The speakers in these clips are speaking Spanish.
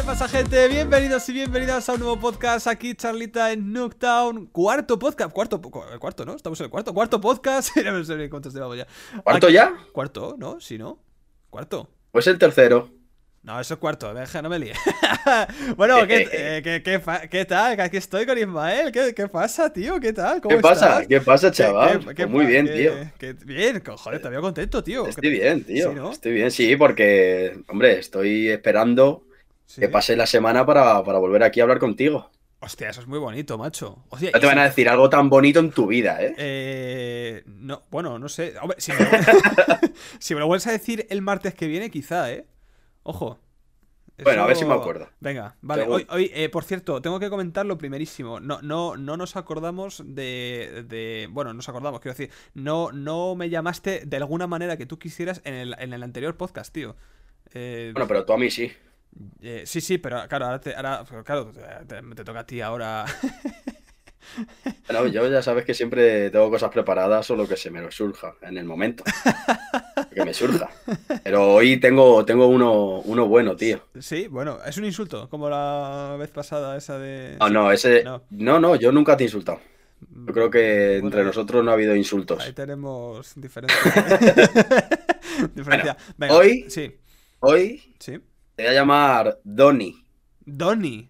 ¿Qué pasa, gente? Bienvenidos y bienvenidas a un nuevo podcast. Aquí, Charlita en Nooktown. Cuarto podcast. Cuarto, cu- cuarto, ¿no? Estamos en el cuarto. Cuarto podcast. no sé ni cuántos llevamos ya. ¿Cuarto Aquí- ya? Cuarto, ¿no? Sí, ¿no? Cuarto. Pues el tercero. No, eso es cuarto, deja, no me líes. bueno, ¿qué, eh, qué, qué, fa- qué tal? Aquí estoy con Ismael. ¿Qué, qué pasa, tío? ¿Qué tal? ¿Cómo ¿Qué pasa? estás? ¿Qué pasa, ¿Qué- chaval? qué- Pues qué muy bien, qué- tío. qué- bien, joder, te veo contento, tío. Estoy bien, tío. Sí, ¿no? Estoy bien, sí, porque, hombre, estoy esperando Sí. que pase la semana para, para volver aquí a hablar contigo. Hostia, eso es muy bonito, macho. Hostia, No te van a decir algo tan bonito en tu vida, ¿eh? Eh, no, bueno, no sé. Hombre, si, me lo, si me lo vuelves a decir el martes que viene, quizá, ¿eh? Ojo. Bueno, a ver si me acuerdo. Venga, vale. Hoy, hoy, eh, por cierto, tengo que comentar lo primerísimo. No, no, no nos acordamos de, de- Bueno, nos acordamos, quiero decir. No, no me llamaste de alguna manera que tú quisieras en el, en el anterior podcast, tío. Eh, Bueno, pero tú a mí sí. Eh, sí, sí, pero claro, ahora, te, ahora claro, te, te toca a ti ahora. Yo ya sabes que siempre tengo cosas preparadas o lo que se me surja en el momento. Que me surja. Pero hoy tengo, tengo uno, uno bueno, tío. Sí, bueno, es un insulto, como la vez pasada esa de... No, no, ese. No. No, no, yo nunca te he insultado. Yo creo que Bueno, entre nosotros no ha habido insultos. Ahí tenemos diferencia. diferencia. Venga, hoy- Sí, Hoy sí. Te voy a llamar Donny. Donny.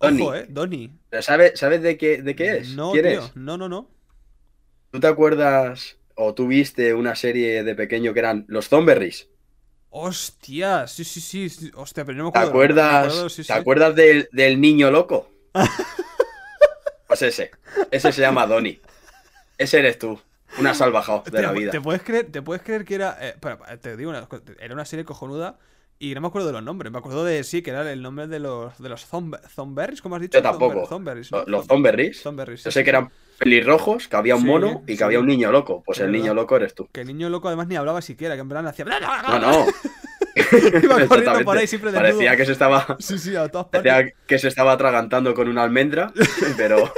Donny. Ojo, eh, Donny. ¿Pero ¿Sabes, ¿Sabes de qué, de qué es? No, ¿Quién tío. es? No, no, no. ¿Tú te acuerdas o tú viste una serie de pequeño que eran Los Zomberries? Hostia, sí, sí, sí. Hostia, pero no me ¿Te acuerdo. no me acuerdas, acuerdo, sí, ¿te sí. acuerdas del, del niño loco? Pues ese. Ese se llama Donny. Ese eres tú. Una salvajado de la vida. ¿Te puedes creer, te puedes creer que era. eh, espera, te digo una cosa, Era una serie cojonuda. Y no me acuerdo de los nombres. Me acuerdo de sí, que era el nombre de los, de los zomb- Zomberries, ¿cómo has dicho? Yo tampoco. Zomber- Zomberries, ¿no? Los, Zomberries. Yo sé que eran pelirrojos, que había un Sí, mono y que sí. había un niño loco. Pues Es el niño loco eres tú. Que el niño loco además ni hablaba siquiera, que en plan hacía. No, no. Iba corriendo por ahí siempre desnudo. Parecía que se estaba Sí, sí, a todas partes. Parecía que se estaba atragantando con una almendra, pero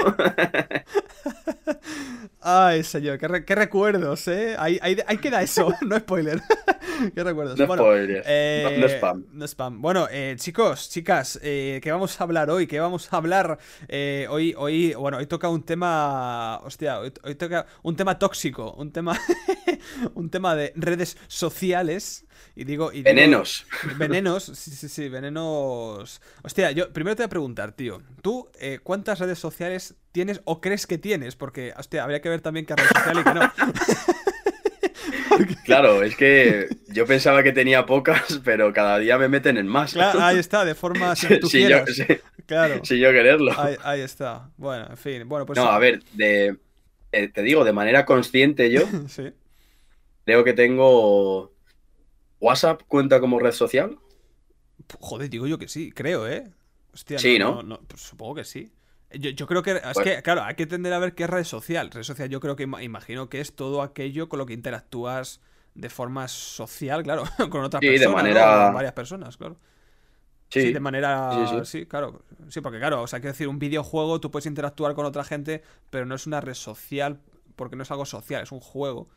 Ay, señor, qué, re- qué recuerdos, ¿eh? Ahí, ahí, ahí queda eso, no spoiler. qué recuerdos. no bueno, eh, no, no spam. no spam. Bueno, eh, chicos, chicas, eh, ¿qué vamos a hablar hoy? ¿Qué vamos a hablar eh, hoy? Hoy, bueno, hoy toca un tema, hostia, hoy, hoy toca un tema tóxico, un tema, un tema de redes sociales. Y digo, y digo- Venenos. Venenos, sí, sí, sí, venenos. Hostia, yo primero te voy a preguntar, tío. ¿Tú eh, cuántas redes sociales tienes o crees que tienes? Porque, hostia, habría que ver también qué red social y qué no. Claro, es que yo pensaba que tenía pocas, pero cada día me meten en más. Claro, ahí está, de forma si tú si, yo, si, Claro, si yo quererlo. ahí, ahí está. Bueno, en fin, bueno, pues. no, a ver, de, eh, te digo, de manera consciente yo Sí. creo que tengo WhatsApp cuenta como red social. Joder, digo yo que sí, creo, ¿eh? Hostia, Sí, ¿no? pues supongo que sí. Yo, yo creo que. Es Pues- que, claro, hay que tender a ver qué es red social. Red social, yo creo que ima- imagino que es todo aquello con lo que interactúas de forma social, claro, con otras Sí, personas. manera- Con varias personas, claro. Sí, Sí, de manera. Sí, sí, claro. Sí, porque claro, o sea, quiero decir, un videojuego tú puedes interactuar con otra gente, pero no es una red social porque no es algo social, es un juego.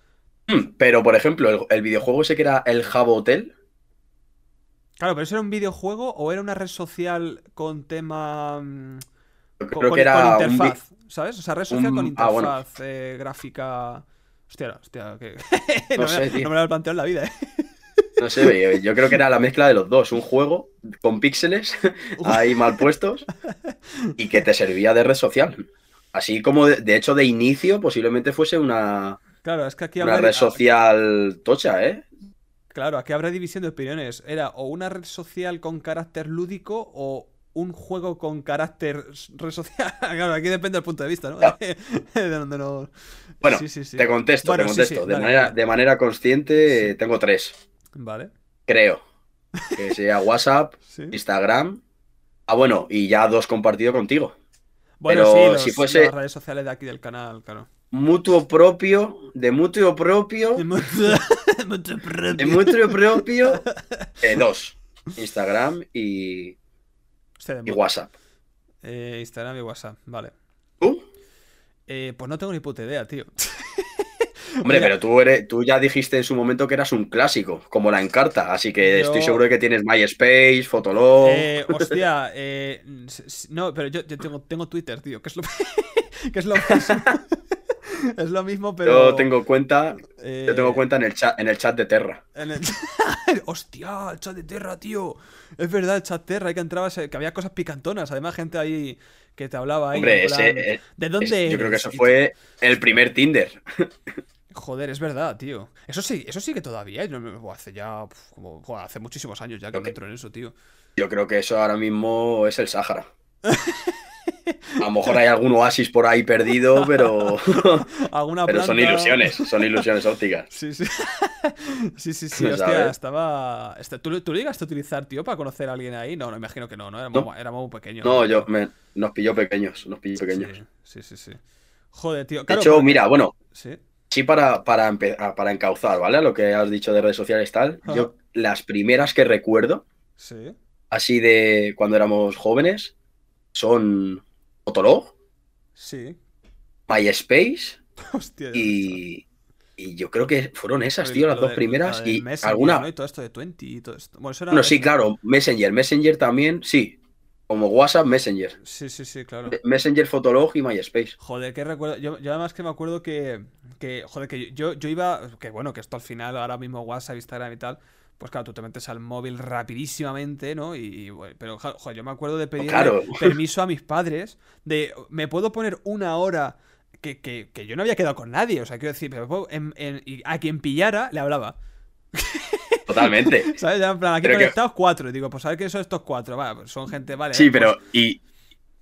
Mm, Pero, por ejemplo, el, el videojuego ese que era el Jabo Hotel, Claro, pero eso era un videojuego o era una red social con tema. Con, creo con- que era con un interfaz, ¿sabes? O sea, red social un- con ah, interfaz bueno. eh, gráfica. Hostia, hostia, que. No no, sé, me, no me lo he planteado en la vida, ¿eh? No sé, yo, yo creo que era la mezcla de los dos, un juego con píxeles ahí mal puestos y que te servía de red social. Así como, de, de hecho, de inicio posiblemente fuese una, Claro, es que aquí una habrá. red social tocha, ¿eh? Claro, aquí habrá división de opiniones. Era o una red social con carácter lúdico o un juego con carácter red social. Claro, aquí depende del punto de vista, ¿no? De donde no. Bueno, Sí, sí, sí. te contesto, Bueno, te contesto. de, dale, manera, dale. de manera consciente tengo tres, Vale. creo. Que sea WhatsApp. Instagram. Ah, bueno, y ya dos compartido contigo. Bueno, Pero sí, los- si fuese- las redes sociales de aquí del canal, claro. Mutuo propio, de mutuo propio, de mutuo propio, eh, dos. Instagram y, de y WhatsApp. eh, Instagram y WhatsApp, vale. ¿Tú? Eh, pues no tengo ni puta idea, tío. Hombre, Mira. pero tú, eres, tú ya dijiste en su momento que eras un clásico, como la Encarta, así que Yo- estoy seguro de que tienes MySpace, Fotolog. Eh, hostia, eh, no, pero yo, yo tengo, tengo Twitter, tío, que es lo, que es lo mismo. Es lo mismo, pero. Yo tengo cuenta, eh, yo tengo cuenta en el chat, en el chat de Terra. en el- Hostia, el chat de Terra, tío. Es verdad, el chat Terra, ahí que entrabas, eh, que había cosas picantonas. Además, gente ahí que te hablaba ahí. Hombre, plan, ese, eh, ¿De es- dónde yo creo que eso fue el primer Tinder. Joder, es verdad, tío. Eso sí, eso sí que todavía. buah, hace ya. pf, Como, joder, hace muchísimos años ya que no entro en eso, tío. Yo creo que eso ahora mismo es el Sáhara. A lo mejor hay algún oasis por ahí perdido, pero, Alguna pero son ilusiones, son ilusiones ópticas. Sí, sí. sí, sí, sí. Estaba. este- ¿Tú, ¿Tú lo llegaste a utilizar, tío, para conocer a alguien ahí? No, no, imagino que no, ¿no? Éramos, No. éramos muy pequeños. No, yo me- nos pilló pequeños, nos pilló pequeños. Sí, sí, sí. sí. Joder, tío. De hecho, porque- mira, bueno, Sí. sí para, para, empe- a- para encauzar, ¿vale? Lo que has dicho de redes sociales tal. Yo, las primeras que recuerdo, Sí. así de cuando éramos jóvenes, son Fotolog, Sí. MySpace Hostia. y, y yo creo que fueron esas, tío, las dos primeras. Y alguna, ¿no? Y todo esto de 20 y todo esto. Bueno, eso era. Bueno, sí, claro, Messenger, Messenger también, sí. Como WhatsApp, Messenger. Sí, sí, sí, claro. Messenger, Fotolog y MySpace. Joder, que recuerdo. Yo, yo además que me acuerdo que. que joder, que yo, yo iba. Que bueno, que esto al final, ahora mismo WhatsApp, Instagram y tal. Pues claro, tú te metes al móvil rapidísimamente, ¿no? Y, pero joder, yo me acuerdo de pedir claro. permiso a mis padres de. ¿Me puedo poner una hora? Que, que, que yo no había quedado con nadie. O sea, quiero decir, me puedo- en- en- y a quien pillara le hablaba. Totalmente. ¿Sabes? Ya en plan, aquí Pero que- conectados cuatro. Y digo, pues ¿sabes qué son estos cuatro? Va, pues son gente, vale. Sí, pues- pero. Y,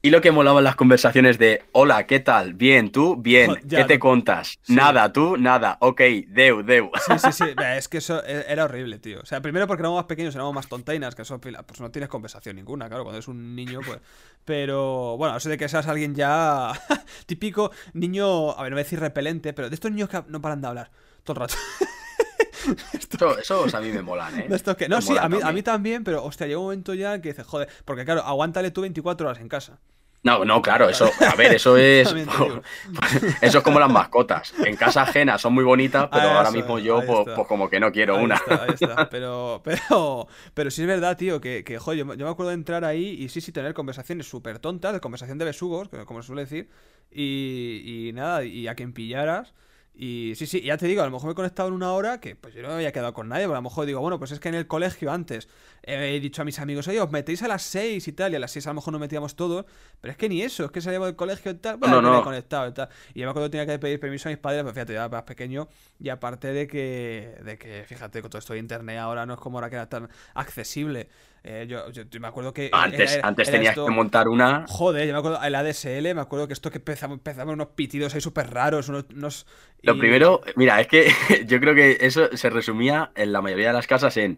y lo que molaba en las conversaciones de: Hola, ¿qué tal? Bien, tú, bien. Ya, ¿Qué te contas? Sí. Nada, tú, nada. Ok, deu, deu. Sí, sí, sí. Es que eso e- era horrible, tío. O sea, primero porque éramos más pequeños, éramos más tontainas, que eso pues no tienes conversación ninguna, claro, cuando eres un niño, pues. Pero, bueno, eso de que seas alguien ya típico niño, a ver, no voy a decir repelente, pero de estos niños que no paran de hablar todo el rato. Eso, esos a mí me molan, ¿eh? De estos que... No, Me sí, a mí, a mí también. pero, hostia, llega un momento ya que dices, joder, porque claro, aguántale tú 24 horas en casa. No, no, claro, eso. A ver, eso es. Eso es como las mascotas. En casa ajena son muy bonitas, pero Ah, ahora eso, mismo yo, pues, pues como que no quiero Ahí una. está, ahí está. Pero, pero, pero sí es verdad, tío, que, que joder, yo, me- yo me acuerdo de entrar ahí y sí, sí, tener conversaciones súper tontas, de conversación de besugos, como se suele decir, y, y nada, y a quien pillaras. Y sí, sí, ya te digo, a lo mejor me he conectado en una hora que pues yo no me había quedado con nadie, pero a lo mejor digo, bueno, pues es que en el colegio antes eh, he dicho a mis amigos, oye, os metéis a las 6 y tal, y a las 6 a lo mejor nos metíamos todos, pero es que ni eso, es que salíamos del colegio y tal, bueno, no, me he conectado y tal. Y yo me acuerdo que tenía que pedir permiso a mis padres, pues fíjate, ya más pequeño, y aparte de que, de que fíjate, con todo esto de internet ahora no es como ahora que era tan accesible. Eh, yo, yo- yo me acuerdo que. Antes, era- antes era tenías esto- que montar una. Joder, yo me acuerdo, el ADSL, me acuerdo que esto que empezamos, empezamos unos pitidos ahí súper raros, unos. unos- Lo primero, mira, es que yo creo que eso se resumía en la mayoría de las casas en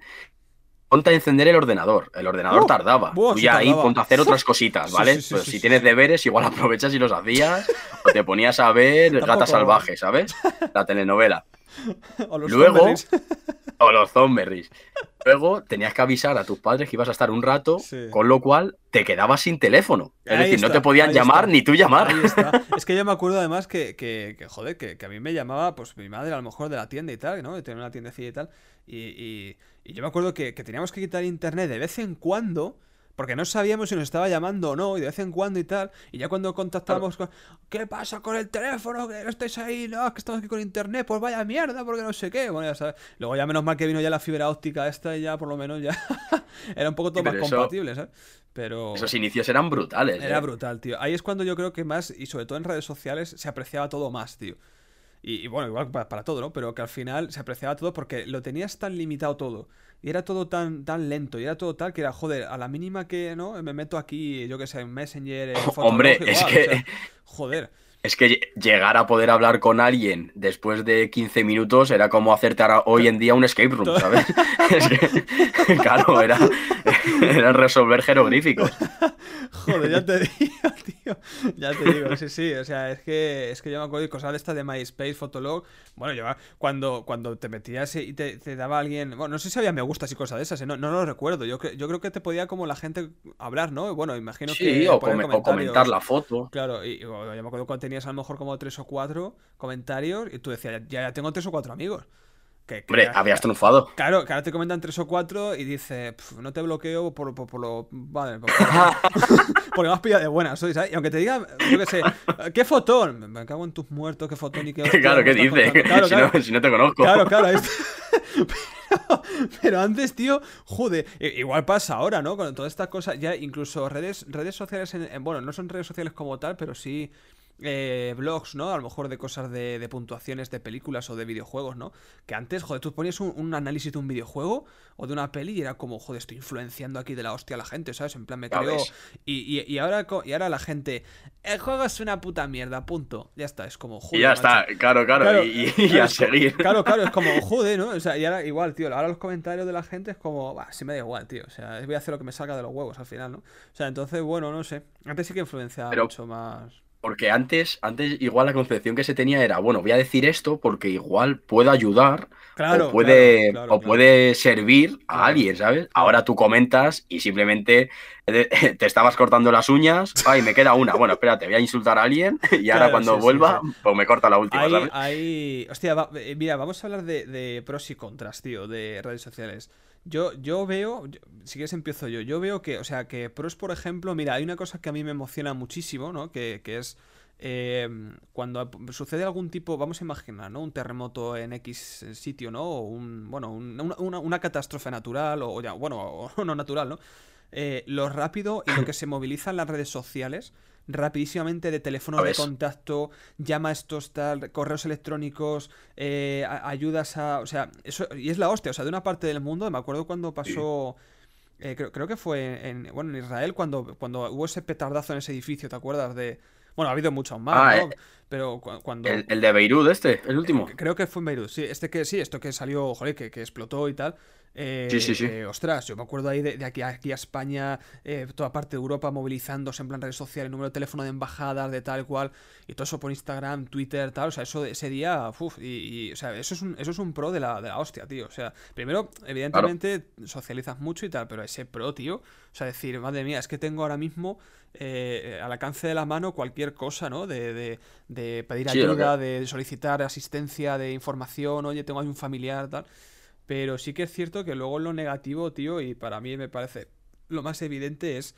ponte a encender el ordenador. El ordenador tardaba. Tú ya ahí ponte a hacer otras cositas, ¿vale? sí, sí, Pues si tienes deberes, igual aprovechas y los hacías. O te ponías a ver Tampoco- Gata Salvaje, ¿sabes? La telenovela. o los Luego-. O los zomberries. Luego tenías que avisar a tus padres que ibas a estar un rato, Sí. con lo cual te quedabas sin teléfono. Es Ahí decir, no te podían llamar está. ni tú llamar. Ahí está. Es que yo me acuerdo además que, que, que, joder, que, que a mí me llamaba, pues mi madre a lo mejor de la tienda y tal, ¿no? De tener una tiendecilla y tal. Y, y, y yo me acuerdo que teníamos que quitar internet de vez en cuando. Porque no sabíamos si nos estaba llamando o no, y de vez en cuando y tal. Y ya cuando contactábamos con. ¿Qué pasa con el teléfono? Que no estáis ahí, no, que estamos aquí con internet, pues vaya mierda, porque no sé qué. Bueno, ya sabes. Luego ya menos mal que vino ya la fibra óptica esta y ya por lo menos ya. era un poco todo Sí, más eso- compatible, ¿sabes? Pero. Esos inicios eran brutales. Era ¿eh? brutal, tío. Ahí es cuando yo creo que más, y sobre todo en redes sociales, se apreciaba todo más, tío. Y, y bueno, igual para, para todo, ¿no? Pero que al final se apreciaba todo porque lo tenías tan limitado todo. Y era todo tan, tan lento. Y era todo tal que era, joder, a la mínima que, ¿no? Me meto aquí, yo qué sé, en Messenger, en Hombre, es igual, que- o sea, joder. Es que lle- llegar a poder hablar con alguien después de 15 minutos era como hacerte ahora- hoy en día un escape room, ¿sabes? Es que, claro, era, era resolver jeroglíficos. Joder, ya te digo, tío. Ya te digo, sí, sí. O sea, es que, es que yo me acuerdo de cosas de estas de MySpace, Fotolog. Bueno, yo cuando, cuando te metías y te, te daba alguien. Bueno, no sé si había me gustas y cosas de esas, ¿eh? no, no lo recuerdo. Yo, yo creo que te podía como la gente hablar, ¿no? Bueno, imagino Sí, que. o, come- o comentar la foto. Claro, y, yo me acuerdo cuando tenías a lo mejor como tres o cuatro comentarios y tú decías, ya, ya tengo tres o cuatro amigos. Que, Hombre, habías triunfado. Claro, que ahora te comentan tres o cuatro y dice, no te bloqueo por, por, lo. Vale, por, porque me has pillado de buena, ¿sabes? Y aunque te diga, yo qué sé, ¿qué fotón? Me cago en tus muertos, ¿qué fotón y qué. claro, ¿qué dices? Claro, si, No, si, no, te conozco. Claro, claro. pero, antes, tío, joder, igual pasa ahora, ¿no? Con todas estas cosas, ya incluso redes, redes sociales, en, bueno, no son redes sociales como tal, pero sí eh, blogs, ¿no? A lo mejor de cosas de, puntuaciones de películas o de videojuegos, ¿no? Que antes, joder, tú ponías un, análisis de un videojuego o de una peli y era como, joder, estoy influenciando aquí de la hostia a la gente, ¿sabes? En plan, me creo. Y, y, ahora, y ahora la gente, el juego es una puta mierda, punto. Ya está, es como, joder. Y ya está, claro, claro, y, a seguir. Claro, claro, es como, joder, ¿no? O sea, y ahora igual, tío, ahora los comentarios de la gente es como, va, sí me da igual, tío. O sea, voy a hacer lo que me salga de los huevos al final, ¿no? O sea, entonces, bueno, no sé. Antes sí que influenciaba mucho más. Porque antes, antes igual la concepción que se tenía era, bueno, voy a decir esto porque igual puede ayudar o, puede, o puede servir a alguien, ¿sabes? Ahora tú comentas y simplemente te estabas cortando las uñas, ay, me queda una, bueno, espérate, voy a insultar a alguien y ahora cuando vuelva, pues me corta la última, ¿sabes? Hostia, eh, mira, vamos a hablar de, de pros y contras, tío, de redes sociales. Yo, yo veo, si quieres empiezo yo, yo veo que, o sea, que pros, por ejemplo, mira, hay una cosa que a mí me emociona muchísimo, ¿no? Que, que es eh, cuando sucede algún tipo, vamos a imaginar, ¿no? Un terremoto en X sitio, ¿no? O un, bueno, una, una, catástrofe natural, o ya, bueno, o no natural, ¿no? Eh, lo rápido y lo que se moviliza en las redes sociales rapidísimamente de teléfono de contacto, llama a estos tal, correos electrónicos, eh, ayudas a. O sea, eso. Y es la hostia, o sea, de una parte del mundo, me acuerdo cuando pasó. Eh, creo, que fue en, bueno, en Israel cuando, cuando hubo ese petardazo en ese edificio, ¿te acuerdas? de Bueno, ha habido muchos más, ah, ¿no? Eh, Pero cuando... El, de Beirut este, el último. Creo que fue en Beirut, sí. Este que sí, esto que salió, joder, que, que explotó y tal. Eh, sí, sí, sí. Eh, ostras, yo me acuerdo ahí de, aquí, aquí, a España, eh, toda parte de Europa movilizándose en plan redes sociales, número de teléfono de embajadas, de tal cual, y todo eso por Instagram, Twitter, tal. O sea, eso ese día, uff, y, o sea, eso es un, eso es un pro de la, de la hostia, tío. O sea, primero, evidentemente, socializas mucho y tal, pero ese pro, tío, o sea, decir, madre mía, es que tengo ahora mismo al alcance de la mano cualquier cosa, ¿no? De, de, de pedir ayuda, de solicitar asistencia, de información, oye, tengo ahí un familiar, tal. Pero sí que es cierto que luego lo negativo, tío, y para mí me parece lo más evidente es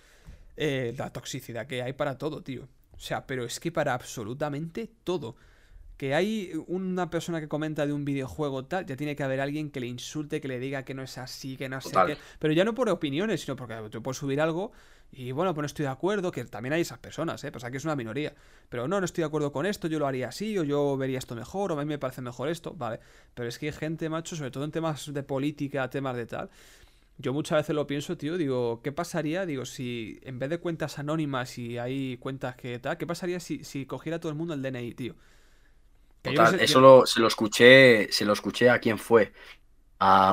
eh, la toxicidad que hay para todo, tío. O sea, pero es que para absolutamente todo. Que hay una persona que comenta de un videojuego tal, ya tiene que haber alguien que le insulte, que le diga que no es así, que no sé qué. Pero ya no por opiniones, sino porque tú puedes subir algo y bueno, pues no estoy de acuerdo, que también hay esas personas, ¿eh? Pues aquí es una minoría. Pero no, no estoy de acuerdo con esto, yo lo haría así, o yo vería esto mejor, o a mí me parece mejor esto, vale. Pero es que hay gente, macho, sobre todo en temas de política, temas de tal. Yo muchas veces lo pienso, tío, digo, ¿qué pasaría? Digo, si en vez de cuentas anónimas y hay cuentas que tal, ¿qué pasaría si, si cogiera todo el mundo el DNI, tío? eso se lo escuché, se lo escuché a quién fue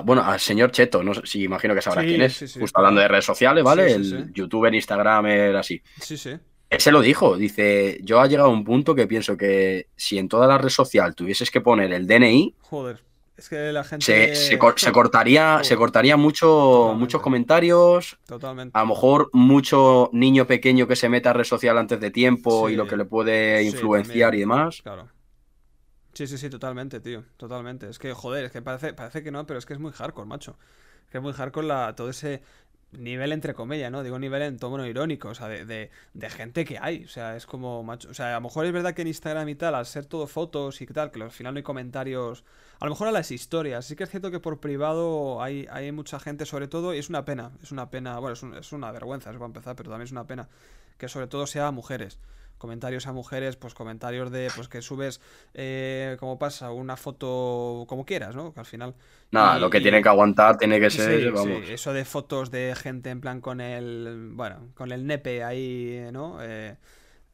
bueno, al señor Cheto, no sé si imagino que sabrá quién es, justo hablando de redes sociales, ¿vale? el youtuber, Instagram, así. Sí, sí. Él se lo dijo, dice, yo ha llegado a un punto que pienso que si en toda la red social tuvieses que poner el DNI, joder, es que la gente se, cortaría, se cortaría mucho, muchos comentarios, Totalmente. A lo mejor mucho niño pequeño que se meta a red social antes de tiempo y lo que le puede influenciar y demás. Claro. Sí, sí, sí, totalmente, tío. Totalmente. Es que, joder, es que parece, parece que no, pero es que es muy hardcore, macho. Es que es muy hardcore la, todo ese nivel entre comillas, ¿no? Digo nivel en tono irónico, o sea, de, de, gente que hay. O sea, es como, macho. O sea, a lo mejor es verdad que en Instagram y tal, al ser todo fotos y tal, que al final no hay comentarios. A lo mejor a las historias. Sí que es cierto que por privado hay, hay mucha gente, sobre todo, y es una pena. Es una pena, bueno, es, una vergüenza, es para empezar, pero también es una pena. Que sobre todo sea mujeres comentarios a mujeres, pues comentarios de pues que subes eh, como pasa, una foto como quieras, ¿no? Que al final. Nada, lo que tiene que aguantar tiene que ser. eso de fotos de gente en plan con el. Bueno, con el nepe ahí, ¿no? Eh,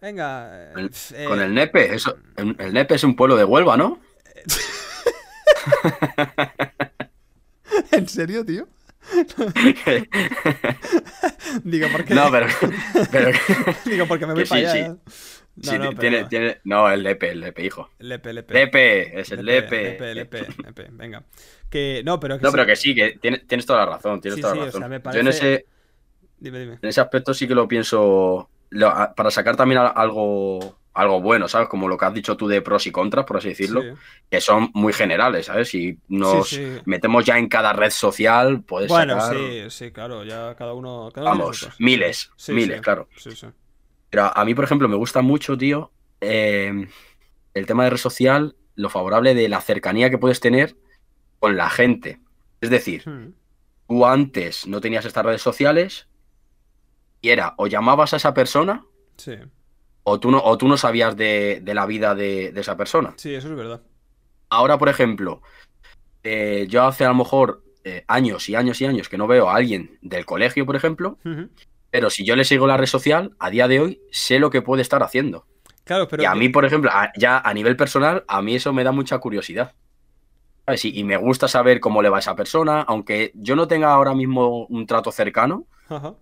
venga. Eh, con el nepe, eso, el nepe es un pueblo de Huelva, ¿no? ¿En serio, tío? Digo, porque. No, pero. Digo, porque me voy para allá. No, no, tiene, tiene, no, el Lepe, el Lepe, hijo. Lepe, Lepe. Lepe, es el Lepe. Lepe, Lepe, Lepe, venga. Que, no, pero que No, pero que sí, que tienes, tienes toda la razón, tienes toda la razón. O sea, parece... Yo en ese. Dime, dime. En ese aspecto sí que lo pienso. para sacar también algo algo bueno, ¿sabes? Como lo que has dicho tú de pros y contras, por así decirlo, Sí. que son muy generales, ¿sabes? Si nos Sí, sí. metemos ya en cada red social, puedes Bueno, sacar, sí, sí, claro, ya cada uno. Cada vamos, miles, miles, claro. Sí, sí. Pero a mí, por ejemplo, me gusta mucho, tío, eh, el tema de red social, lo favorable de la cercanía que puedes tener con la gente. Es decir, Hmm. tú antes no tenías estas redes sociales y era o llamabas a esa persona Sí, o tú no, o tú no sabías de, de la vida de, de esa persona. sí, eso es verdad. Ahora, por ejemplo, eh, yo hace a lo mejor eh, años y años y años que no veo a alguien del colegio, por ejemplo, pero si yo le sigo la red social, a día de hoy sé lo que puede estar haciendo. Claro, pero. y a mí, por ejemplo, a- ya a nivel personal, a mí eso me da mucha curiosidad. ¿Sabes? Y, y me gusta saber cómo le va a esa persona, aunque yo no tenga ahora mismo un trato cercano, Ajá.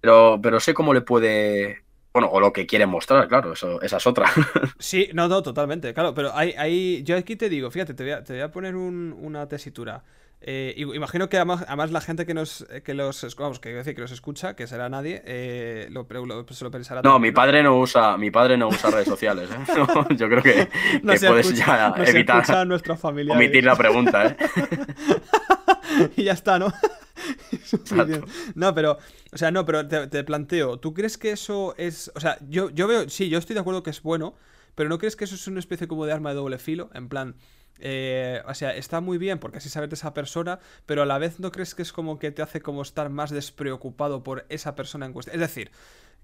pero, pero sé cómo le puede... Bueno, o lo que quiere mostrar, claro, eso, esa es otra. Sí, no, no, totalmente, claro, pero hay, hay, yo aquí te digo, fíjate, te voy a, te voy a poner un- una tesitura. Eh, imagino que además, además la gente que nos, que los, vamos, que, decir, que los escucha, que será nadie, eh, lo, lo- se lo pensará No, mi padre no usa, mi padre no usa redes sociales. ¿eh? No, yo creo que, No que puedes escucha- ya evitar nuestra familia. omitir la pregunta, ¿eh? y ya está, ¿no? No, pero, o sea, no, pero te, te planteo, ¿tú crees que eso es, o sea, yo, yo veo, sí, yo estoy de acuerdo que es bueno, pero ¿no crees que eso es una especie como de arma de doble filo? En plan, eh, o sea, está muy bien porque así sabes de esa persona, pero a la vez no crees que es como que te hace como estar más despreocupado por esa persona en cuestión. Es decir,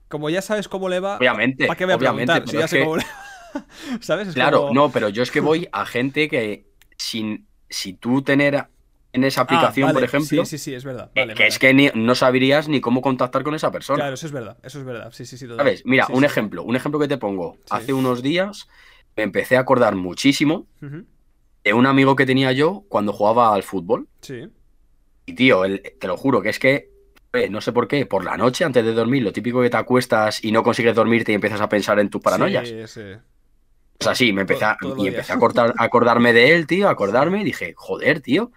como ya sabes cómo le va, Obviamente, ¿para qué voy a obviamente, preguntar? Si ya sé que- cómo le va. ¿Sabes? Es Claro, como- no, pero yo es que voy a gente que sin si tú tener en esa Ah, aplicación, por ejemplo, Sí, sí, sí, es verdad. eh, que vale. es que ni- no sabrías ni cómo contactar con esa persona. Claro, eso es verdad, eso es verdad. Sí, sí, sí. total. ¿Sabes? Mira, Sí, un sí. ejemplo, un ejemplo que te pongo. Sí. Hace unos días me empecé a acordar muchísimo de un amigo que tenía yo cuando jugaba al fútbol. Sí. Y tío, el- te lo juro que es que, eh, no sé por qué, por la noche antes de dormir, lo típico que te acuestas y no consigues dormirte y empiezas a pensar en tus paranoias. Sí, sí. O sea, sí, me empecé a, y empecé a, cortar- a acordarme de él, tío, a acordarme y dije, joder, tío,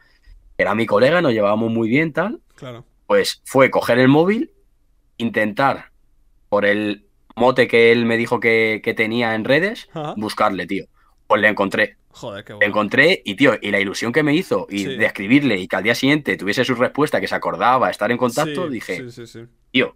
era mi colega, nos llevábamos muy bien, tal. Claro. Pues fue coger el móvil, intentar, por el mote que él me dijo que, que tenía en redes, Ajá. buscarle, tío. Pues le encontré. Joder, qué Le bueno. encontré y, tío, y la ilusión que me hizo y Sí. de escribirle y que al día siguiente tuviese su respuesta, que se acordaba, estar en contacto, Sí, dije, Sí, sí, sí. tío,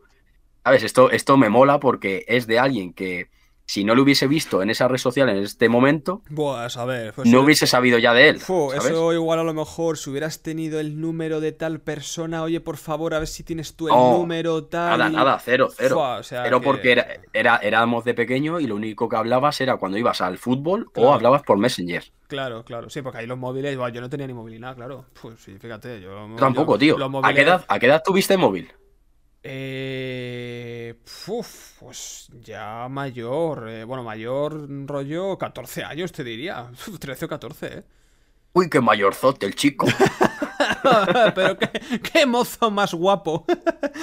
¿sabes? Esto, esto me mola porque es de alguien que si no lo hubiese visto en esa red social en este momento, Buah, a ver. pues no hubiese sabido ya de él. Fu, ¿sabes? eso igual a lo mejor, si hubieras tenido el número de tal persona, oye, por favor, a ver si tienes tú el No, número tal. Nada, nada, cero, cero. Fua, o sea Pero que- porque era, era- éramos de pequeño y lo único que hablabas era cuando ibas al fútbol Claro. o hablabas por Messenger. Claro, claro. Sí, porque ahí los móviles, yo no tenía ni móvil ni nada, claro. Pues sí, fíjate, yo. Yo tampoco, yo- tío. ¿A qué, edad, ¿A qué edad tuviste móvil? Eh, uf, pues ya mayor, eh, bueno, mayor rollo 14 años te diría, Uf, 13 o 14, ¿eh? Uy, qué mayorzote el chico. Pero qué, qué mozo más guapo.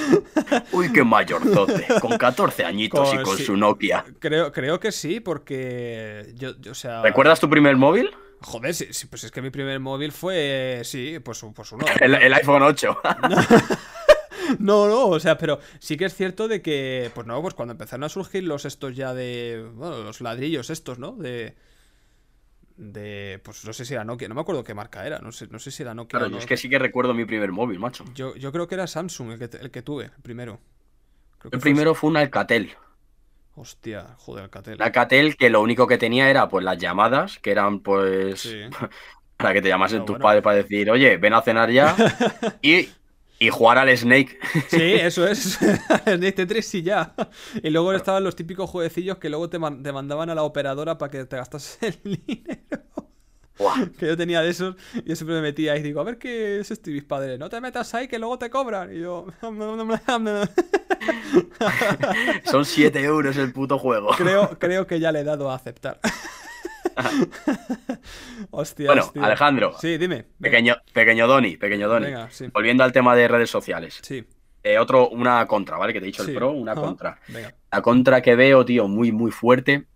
Uy, qué mayorzote. Con 14 añitos y Con- con sí. su Nokia. Creo, creo que sí, porque yo, yo, o sea... ¿Recuerdas tu primer móvil? Joder, sí, sí, pues es que mi primer móvil fue, sí, pues, pues uno. El, el iPhone 8. No, no, o sea, pero sí que es cierto de que, pues no, pues cuando empezaron a surgir los estos ya de, bueno, los ladrillos estos, ¿no? De, de, pues no sé si era Nokia, no me acuerdo qué marca era, no sé, no sé si era Nokia. Claro, o yo no. es que sí que recuerdo mi primer móvil, macho. yo, yo creo que era Samsung el que, el que tuve, el primero. Creo que El fue primero fue un Alcatel. Hostia, joder, Alcatel. Alcatel que lo único que tenía era pues las llamadas, que eran pues Sí. para que te llamasen tus bueno. padres para decir, oye, ven a cenar ya. y, y jugar al Snake. Sí, eso es. Snake Tetris y ya. Y luego estaban los típicos jueguecillos que luego te, man- te mandaban a la operadora para que te gastas el dinero. Buah. Que yo tenía de esos, y yo siempre me metía y digo, a ver qué es esto, y mis padres, no te metas ahí que luego te cobran. Y yo, Son 7 euros el puto juego. creo, creo que ya le he dado a aceptar. Hostia, Bueno, hostia. Alejandro. Sí, dime. Pequeño, pequeño Doni, pequeño Doni. Venga, sí. Volviendo al tema de redes sociales. Sí. Eh, otro, una contra, ¿vale? Que te he dicho sí. el pro, una Ajá. contra. Venga. La contra que veo, tío, muy, muy fuerte,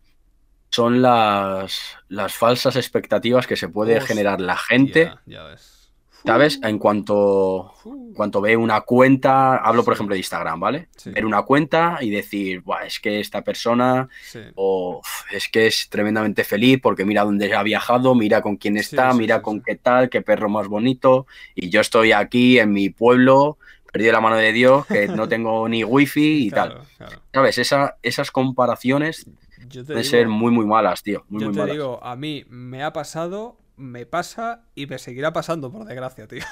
son las, las falsas expectativas que se puede Hostia, generar la gente Ya ves. ¿Sabes? En cuanto, cuanto ve una cuenta, hablo por ejemplo de Instagram, ¿vale? Sí. Ver una cuenta y decir, Buah, es que esta persona, Sí. o "Uf, es que es tremendamente feliz porque mira dónde ha viajado, mira con quién está, sí, mira con qué tal, qué perro más bonito, y yo estoy aquí en mi pueblo, perdido la mano de Dios, que no tengo ni wifi y tal. Claro. ¿Sabes? Esa, esas comparaciones pueden digo, ser muy, muy malas, tío. Muy, yo muy te malas. digo, a mí me ha pasado, me pasa y me seguirá pasando, por desgracia, tío.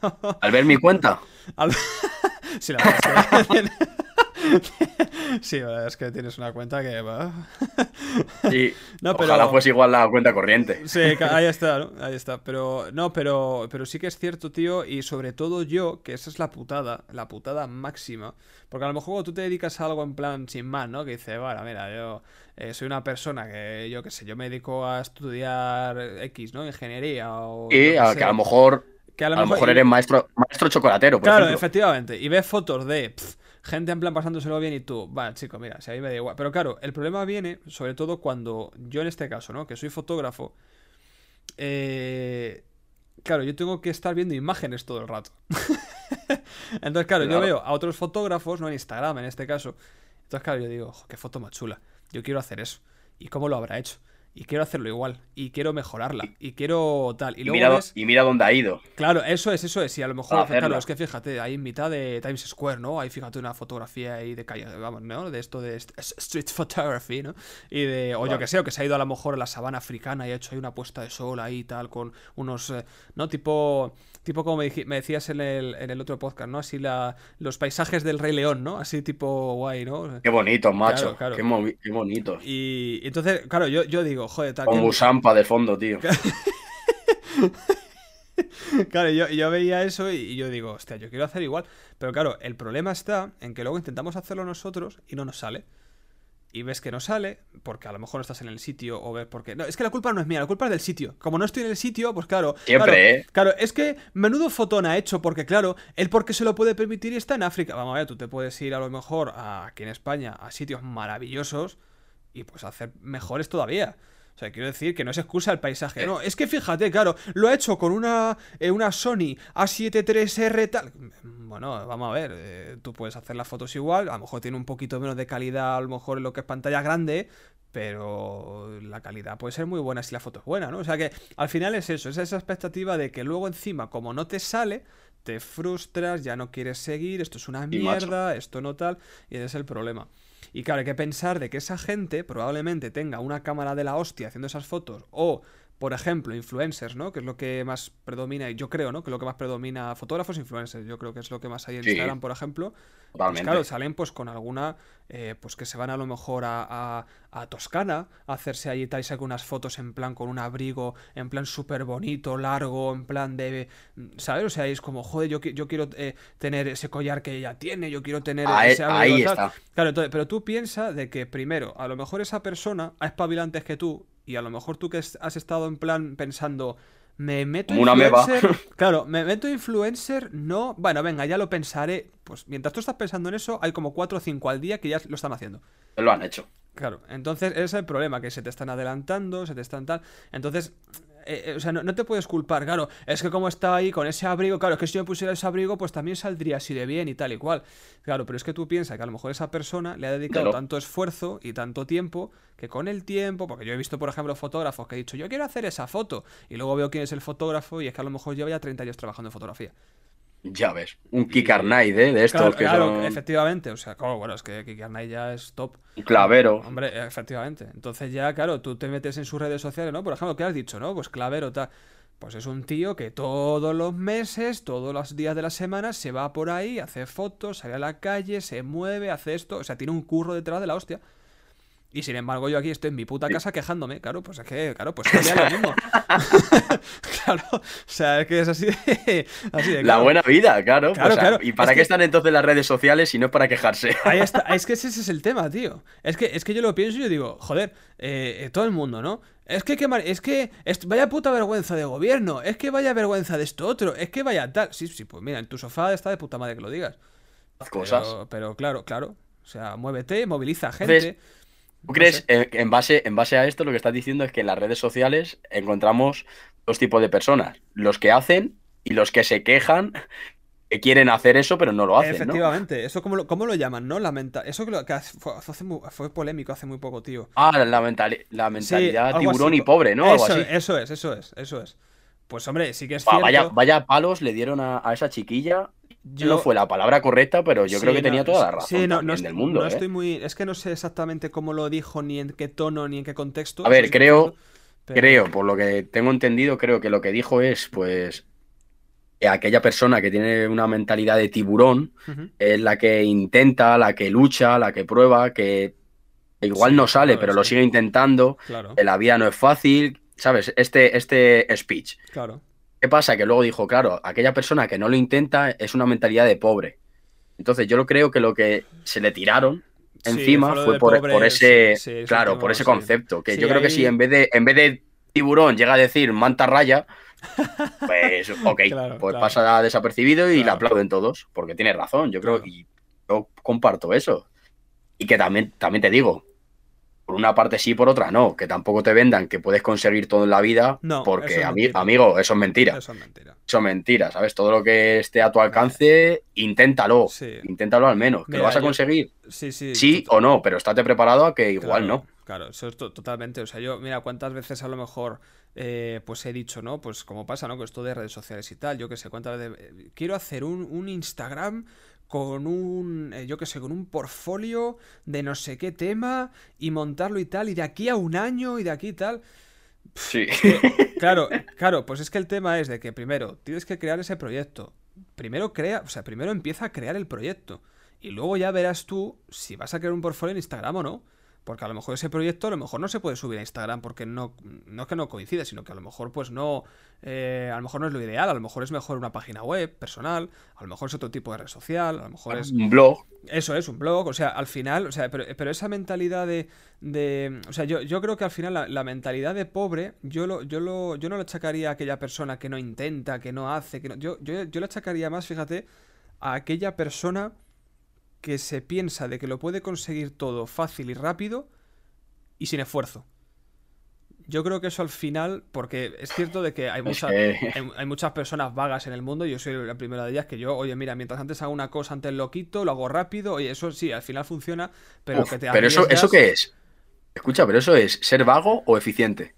Al ver mi cuenta, Al- sí, la verdad es que... sí, la verdad es que tienes una cuenta que va... sí, No, pero- ojalá fuese igual la cuenta corriente. Sí, ahí está, ¿no? Ahí está. Pero no, pero, pero sí que es cierto, tío, y sobre todo yo, que esa es la putada, la putada máxima. Porque a lo mejor tú te dedicas a algo en plan sin más, ¿no? Que dices, bueno, mira, yo eh, soy una persona que, yo qué sé, yo me dedico a estudiar X, ¿no? Ingeniería o... Y yo a, que a lo mejor, Que a lo mejor eres maestro, maestro chocolatero, por Claro, ejemplo. efectivamente. Y ves fotos de gente en plan pasándoselo bien y tú, va, chico, mira, si a mí me da igual. Pero claro, el problema viene sobre todo cuando yo en este caso, ¿no? Que soy fotógrafo. eh, claro, yo tengo que estar viendo imágenes todo el rato. Entonces, claro, yo Claro. veo a otros fotógrafos, ¿no? En Instagram en este caso. Entonces, claro, yo digo, "Jo, qué foto más chula. Yo quiero hacer eso. ¿Y cómo lo habrá hecho? Y quiero hacerlo igual. Y quiero mejorarla. Y quiero tal. Y Y luego mira, ves- y mira dónde ha ido. Claro, eso es, eso es. Y a lo mejor, claro, es que fíjate, ahí en mitad de Times Square, ¿no? Ahí fíjate una fotografía ahí de calle, vamos, ¿no? De esto de street photography, ¿no? Y de, o yo que sé, o que se ha ido a lo mejor a la sabana africana y ha hecho ahí una puesta de sol ahí y tal, con unos, eh, ¿no? Tipo, tipo como me, decías en el, en el otro podcast, ¿no? Así la, los paisajes del Rey León, ¿no? Así tipo guay, ¿no? Qué bonitos, macho. claro. Qué, qué bonitos. Y, y entonces, claro, yo, yo digo, joder, tal Con Musampa de fondo, tío. Claro, yo, yo veía eso y, y yo digo, hostia, yo quiero hacer igual. Pero claro, el problema está en que luego intentamos hacerlo nosotros y no nos sale. Y ves que no sale, porque a lo mejor no estás en el sitio o ves porque... No, es que la culpa no es mía, la culpa es del sitio. Como no estoy en el sitio, pues claro... Siempre, claro, ¿eh? Claro, es que menudo fotón ha hecho, porque claro, él porque se lo puede permitir y está en África. Vamos a ver, tú te puedes ir a lo mejor a- aquí en España a sitios maravillosos y pues hacer mejores todavía. O sea, quiero decir que no es excusa el paisaje. No, es que fíjate, claro, lo ha hecho con una, eh, una Sony A7 III tal. Bueno, vamos a ver, eh, tú puedes hacer las fotos igual, a lo mejor tiene un poquito menos de calidad, a lo mejor en lo que es pantalla grande, pero la calidad puede ser muy buena si la foto es buena, ¿no? O sea que al final es eso, es esa expectativa de que luego encima, como no te sale, te frustras, ya no quieres seguir, esto es una mierda, esto no tal, y ese es el problema. Y claro, hay que pensar de que esa gente probablemente tenga una cámara de la hostia haciendo esas fotos o, por ejemplo, influencers, ¿no? Que es lo que más predomina, y yo creo, ¿no? Que lo que más predomina fotógrafos, influencers, yo creo que es lo que más hay en Sí. Instagram, por ejemplo. Pues claro, salen pues con alguna, eh, pues que se van a lo mejor a, a- a Toscana a hacerse allí tal y sacan unas fotos en plan con un abrigo, en plan súper bonito, largo, en plan de, ¿sabes? O sea, es como, joder, yo, yo quiero eh, tener ese collar que ella tiene, yo quiero tener Ahí- ese abrigo ahí tal". está. Claro, entonces, pero tú piensas de que primero, a lo mejor esa persona ha espabilado antes que tú y a lo mejor tú que has estado en plan pensando, me meto Como una influencer, claro, me meto influencer, no, bueno, venga, ya lo pensaré. Pues mientras tú estás pensando en eso, hay como 4 o 5 al día que ya lo están haciendo. Lo han hecho. Claro, entonces ese es el problema, que se te están adelantando, se te están tal. Entonces, eh, eh, o sea, no, no te puedes culpar, claro. Es que como está ahí con ese abrigo, claro, es que si yo me pusiera ese abrigo, pues también saldría así de bien y tal y cual. Claro, pero es que tú piensas que a lo mejor esa persona le ha dedicado Claro. tanto esfuerzo y tanto tiempo que con el tiempo, porque yo he visto, por ejemplo, fotógrafos que he dicho, yo quiero hacer esa foto, y luego veo quién es el fotógrafo y es que a lo mejor lleva ya 30 años trabajando en fotografía. Ya ves. Un Kick ¿eh? De estos Claro, que claro, son efectivamente, o sea, claro, bueno, es que Arnaiz ya es top. un clavero. Hombre, efectivamente. Entonces ya, claro, tú te metes en sus redes sociales, ¿no? Por ejemplo, ¿qué has dicho, no? Pues Clavero, tal. Pues es un tío que todos los meses, todos los días de la semana, se va por ahí, hace fotos, sale a la calle, se mueve, hace esto. O sea, tiene un curro detrás de la hostia. Y sin embargo, yo aquí estoy en mi puta casa quejándome. Claro, pues es que, claro, pues sería lo mismo. claro, o sea, es que es así de, así de La buena vida, claro. Claro, O sea, claro. ¿Y para Es qué que- están entonces las redes sociales si no es para quejarse? Ahí está, es que ese es el tema, tío. Es que, es que yo lo pienso y yo digo, joder, eh, eh, todo el mundo, ¿no? Es que, mar- es que, est- vaya puta vergüenza de gobierno, es que vaya vergüenza de esto otro, es que vaya tal. Sí, sí, pues mira, en tu sofá está de puta madre que lo digas. Haz cosas. Pero, pero claro, claro. O sea, muévete, moviliza gente. Entonces, ¿Tú No crees, sé. en base, en base a esto, lo que estás diciendo es que en las redes sociales encontramos dos tipos de personas? Los que hacen y los que se quejan que quieren hacer eso, pero no lo hacen. Efectivamente, eso como lo, ¿cómo lo llaman, ¿no? La menta eso que, lo, que fue, polémico hace muy poco, tío. Ah, la, la mentalidad tiburón y pobre, ¿no? Eso, eso es, eso es, eso es. Pues hombre, sí que es cierto. Vaya, vaya palos le dieron a, esa chiquilla. No fue la palabra correcta, pero yo creo que tenía toda la razón sí, no, no del mundo. No ¿eh? estoy muy. Es que no sé exactamente cómo lo dijo, ni en qué tono, ni en qué contexto. A ver, creo. Creo, por lo que tengo entendido, creo que lo que dijo es, pues, aquella persona que tiene una mentalidad de tiburón es la que intenta, la que lucha, la que prueba, que igual no sale, pero lo sigue intentando, que la vida no es fácil, ¿sabes? Este, este speech. Claro. ¿Qué pasa? Que luego dijo, claro, aquella persona que no lo intenta es una mentalidad de pobre. Entonces yo creo que lo que se le tiraron encima fue, por, ese, claro, por ese concepto. Que yo creo que si en vez de, en vez de tiburón llega a decir manta raya, pues ok, pues pasa desapercibido y le aplauden todos, porque tiene razón, yo creo, y yo comparto eso. Y que también, también te digo, por una parte sí, por otra no, que tampoco te vendan que puedes conseguir todo en la vida, porque amigo, eso es mentira. Eso es mentira. Eso es mentira, ¿sabes? Todo lo que esté a tu alcance, inténtalo, inténtalo al menos, que lo vas a conseguir. Sí, sí, sí o no, pero estate preparado a que igual no. Claro, eso es totalmente, o sea, yo, mira, cuántas veces a lo mejor eh, pues he dicho, ¿no? Pues como pasa, ¿no? Con esto de redes sociales y tal, yo que sé, cuántas veces... Eh, quiero hacer un, Instagram con un, eh, yo que sé, con un portfolio de no sé qué tema y montarlo y tal, y de aquí a un año y de aquí y tal. Sí. claro, claro, pues es que el tema es de que primero tienes que crear ese proyecto. Primero crea, o sea, primero empieza a crear el proyecto. Y luego ya verás tú si vas a crear un portfolio en Instagram o no. Porque a lo mejor ese proyecto a lo mejor no se puede subir a Instagram porque no, no es que no coincide, sino que a lo mejor pues no, eh, a lo mejor no es lo ideal, a lo mejor es mejor una página web personal, a lo mejor es otro tipo de red social, a lo mejor es... Un blog. Eso es, un blog, o sea, al final, o sea, pero, esa mentalidad de, de... o sea, yo, yo creo que al final la, mentalidad de pobre, yo, lo, yo, lo, yo no lo achacaría a aquella persona que no intenta, que no hace, que no... Yo, yo, yo lo achacaría más, fíjate, a aquella persona que se piensa de que lo puede conseguir todo fácil y rápido y sin esfuerzo. Yo creo que eso al final, porque es cierto de que hay, muchas, hay, muchas personas vagas en el mundo, y yo soy la primera de ellas, que yo, oye, mira, mientras antes hago una cosa, antes lo quito, lo hago rápido, oye, eso sí, al final funciona, pero que te Pero eso, ¿eso qué es? Escucha, pero eso es ser vago o eficiente.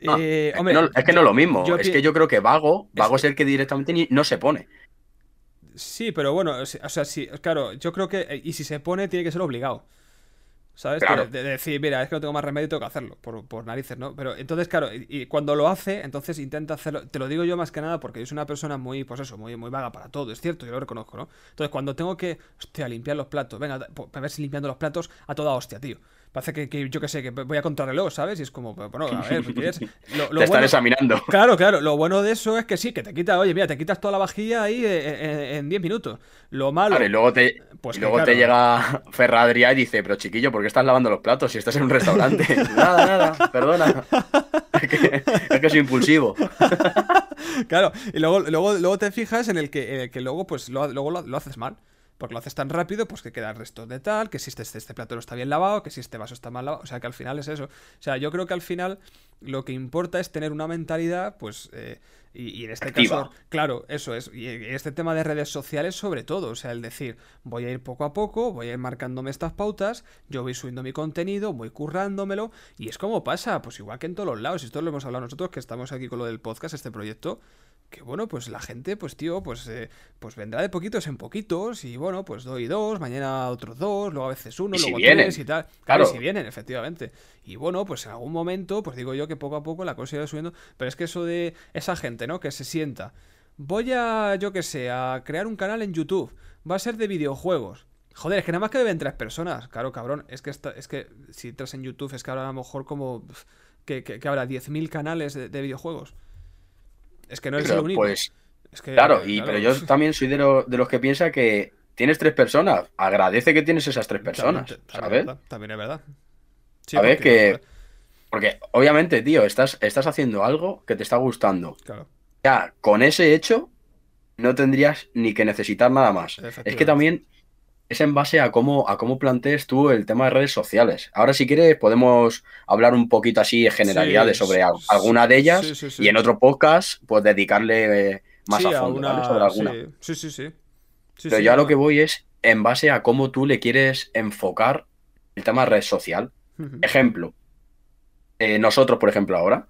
Eh, hombre, es que no es lo mismo. es que yo creo que vago, vago es, el que directamente no se pone. Sí, pero bueno, o sea, sí, claro, yo creo que. Eh, y si se pone, tiene que ser obligado. ¿Sabes? De, decir, mira, es que no tengo más remedio tengo que hacerlo, por, narices, ¿no? Pero entonces, claro, y, cuando lo hace, entonces intenta hacerlo. Te lo digo yo más que nada porque yo soy una persona muy, pues eso, muy, muy vaga para todo, es cierto, yo lo reconozco, ¿no? Entonces, cuando tengo que, hostia, limpiar los platos, venga, a ver si limpiando los platos a toda hostia, tío. Parece que, yo que sé, que voy a contrarreloj, ¿sabes? Y es como, bueno, a ver, ¿qué Lo, te están examinando. Claro, claro. Lo bueno de eso es que sí, que te quita, oye, mira, te quitas toda la vajilla ahí en 10 minutos. Lo malo. Claro, y luego te, pues luego te llega Ferradria y dice, pero chiquillo, ¿por qué estás lavando los platos si estás en un restaurante? nada, nada, perdona. es, que, soy impulsivo. claro, y luego, luego, luego te fijas en el que, que luego, pues, luego lo haces mal porque lo haces tan rápido, pues que queda el resto de tal, que si este, este, plato no está bien lavado, que si este vaso está mal lavado, o sea que al final es eso. O sea, yo creo que al final lo que importa es tener una mentalidad, pues, eh, y, en este caso, claro, eso es, y este tema de redes sociales sobre todo, o sea, el decir, voy a ir poco a poco, voy a ir marcándome estas pautas, yo voy subiendo mi contenido, voy currándomelo, y es como pasa, pues igual que en todos los lados, y esto lo hemos hablado nosotros que estamos aquí con lo del podcast, este proyecto, que bueno, pues la gente, pues tío, pues, eh, pues vendrá de poquitos en poquitos y bueno, pues doy dos, mañana otros dos, luego a veces uno, luego tres y tal. Claro, si vienen, efectivamente. Y bueno, pues en algún momento, pues digo yo que poco a poco la cosa irá subiendo, pero es que eso de esa gente, ¿no? Que se sienta, voy a, yo qué sé, a crear un canal en YouTube, va a ser de videojuegos. Joder, es que nada más que deben tres personas. Claro, cabrón. Es que, es que si entras en YouTube es que ahora a lo mejor como... Que, que, que habrá 10.000 canales de videojuegos. Es que no es el único. Pues, claro, y, pero yo también soy de, los que piensa que tienes tres personas. Agradece que tienes esas tres personas, ¿sabes? También es verdad. ¿Sabes? Que... Porque obviamente, tío, estás, estás haciendo algo que te está gustando. Claro. Ya, con ese hecho, no tendrías ni que necesitar nada más. Es que también es en base a cómo, a cómo plantees tú el tema de redes sociales. Ahora, si quieres, podemos hablar un poquito así de generalidades Sí, sobre sí, alguna de ellas sí, y en otro podcast, pues dedicarle eh, más a fondo. Sobre alguna. Sí, sí, sí. sí. Sí, Pero sí, yo a lo que voy es en base a cómo tú le quieres enfocar el tema red social. Ejemplo, eh, nosotros, por ejemplo, ahora,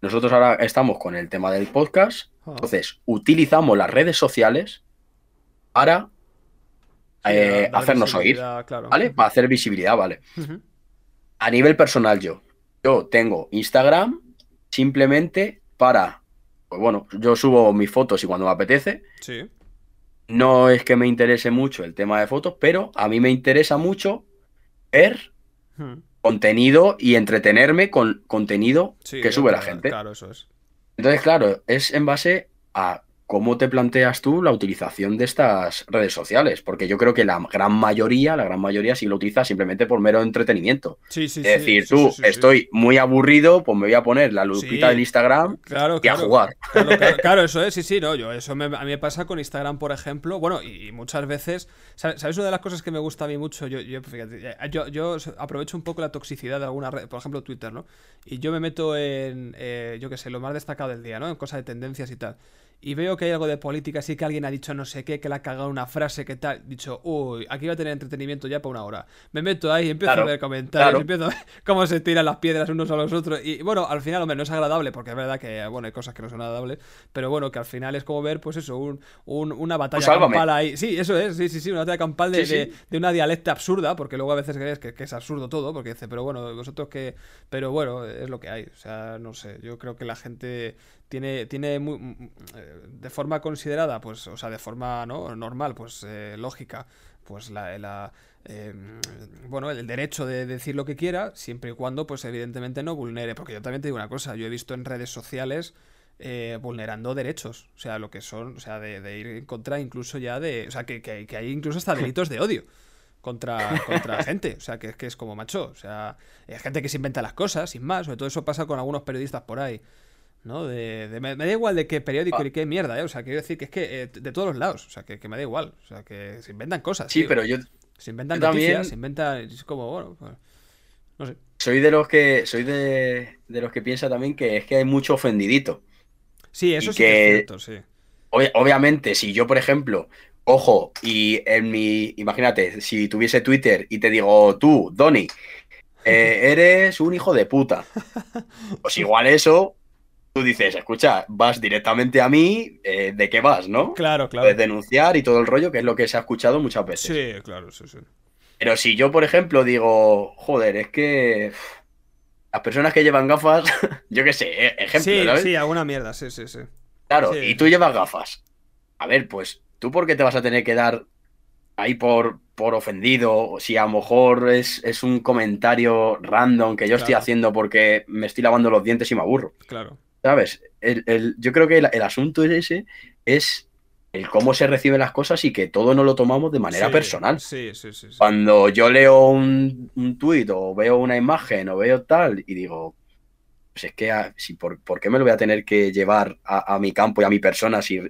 nosotros ahora estamos con el tema del podcast, Ah. entonces utilizamos las redes sociales para eh, hacernos oír, claro. ¿vale? Para hacer visibilidad, ¿vale? A nivel personal yo, yo tengo Instagram simplemente para, pues bueno, yo subo mis fotos y cuando me apetece, Sí. no es que me interese mucho el tema de fotos, pero a mí me interesa mucho ver contenido y entretenerme con contenido Sí, que sube la gente. Claro, eso es. Entonces, claro, es en base a cómo te planteas tú la utilización de estas redes sociales, porque yo creo que la gran mayoría, la gran mayoría sí lo utiliza simplemente por mero entretenimiento. Sí, sí, es sí, decir, sí, tú, estoy muy aburrido, pues me voy a poner la lupita del Instagram Claro, y a jugar. Claro, eso es, sí, sí, no, yo, eso me- a mí me pasa con Instagram, por ejemplo, bueno, y, y muchas veces, ¿sabes, una de las cosas que me gusta a mí mucho? Yo, yo, fíjate, eh, yo, yo aprovecho un poco la toxicidad de alguna red, por ejemplo Twitter, ¿no? Y yo me meto en, eh, yo qué sé, lo más destacado del día, ¿no? En cosas de tendencias y tal. Y veo que hay algo de política, así que alguien ha dicho no sé qué, que le ha cagado una frase, que tal. Dicho, uy, aquí va a tener entretenimiento ya por una hora. Me meto ahí, empiezo Claro, a ver comentarios, claro. empiezo a ver cómo se tiran las piedras unos a los otros. Y bueno, al final, hombre, no es agradable, porque es verdad que, bueno, hay cosas que no son agradables. Pero bueno, que al final es como ver, pues eso, un, un- una batalla sálvame. campal ahí. Sí, eso es, sí, sí, sí, una batalla campal de, Sí, sí. de- de una dialecta absurda, porque luego a veces crees que, que es absurdo todo, porque dice, pero bueno, vosotros que. Pero bueno, es lo que hay. O sea, no sé, yo creo que la gente tiene, tiene muy, mm, eh, de forma considerada, pues, o sea, de forma ¿no? normal, pues eh, lógica, pues la, la, eh, bueno, el derecho de decir lo que quiera, siempre y cuando, pues evidentemente no vulnere, porque yo también te digo una cosa, yo he visto en redes sociales eh, vulnerando derechos, o sea, lo que son, o sea, de, de ir en contra incluso ya de, o sea, que, que, que hay incluso hasta delitos de odio contra, contra gente. O sea, que, que es como macho. O sea, hay gente que se inventa las cosas, sin más. Sobre todo eso pasa con algunos periodistas por ahí. ¿No? De, de- me, me da igual de qué periódico Ah. y qué mierda, ¿eh? O sea, quiero decir que es que eh, de todos los lados. O sea, que, que me da igual. O sea, que se inventan cosas. Sí, tío. pero yo Se inventan yo noticias, también- se inventan. Es como, bueno, pues, no sé. soy de los que soy de, de los que piensa también que es que hay mucho ofendidito. Sí, eso Y sí que es cierto, sí. Ob- obviamente, si yo, por ejemplo, cojo y en mi, imagínate, si tuviese Twitter y te digo, tú, Donny, eh, eres un hijo de puta. Pues igual eso, tú dices, escucha, vas directamente a mí, eh, ¿de qué vas, no? Claro, Puedes claro. denunciar y todo el rollo, que es lo que se ha escuchado muchas veces. Sí, claro, sí, sí. Pero si yo, por ejemplo, digo, joder, es que las personas que llevan gafas, yo qué sé, eh, ejemplo, Sí, ¿sabes? sí, alguna mierda, sí, sí, sí. Claro, Sí. y tú llevas gafas. A ver, pues, ¿tú por qué te vas a tener que dar ahí por, por ofendido? O si a lo mejor es, es un comentario random que yo estoy haciendo porque me estoy lavando los dientes y me aburro. Claro. ¿Sabes? El- el- yo creo que el, el asunto ese es el cómo se reciben las cosas y que todo no lo tomamos de manera Sí, personal. Sí, sí, sí. sí. Cuando yo leo un, un tuit o veo una imagen o veo tal y digo, pues es que, ah, si por, ¿por qué me lo voy a tener que llevar a, a mi campo y a mi persona si,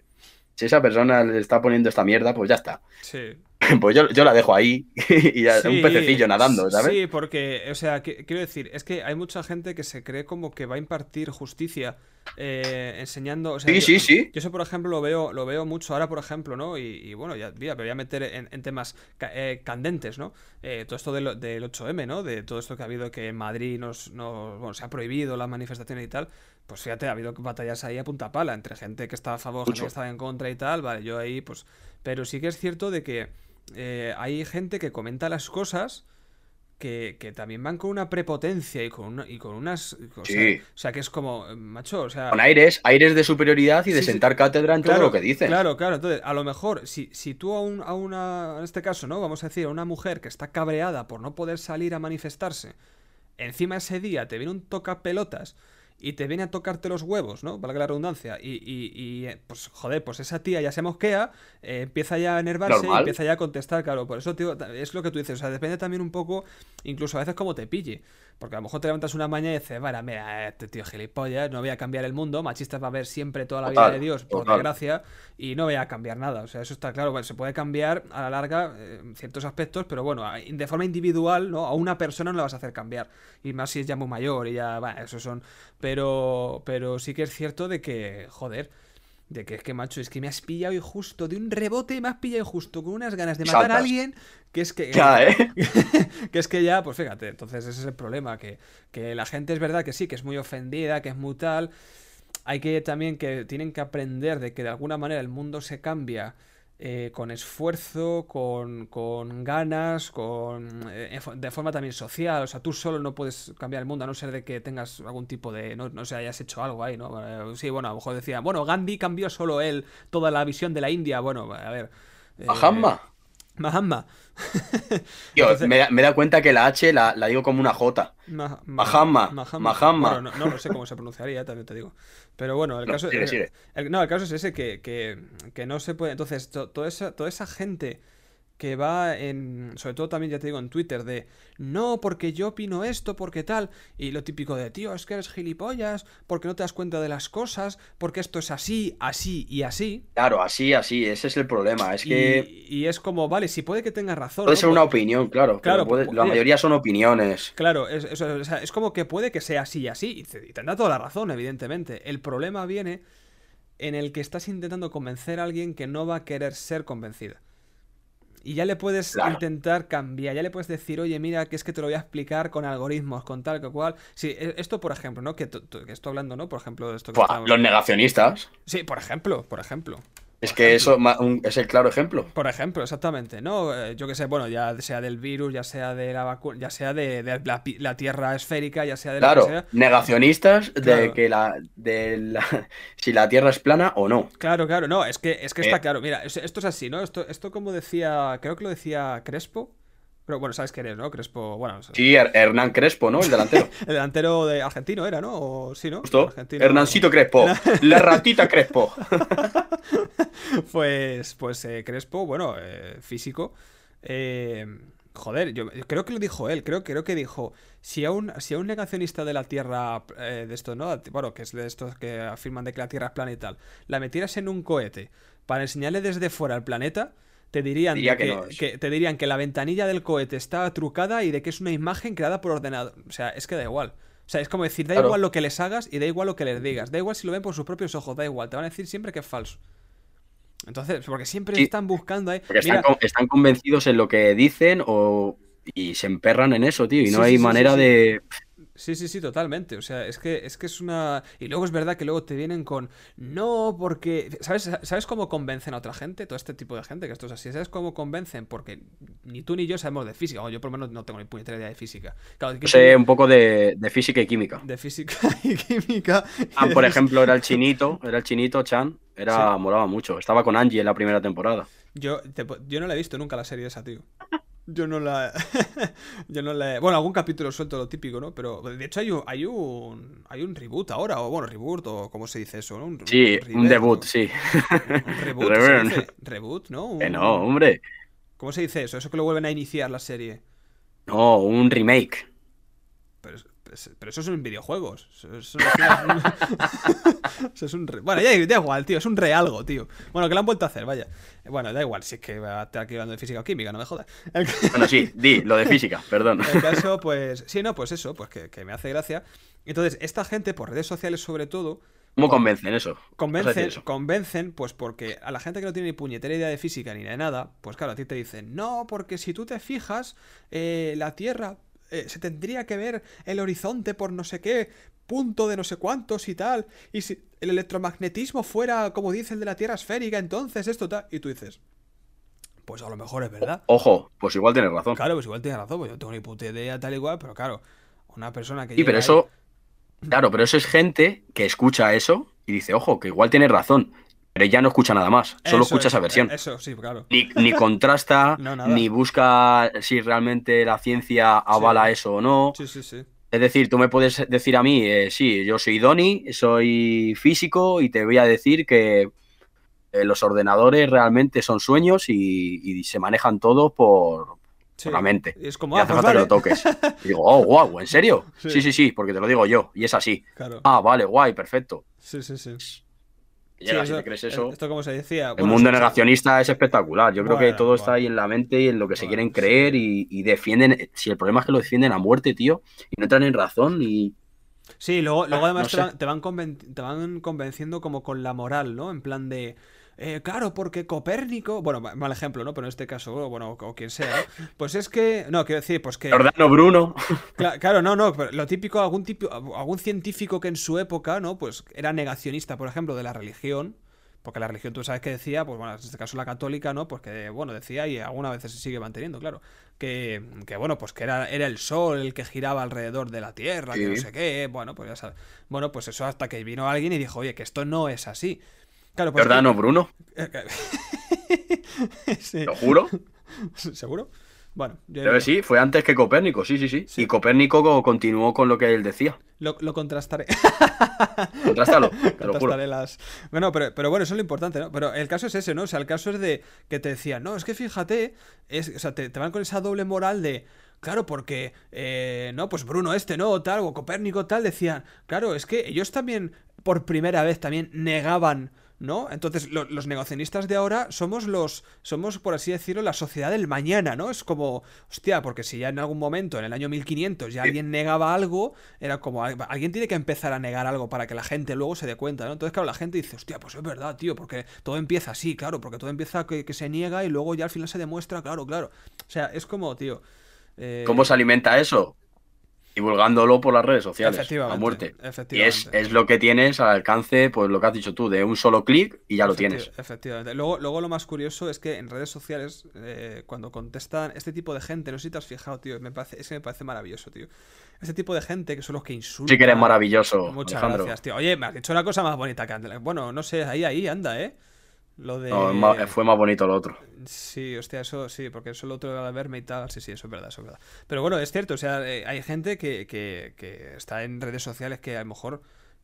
si esa persona le está poniendo esta mierda, pues ya está. Sí. Pues yo, yo la dejo ahí y ya, un Sí, pececillo nadando, ¿sabes? Sí, porque, o sea, que- quiero decir, es que hay mucha gente que se cree como que va a impartir justicia eh, enseñando. O sea, Sí, yo, sí, sí. Yo eso, por ejemplo, lo veo, lo veo mucho ahora, por ejemplo, ¿no? Y, y bueno, ya me voy a meter en, en temas ca- eh, candentes, ¿no? Eh, todo esto del, del 8M, ¿no? De todo esto que ha habido que en Madrid nos, nos- bueno, se ha prohibido las manifestaciones y tal. Pues fíjate, ha habido batallas ahí a punta pala entre gente que estaba a favor, gente que estaba en contra y tal. Vale, yo ahí, pues. Pero sí que es cierto de que eh, hay gente que comenta las cosas que, que también van con una prepotencia y con, una- y con unas... O sea, Sí. o sea, que es como, eh, macho, o sea... Con aires, aires de superioridad y de Sí, sentar cátedra en todo lo que dices. Claro, claro. Entonces, a lo mejor, si, si tú a, un- a una, en este caso, ¿no? Vamos a decir, a una mujer que está cabreada por no poder salir a manifestarse, encima ese día te viene un tocapelotas y te viene a tocarte los huevos, ¿no? Valga la redundancia. Y, y, y, eh, pues, joder, pues esa tía ya se mosquea, eh, empieza ya a enervarse y empieza ya a contestar, claro. Por eso, tío, es lo que tú dices. O sea, depende también un poco, incluso a veces cómo te pille. Porque a lo mejor te levantas una mañana y dices, vale, mira, este tío gilipollas, no voy a cambiar el mundo, machistas va a haber siempre toda la vida de Dios, por desgracia, y no voy a cambiar nada. O sea, eso está claro, se puede cambiar a la larga en ciertos aspectos, pero bueno, de forma individual, ¿no? A una persona no la vas a hacer cambiar. Y más si es ya muy mayor y ya, bueno, eso son. Pero, pero sí que es cierto de que, joder de que es que, macho, es que me has pillado justo de un rebote, me has pillado justo con unas ganas de matar a alguien, que es que... Ya, ¿eh? que es que ya, pues fíjate, entonces ese es el problema, que, que la gente es verdad que sí, que es muy ofendida, que es muy tal. Hay que también que tienen que aprender de que de alguna manera el mundo se cambia eh, con esfuerzo, con, con ganas, con eh, de forma también social. O sea, tú solo no puedes cambiar el mundo a no ser de que tengas algún tipo de. No, no sé, hayas hecho algo ahí, ¿no? sí, bueno, a lo mejor decía, bueno, Gandhi cambió solo él toda la visión de la India. Bueno, a ver. Eh, Mahatma. me, he da cuenta que la H la, digo como una J. Mahatma. Mahatma. no, no, sé cómo se pronunciaría, también te digo. Pero bueno, el caso, es, no, el caso es ese que, que, no se puede. Entonces, toda, esa, toda esa gente que va en, sobre todo también ya te digo en Twitter, de no, porque yo opino esto, porque tal, y lo típico de, tío, es que eres gilipollas, porque no te das cuenta de las cosas, porque esto es así, así y así. Claro, así, así, ese es el problema, es que... Y, es como, vale, si puede que tenga razón. Puede ser una opinión, claro, claro la mayoría son opiniones. Claro, es, es, como que puede que sea así y así, y, te, y tendrá toda la razón, evidentemente. El problema viene en el que estás intentando convencer a alguien que no va a querer ser convencida. Y ya le puedes intentar cambiar, ya le puedes decir, oye, mira, que es que te lo voy a explicar con algoritmos, con tal, que cual. Sí, e, esto, por ejemplo, ¿no? Que, que estoy hablando, ¿no? Por ejemplo, de esto que Los negacionistas. Sí, por ejemplo, por ejemplo. Es que eso es el claro ejemplo. Por ejemplo, exactamente, ¿no? Eh, yo que sé, bueno, ya sea del virus, ya sea de la vacuna, ya sea de, la, tierra esférica, ya sea de claro, negacionistas de que la, de la, si la tierra es plana o no. Claro, claro, no, es que, es que está eh. claro. Mira, esto es así, ¿no? Esto, esto como decía, creo que lo decía Crespo, pero bueno, sabes quién es, ¿no? Crespo, bueno. Sí, Hernán Crespo, ¿no? El delantero. el delantero de argentino era, ¿no? O, sí, ¿no? Justo. Hernancito Crespo. la ratita Crespo. pues, pues eh, Crespo, bueno, eh, físico. Eh, joder, yo creo que lo dijo él. Creo, creo que dijo: si a un, si a un negacionista de la Tierra, de esto, ¿no? Bueno, que es de estos que afirman de que la Tierra es plana y tal, la metieras en un cohete para enseñarle desde fuera al planeta te dirían, que, te dirían que la ventanilla del cohete está trucada y de que es una imagen creada por ordenador. O sea, es que da igual. O sea, es como decir, da igual lo que les hagas y da igual lo que les digas. Da igual si lo ven por sus propios ojos, da igual. Te van a decir siempre que es falso. Entonces, porque siempre están buscando ahí. Porque están, convencidos en lo que dicen o y se emperran en eso, tío. Y no hay manera de. Sí, sí, sí, totalmente. O sea, es que, es que es una. Y luego es verdad que luego te vienen con. No, porque. ¿Sabes, ¿Sabes cómo convencen a otra gente? Todo este tipo de gente que esto es así. ¿Sabes cómo convencen? Porque ni tú ni yo sabemos de física. O yo por lo menos no tengo ni puñetera idea de física. sé un poco de, física y química. De física y química. Ah, por ejemplo, era el chinito. Era el chinito Chan. Era, molaba mucho. Estaba con Angie en la primera temporada. Yo, yo no la he visto nunca la serie de esa, tío. Yo no la. yo no la. Bueno, algún capítulo suelto lo típico, ¿no? Pero de hecho hay un, hay un. Hay un reboot ahora, o bueno, reboot, o cómo se dice eso, ¿no? sí, un debut, sí. Un reboot. Reboot, ¿no? no, hombre. ¿Cómo se dice eso? Eso que lo vuelven a iniciar la serie. No, un remake. Pero, eso son videojuegos. Eso, es un. Bueno, ya da igual, tío. Es un re algo, tío. Bueno, que lo han vuelto a hacer, vaya. Bueno, da igual, si es que va a estar aquí hablando de física o química, no me jodas. Bueno, sí, di, lo de física, perdón. En el caso, pues. Sí, no, pues eso, pues que, me hace gracia. Entonces, esta gente, por redes sociales sobre todo. ¿Cómo convencen eso? Convencen, convencen, pues porque a la gente que no tiene ni puñetera idea de física ni de nada, pues claro, a ti te dicen, no, porque si tú te fijas, eh, la Tierra eh, se tendría que ver el horizonte por no sé qué punto de no sé cuántos y tal. Y si el electromagnetismo fuera, como dicen, de la Tierra esférica, entonces esto tal. Y tú dices, pues a lo mejor es verdad. Ojo, pues igual tienes razón. Claro, pues igual tienes razón, pues yo no tengo ni puta idea tal igual, pero claro, una persona que... Sí, pero eso... Claro, pero eso es gente que escucha eso y dice, ojo, que igual tienes razón pero ya no escucha nada más, solo escucha esa versión. Eso, sí, claro. Ni, contrasta, ni busca si realmente la ciencia avala eso o no. Sí, sí, sí. Es decir, tú me puedes decir a mí, eh, sí, yo soy Doni, soy físico y te voy a decir que eh, los ordenadores realmente son sueños y, se manejan todos por, Sí. por la mente. Y es como, Y ah, hace pues falta que lo toques. Y digo, oh, guau, ¿en serio? Sí. Sí. sí, sí, porque te lo digo yo, y es así. Claro. Ah, vale, guay, perfecto. Sí, sí, sí. Sí, eso- te crees eso. Esto como se decía. El bueno, mundo sí, sí. negacionista es espectacular. Yo creo que Bueno, todo está ahí en la mente y en lo que se quieren creer y, y defienden. Si el problema es que lo defienden a muerte, tío, y no entran en razón y. Sí, luego, luego Ah, además no te, van, te, van conven- te van convenciendo como con la moral, ¿no? En plan de... eh, claro, porque Copérnico... Bueno, ma- mal ejemplo, ¿no? Pero en este caso, bueno, o quien sea, ¿no? Pues es que... No, quiero decir, pues que... Jordano Bruno. Cla- Claro, no, no, pero lo típico, algún tipo, algún científico que en su época, ¿no? Pues era negacionista, por ejemplo, de la religión. Porque la religión, tú sabes que decía, pues bueno, en este caso la católica, ¿no? Pues que, bueno, decía, y alguna vez se sigue manteniendo, claro, que, que bueno, pues que era, era el sol el que giraba alrededor de la Tierra, que no sé qué, bueno, pues ya sabes. Bueno, pues eso hasta que vino alguien y dijo, oye, que esto no es así. Claro, pues. Jordano Bruno, Sí. lo juro. ¿Seguro? Bueno, yo Pero sí, fue antes que Copérnico, sí, sí, sí. Sí. Y Copérnico co- continuó con lo que él decía. lo, lo contrastaré. Contrástalo, te lo juro. Las. Bueno, pero, pero bueno, eso es lo importante, ¿no? Pero el caso es ese, ¿no? O sea, el caso es de que te decían, no, es que fíjate, es, o sea, te, te van con esa doble moral de. Claro, porque, eh, no, pues Bruno este, no, tal, o Copérnico tal, decían, claro, es que ellos también, por primera vez, también negaban, ¿no? Entonces, lo- los negacionistas de ahora somos los, somos, por así decirlo, la sociedad del mañana, ¿no? Es como, hostia, porque si ya en algún momento, en el año 1500, ya alguien negaba algo, era como, "Al- alguien tiene que empezar a negar algo para que la gente luego se dé cuenta, ¿no? Entonces, claro, la gente dice, hostia, pues es verdad, tío, porque todo empieza así, claro, porque todo empieza que, que se niega y luego ya al final se demuestra, claro, claro. O sea, es como, tío... eh, ¿Cómo se alimenta eso? Divulgándolo por las redes sociales. A Efectivamente, muerte. Y es, es lo que tienes al alcance, pues lo que has dicho tú, de un solo clic y ya lo tienes. Efectivamente. Luego, luego lo más curioso es que en redes sociales, eh, cuando contestan este tipo de gente, no sé si te has fijado, tío, me parece, es que me parece maravilloso, tío. Este tipo de gente que son los que insultan. Sí que eres maravilloso, Muchas Alejandro. gracias, tío. Oye, me has dicho una cosa más bonita que antes. Bueno, no sé, ahí, ahí, anda, ¿eh? Lo de... No, ma- fue más bonito lo otro. Sí, hostia, eso sí, porque eso lo otro era de verme y tal, sí, sí, eso es verdad, eso es verdad. Pero bueno, es cierto, o sea, eh, hay gente que, que, que está en redes sociales que a lo mejor,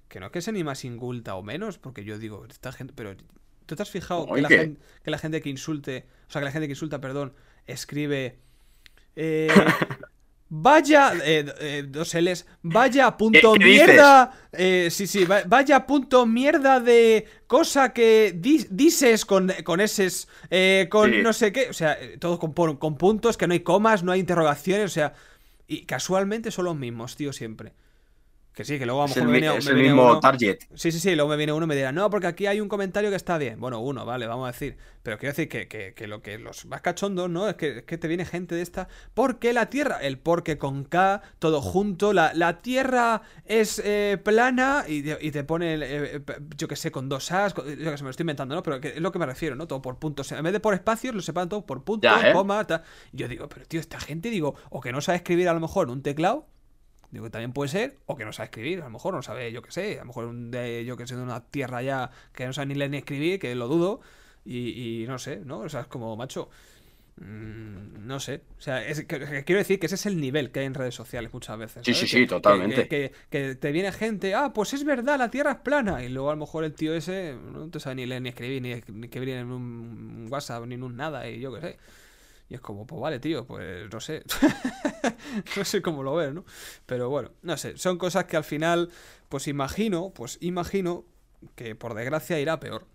que no es que sea ni más ingulta o menos, porque yo digo, esta gente, pero ¿tú te has fijado que ¿y la, gente, que la gente que insulte, o sea, que la gente que insulta, perdón, escribe... eh, Vaya, eh, eh, dos L's, vaya punto ¿Qué- qué dices? mierda, eh, sí, sí, va- vaya punto mierda de cosa que di- dices con, con eses, eh, con Sí. no sé qué, o sea, eh, todo con, con puntos, que no hay comas, no hay interrogaciones, o sea, y casualmente son los mismos, tío, siempre. Que sí, que luego a lo mejor me viene, es me el viene mismo uno- target. Sí, sí, sí, luego me viene uno y me dirá, no, porque aquí hay un comentario que está bien. Bueno, uno, vale, vamos a decir. Pero quiero decir que, que- que lo que los más cachondos, ¿no? Es que, es que te viene gente de esta. ¿Por qué la Tierra? El porque con K, todo junto. La, la Tierra es eh, plana y te, y te pone, eh, eh, yo que sé, con dos As. con- yo que sé, me lo estoy inventando, ¿no? Pero que es lo que me refiero, ¿no? Todo por puntos. En vez de por espacios, lo separan todo por puntos, Ya, ¿eh? comas, tal. Yo digo, pero tío, esta gente, digo, o que no sabe escribir a lo mejor en un teclado. Digo que también puede ser, o que no sabe escribir, a lo mejor no sabe, yo qué sé, a lo mejor un de, yo que sé, de una tierra ya que no sabe ni leer ni escribir, que lo dudo, y, y no sé, ¿no? O sea, es como, macho, mm, no sé, o sea, es, que- que quiero decir que ese es el nivel que hay en redes sociales muchas veces. Sí, ¿sabes? sí, sí, Que- totalmente. Que, que- que te viene gente, ah, pues es verdad, la tierra es plana, y luego a lo mejor el tío ese no te sabe ni leer ni escribir, ni, ni escribir en un WhatsApp, ni en un nada, y yo qué sé. Y es como, pues vale, tío, pues no sé. no sé cómo lo ves, ¿no? Pero bueno, no sé, son cosas que al final, pues imagino, pues imagino que por desgracia irá peor.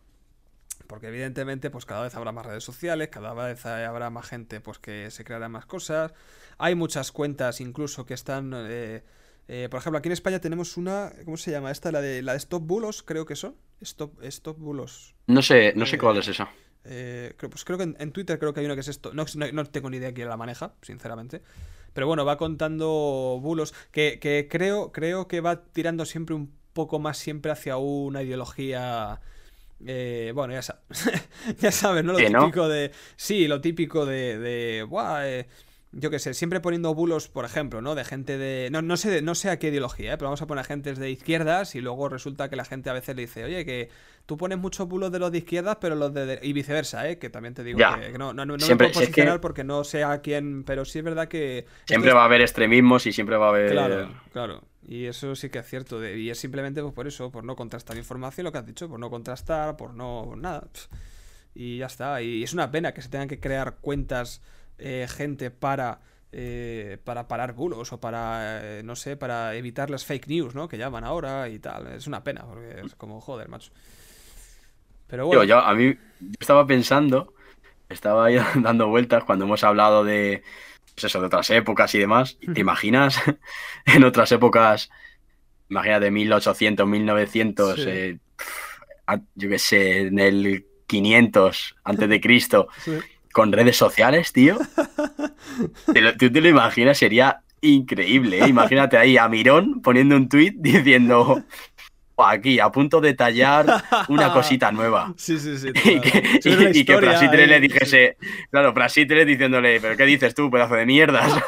Porque evidentemente, pues cada vez habrá más redes sociales, cada vez habrá más gente pues que se creará más cosas. Hay muchas cuentas incluso que están... eh, eh, por ejemplo, aquí en España tenemos una... ¿Cómo se llama? Esta, la de, la de Stop Bulos, creo que son. Stop, Stop Bulos. No sé, no sé Eh, cuál es esa. Eh, creo, pues creo que en, en Twitter creo que hay uno que es esto. No, no, no tengo ni idea quién la maneja, sinceramente. Pero bueno, va contando bulos que, que creo, creo que va tirando siempre un poco más siempre hacia una ideología. eh, bueno, ya sabes. ya sabes, ¿no? Lo típico de. Sí, lo típico de. de buah, eh, yo qué sé, siempre poniendo bulos, por ejemplo, ¿no? De gente de. No, no sé, no sé a qué ideología, ¿eh? pero vamos a poner gentes de izquierdas y luego resulta que la gente a veces le dice, oye, que tú pones muchos bulos de los de izquierdas, pero los de. de-". Y viceversa, ¿eh? Que también te digo Ya. que, no, no, no, no Siempre- me si puedo es que- posicionar porque no sé a quién, pero sí es verdad que. Siempre va a haber extremismos y siempre va a haber. Claro, claro. Y eso sí que es cierto. de- y es simplemente pues, por eso, por no contrastar información, lo que has dicho, por no contrastar, por no. por nada. Y ya está. Y es una pena que se tengan que crear cuentas eh, gente para, eh, para parar bulos o para, eh, no sé, para evitar las fake news, ¿no? Que llaman ahora y tal. Es una pena, porque es como, joder, macho. Pero bueno. yo, a mí, yo estaba pensando, estaba ahí dando vueltas cuando hemos hablado de, pues eso, de otras épocas y demás. ¿Te imaginas en otras épocas, imagínate, 1800, 1900, Sí. eh, yo qué sé, en el 500 antes de Cristo, Sí. con redes sociales, tío? ¿Te lo- ¿Tú te lo imaginas? Sería increíble, ¿eh? Imagínate ahí a Mirón poniendo un tuit diciendo... "Buah, Aquí, a punto de tallar una cosita nueva. Sí, sí, sí. Y que, y que Prasíteres le dijese, claro, Prasíteres diciéndole, pero ¿qué dices tú, pedazo de mierdas?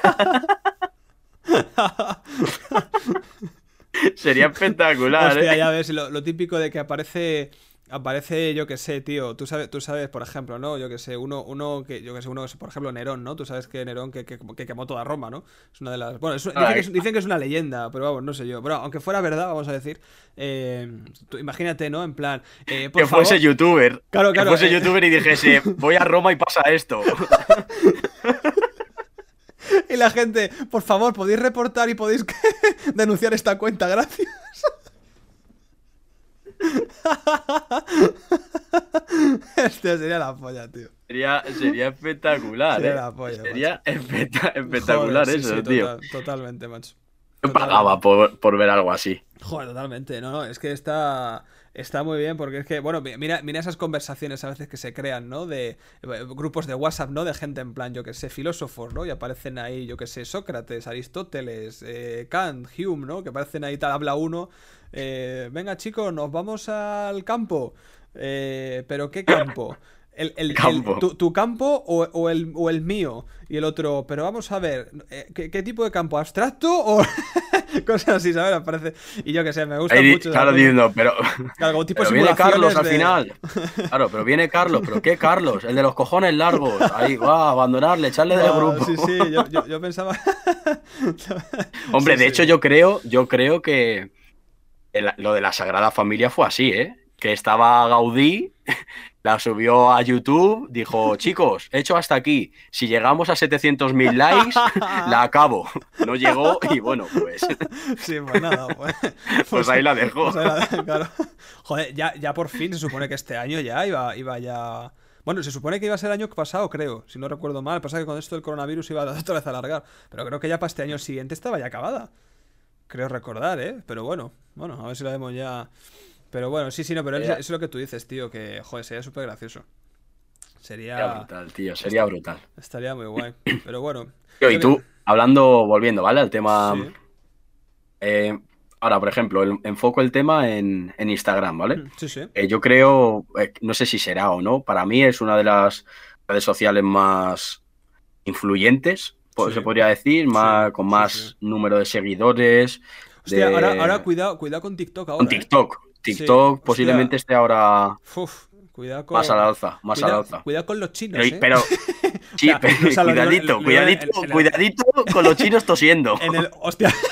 Sería espectacular, Hostia, ¿eh? ya ves, lo, lo típico de que aparece. Aparece, yo que sé, tío. Tú sabes, tú sabes, por ejemplo, ¿no? Yo que sé, uno, uno que, yo que sé, uno, por ejemplo, Nerón, ¿no? Tú sabes que Nerón que, que, que quemó toda Roma, ¿no? Es una de las. Bueno, es- dicen, que es, dicen que es una leyenda, pero vamos, no sé yo. Pero aunque fuera verdad, vamos a decir. eh, tú imagínate, ¿no? En plan. eh, por Que fuese youtuber. Claro, claro, Que fuese eh. youtuber y dijese, voy a Roma y pasa esto. Y la gente, por favor, podéis reportar y podéis denunciar esta cuenta, gracias. Este sería la polla, tío. Sería, sería espectacular, Sería ¿eh? la polla, Sería especta- espectacular Joder, eso, sí, tío. total- totalmente, macho. Yo pagaba por, por ver algo así. Joder, totalmente. No, no, es que está, está muy bien porque es que, bueno, mi- mira, mira esas conversaciones a veces que se crean, ¿no? De eh, grupos de WhatsApp, ¿no? De gente en plan, yo que sé, filósofos, ¿no? Y aparecen ahí, yo que sé, Sócrates, Aristóteles, eh, Kant, Hume, ¿no? Que aparecen ahí, tal, habla uno. Eh, Venga, chicos, nos vamos al campo. Eh, ¿Pero qué campo? El, el- el- Campo. tu, tu campo o, o el, o el mío? Y el otro, pero vamos a ver, eh, ¿qué, qué tipo de campo? ¿Abstracto o...? Cosas así, ¿sabes? Y yo que sé, me gusta Ahí, mucho. claro, diciendo, pero, Claro, tipo pero viene Carlos al final. Claro, pero viene Carlos. ¿Pero qué Carlos? El de los cojones largos. Ahí, va, abandonarle, echarle del grupo. Sí, sí, yo, yo- yo pensaba... Hombre, Sí, de sí. hecho, yo creo, yo creo que el- lo de la Sagrada Familia fue así, ¿eh? Que estaba Gaudí, la subió a YouTube, dijo, chicos, he hecho hasta aquí. Si llegamos a 700.000 likes, la acabo. No llegó y bueno, pues, Sí, pues nada, pues... pues ahí la dejó. pues ahí la- claro. Joder, ya, ya por fin se supone que este año ya iba, iba ya... Bueno, se supone que iba a ser el año pasado, creo, si no recuerdo mal. Pasa que con esto del coronavirus iba otra vez a alargar. Pero creo que ya para este año siguiente estaba ya acabada. Creo recordar, ¿eh? Pero bueno, bueno, a ver si la vemos ya... Pero bueno, sí, sí, no, pero eso es lo que tú dices, tío, que, joder, sería súper gracioso. Sería Sería... brutal, tío, sería brutal. Estaría muy guay. Pero bueno. Tío, y que- tú, hablando, volviendo, ¿vale? Al tema... Sí. eh, ahora, por ejemplo, el- enfoco el tema en, en Instagram, ¿vale? Mm, Sí, sí. Eh, yo creo, eh, no sé si será o no, para mí es una de las redes sociales más influyentes, po- Sí. se podría decir, más, Sí, con más sí. número de seguidores. Hostia, de- ahora, ahora cuidado, cuidado con TikTok ahora. con ¿eh? TikTok. TikTok hostia. posiblemente esté ahora Uf, cuidado con. más al alza, más cuidado, al alza. cuidado con los chinos, Pero, ¿eh? pero- sí, sea, pero lo cuidadito, lo cuidadito, en- cuidadito con los chinos tosiendo. En el. Hostia.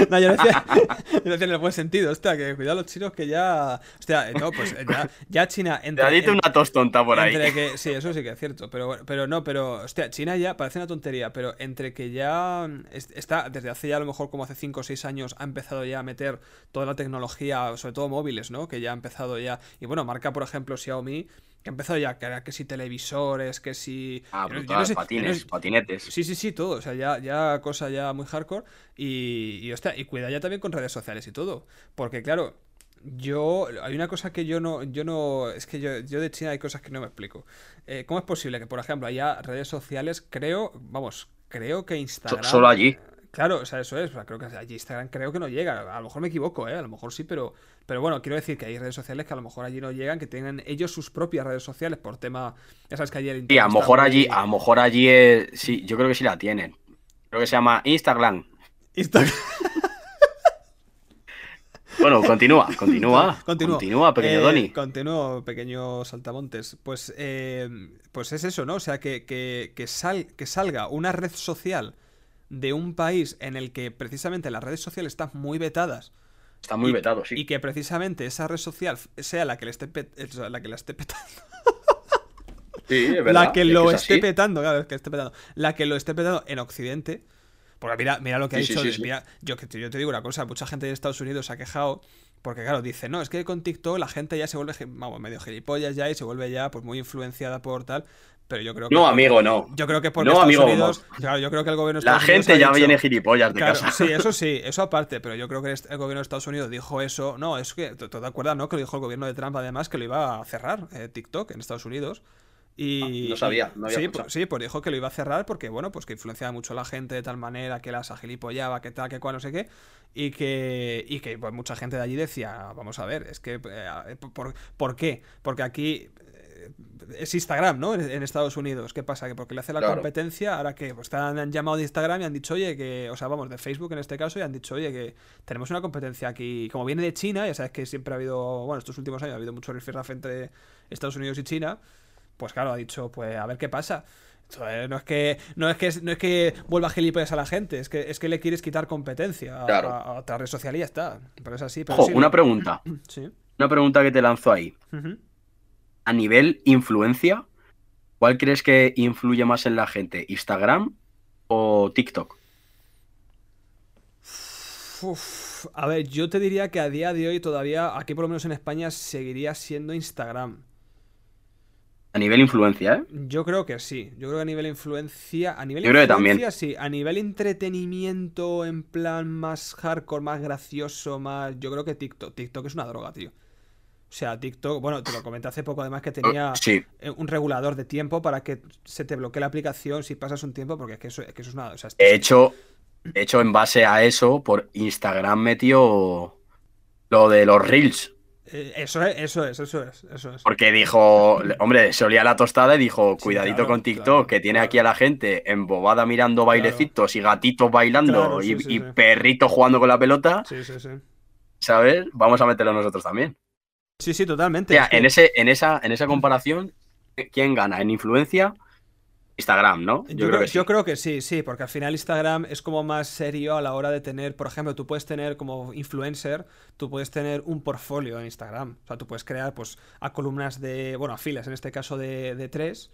No, yo decía, yo decía en el buen sentido, hostia, que cuidado los chinos que ya. Hostia, eh, no, pues eh, ya, ya China. Entre, Cuidadito en- una tos tonta por ahí. entre que, sí, eso sí que es cierto, pero, pero no, pero, hostia, China ya parece una tontería, pero entre que ya es- está, desde hace ya a lo mejor como hace 5 o 6 años, ha empezado ya a meter toda la tecnología, sobre todo móviles, ¿no? Que ya ha empezado ya, y bueno, marca, por ejemplo, Xiaomi, que ha empezado ya a crear que si televisores, que si... Ah, brutal, no sé- yo no patines, sé- patinetes. Sí, sí, sí, todo. O sea, ya, ya cosa ya muy hardcore. Y, y, hostia, y cuida ya también con redes sociales y todo. Porque, claro, yo. Hay una cosa que yo no. Yo no. Es que yo, yo de China hay cosas que no me explico. Eh, ¿Cómo es posible que, por ejemplo, haya redes sociales? Creo. Vamos, creo que Instagram. solo allí. Claro, o sea, eso es. o sea, creo que allí Instagram creo que no llega. A lo mejor me equivoco, ¿eh? A lo mejor sí, pero. Pero bueno, quiero decir que hay redes sociales que a lo mejor allí no llegan, que tienen ellos sus propias redes sociales por tema. Ya sabes que el Sí, a lo mejor allí, a lo mejor allí es- sí, yo creo que sí la tienen. Creo que se llama Instagram. Instagram. Bueno, continúa, continúa. Continúo. Continúa, pequeño Eh, Doni. Continúo, pequeño saltamontes. Pues, eh, pues es eso, ¿no? O sea, que, que, que, sal- que salga una red social de un país en el que precisamente las redes sociales están muy vetadas Está muy y- vetado, sí. y que precisamente esa red social sea la que le esté, la que la esté petando. Sí, es verdad. la que es lo es esté así. petando, claro, es que esté petando. La que lo esté petando en Occidente. Porque mira, mira lo que ha Sí, dicho. sí, mira, yo, que- yo te digo una cosa, mucha gente de Estados Unidos se ha quejado. Porque claro, dice, no, es que con TikTok la gente ya se vuelve vamos, medio gilipollas ya y se vuelve ya pues muy influenciada por tal. Pero yo creo que. No, amigo, no. Yo creo que por No, amigo, Unidos. Claro, yo creo que el gobierno La gente ya dicho- viene gilipollas de Claro, casa. sí, eso sí, eso aparte, pero yo creo que el gobierno de Estados Unidos dijo eso. No, es que, ¿tú te acuerdas, no? Que lo dijo el gobierno de Trump además que lo iba a cerrar eh, TikTok en Estados Unidos. Y, Ah, no sabía, no había sí, pues, sí, pues dijo que lo iba a cerrar porque, bueno, pues que influenciaba mucho a la gente de tal manera que las agilipollaba, que tal, que cual, no sé qué. Y que, y que pues, mucha gente de allí decía, vamos a ver, es que, eh, ¿por, por qué? Porque aquí eh, es Instagram, ¿no? En, en Estados Unidos. ¿Qué pasa? Que porque le hace la Claro. competencia, ahora que pues han, llamado de Instagram y han dicho, oye, que, o sea, vamos, de Facebook en este caso, y han dicho, oye, que tenemos una competencia aquí, como viene de China, ya sabes que siempre ha habido, bueno, estos últimos años ha habido mucho rifirrafe entre Estados Unidos y China, pues claro, ha dicho, pues a ver qué pasa. No es que no es que no es que vuelva gilipollas a la gente, es que es que le quieres quitar competencia a, Claro. a otra red social y ya está. Pero es así, pero Ojo, sí, una ¿no? pregunta. Sí. Una pregunta que te lanzo ahí. A nivel influencia, ¿cuál crees que influye más en la gente? ¿Instagram o TikTok? Uf, a ver, yo te diría que a día de hoy todavía, aquí por lo menos en España, seguiría siendo Instagram. A nivel influencia, ¿eh? Yo creo que sí. Yo creo que a nivel influencia. A nivel Yo creo que influencia, sí. A nivel entretenimiento, en plan más hardcore, más gracioso, más. Yo creo que TikTok. TikTok es una droga, tío. O sea, TikTok, bueno, te lo comenté hace poco además que tenía Sí. eh, un regulador de tiempo para que se te bloquee la aplicación si pasas un tiempo, porque es que eso, es, que eso es una. O sea, hecho, hecho, en base a eso, por Instagram metió lo de los Reels. eh, eso es, eso es, eso es, eso es. Porque dijo, hombre, se olía la tostada y dijo, Sí, cuidadito claro, con TikTok, claro, que tiene claro. aquí a la gente embobada mirando bailecitos y gatitos bailando y, sí, y perritos jugando con la pelota, Sí, sí, sí. ¿sabes? Vamos a meterlo nosotros también. Sí, sí, O totalmente. sea, es que- en, ese, en, esa, en esa comparación, ¿quién gana? En influencia, Instagram, ¿no? Yo, creo, yo creo que sí, sí, porque al final Instagram es como más serio a la hora de tener, por ejemplo, tú puedes tener como influencer, tú puedes tener un portfolio en Instagram. O sea, tú puedes crear pues a columnas de, bueno, a filas, en este caso de, de tres,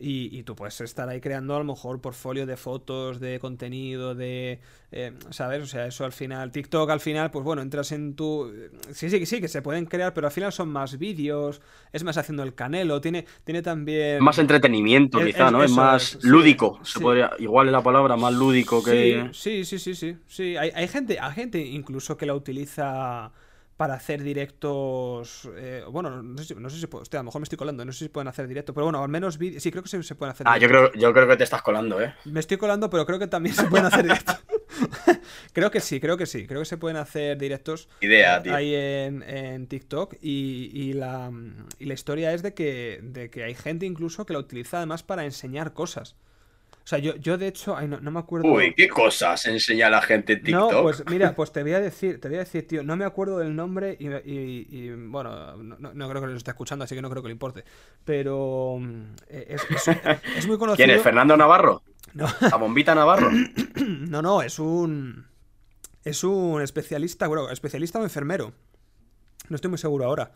y, y tú puedes estar ahí creando a lo mejor portfolio de fotos, de contenido, de, eh, ¿sabes? O sea, eso al final, TikTok al final, pues bueno, entras en tu... Sí, sí, sí, que se pueden crear, pero al final son más vídeos, es más haciendo el canelo, tiene, tiene también... Más entretenimiento, Es- quizá, es- ¿no? Es más es, sí, lúdico. Se sí. podría, igual es la palabra, más lúdico que. Sí, sí, sí, sí, sí. sí. Hay, hay gente, hay gente incluso que la utiliza para hacer directos. eh, bueno, no sé, si, no sé si puedo- hostia, a lo mejor me estoy colando, no sé si pueden hacer directo, pero bueno, al menos. Sí, creo que se, se pueden hacer Ah, yo creo, yo creo que te estás colando, ¿eh? Me estoy colando, pero creo que también se pueden hacer directos. creo que sí, creo que sí. Creo que se pueden hacer directos Idea, tío. ahí en, en TikTok. Y, y la, y la historia es de que, de que hay gente incluso que la utiliza además para enseñar cosas. O sea, yo, yo de hecho, ay, no, no me acuerdo. Uy, ¿qué cosas enseña la gente en TikTok? No, pues mira, pues te voy a decir, te voy a decir, tío, no me acuerdo del nombre y, y- y, bueno, no, no- creo que lo esté escuchando, así que no creo que le importe. Pero mm, es, es- es muy conocido. ¿Quién es? ¿Fernando Navarro? No, ¿La bombita Navarro? no, no, es un es un especialista, bueno, especialista o enfermero. No estoy muy seguro ahora.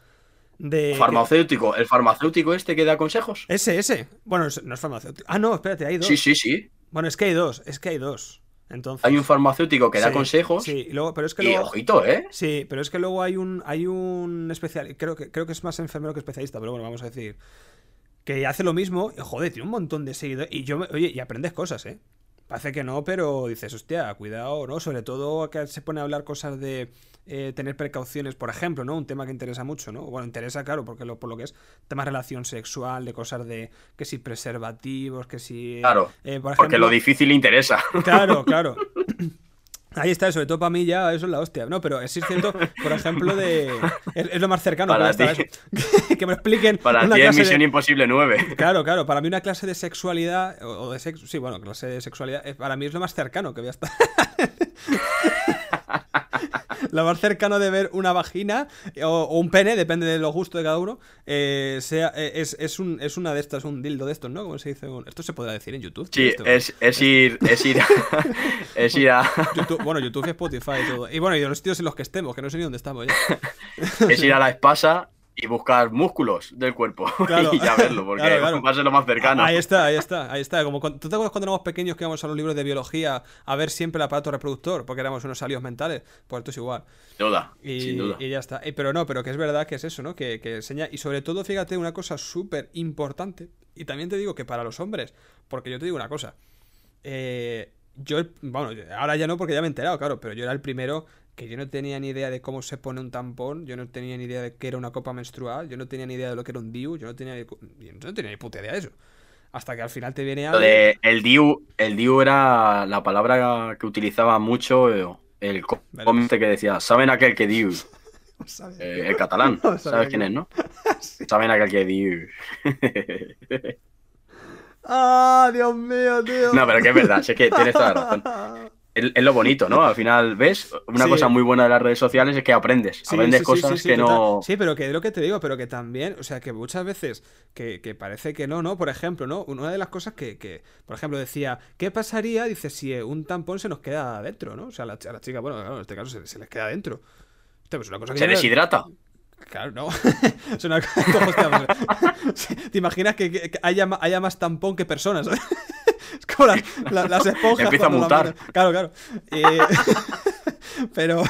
De Farmacéutico. ¿El farmacéutico este que da consejos? ese, ese. Bueno, no es farmacéutico. Ah, no, espérate, hay dos. Sí, sí, sí. Bueno, es que hay dos, es que hay dos. Entonces. Hay un farmacéutico que da consejos. Sí, y luego, pero es que Y luego. ojito, ¿eh? Sí, pero es que luego hay un hay un especial, creo que creo que es más enfermero que especialista, pero bueno, vamos a decir que hace lo mismo, joder, tiene un montón de seguidores y yo me- oye, y aprendes cosas, ¿eh? Parece que no, pero dices, hostia, cuidado, ¿no? Sobre todo que se pone a hablar cosas de eh, tener precauciones, por ejemplo, ¿no? Un tema que interesa mucho, ¿no? Bueno, interesa, claro, porque lo, por lo que es tema de relación sexual, de cosas de que si preservativos, que si... Claro, eh, por Porque lo difícil interesa. Claro, claro. Ahí está, sobre todo para mí ya eso es la hostia. No, pero es cierto, por ejemplo, de. Es, es lo más cercano Para que voy a estar ti. eso. que me expliquen. Para una ti es Misión de- Imposible 9. Claro, claro, para mí una clase de sexualidad, o o de sexo, sí, bueno, clase de sexualidad, eh, para mí es lo más cercano que voy a estar. lo más cercano de ver una vagina o, o un pene, depende de lo gusto de cada uno, eh, sea, eh, es, es, un, es una de estas, un dildo de estos, ¿no? ¿Cómo se dice? Esto se podrá decir en YouTube. Sí, Esto- es, es ir. Es ir a. es ir a. YouTube- bueno, YouTube y Spotify y todo. Y bueno, y de los sitios en los que estemos, que no sé ni dónde estamos ya. Es ir a la espasa y buscar músculos del cuerpo y ya verlo, porque va a ser lo más cercano. Ahí está, ahí está, ahí está. Como ¿Tú te acuerdas cuando éramos pequeños que íbamos a los libros de biología a ver siempre el aparato reproductor? Porque éramos unos salidos mentales. Pues esto es igual. Sin duda, y, sin duda. Y ya está. pero no, pero que es verdad que es eso, ¿no? Que, que enseña. Y sobre todo, fíjate, una cosa súper importante. Y también te digo que para los hombres, porque yo te digo una cosa. Eh, yo, bueno, ahora ya no porque ya me he enterado, claro, pero yo era el primero que yo no tenía ni idea de cómo se pone un tampón, yo no tenía ni idea de qué era una copa menstrual, yo no tenía ni idea de lo que era un DIU, yo no tenía, yo no tenía ni puta idea de eso. Hasta que al final te viene algo... De el DIU, el DIU era la palabra que utilizaba mucho el comente que decía, ¿saben aquel que DIU? Eh, el catalán, ¿sabes quién es, no? ¿Saben aquel que DIU? ¡Ah, Dios mío, tío! No, pero que es verdad, es que tienes toda la razón. Es, lo bonito, ¿no? Al final, ¿ves? Una cosa muy buena de las redes sociales es que aprendes. aprendes cosas que no. Sí, pero que es lo que te digo, pero que también, o sea, que muchas veces que, parece que no, ¿no? Por ejemplo, ¿no? Una de las cosas que, por ejemplo, decía, ¿qué pasaría? Dice, si un tampón se nos queda adentro, ¿no? O sea, a la, chica, bueno, claro, en este caso se, les queda adentro. Pues una cosa que ¿Se deshidrata? Claro, no. es una. ¿Te imaginas que, haya, haya, más tampón que personas? es como las esponjas. Empieza a mutar. Claro, claro. Eh, pero,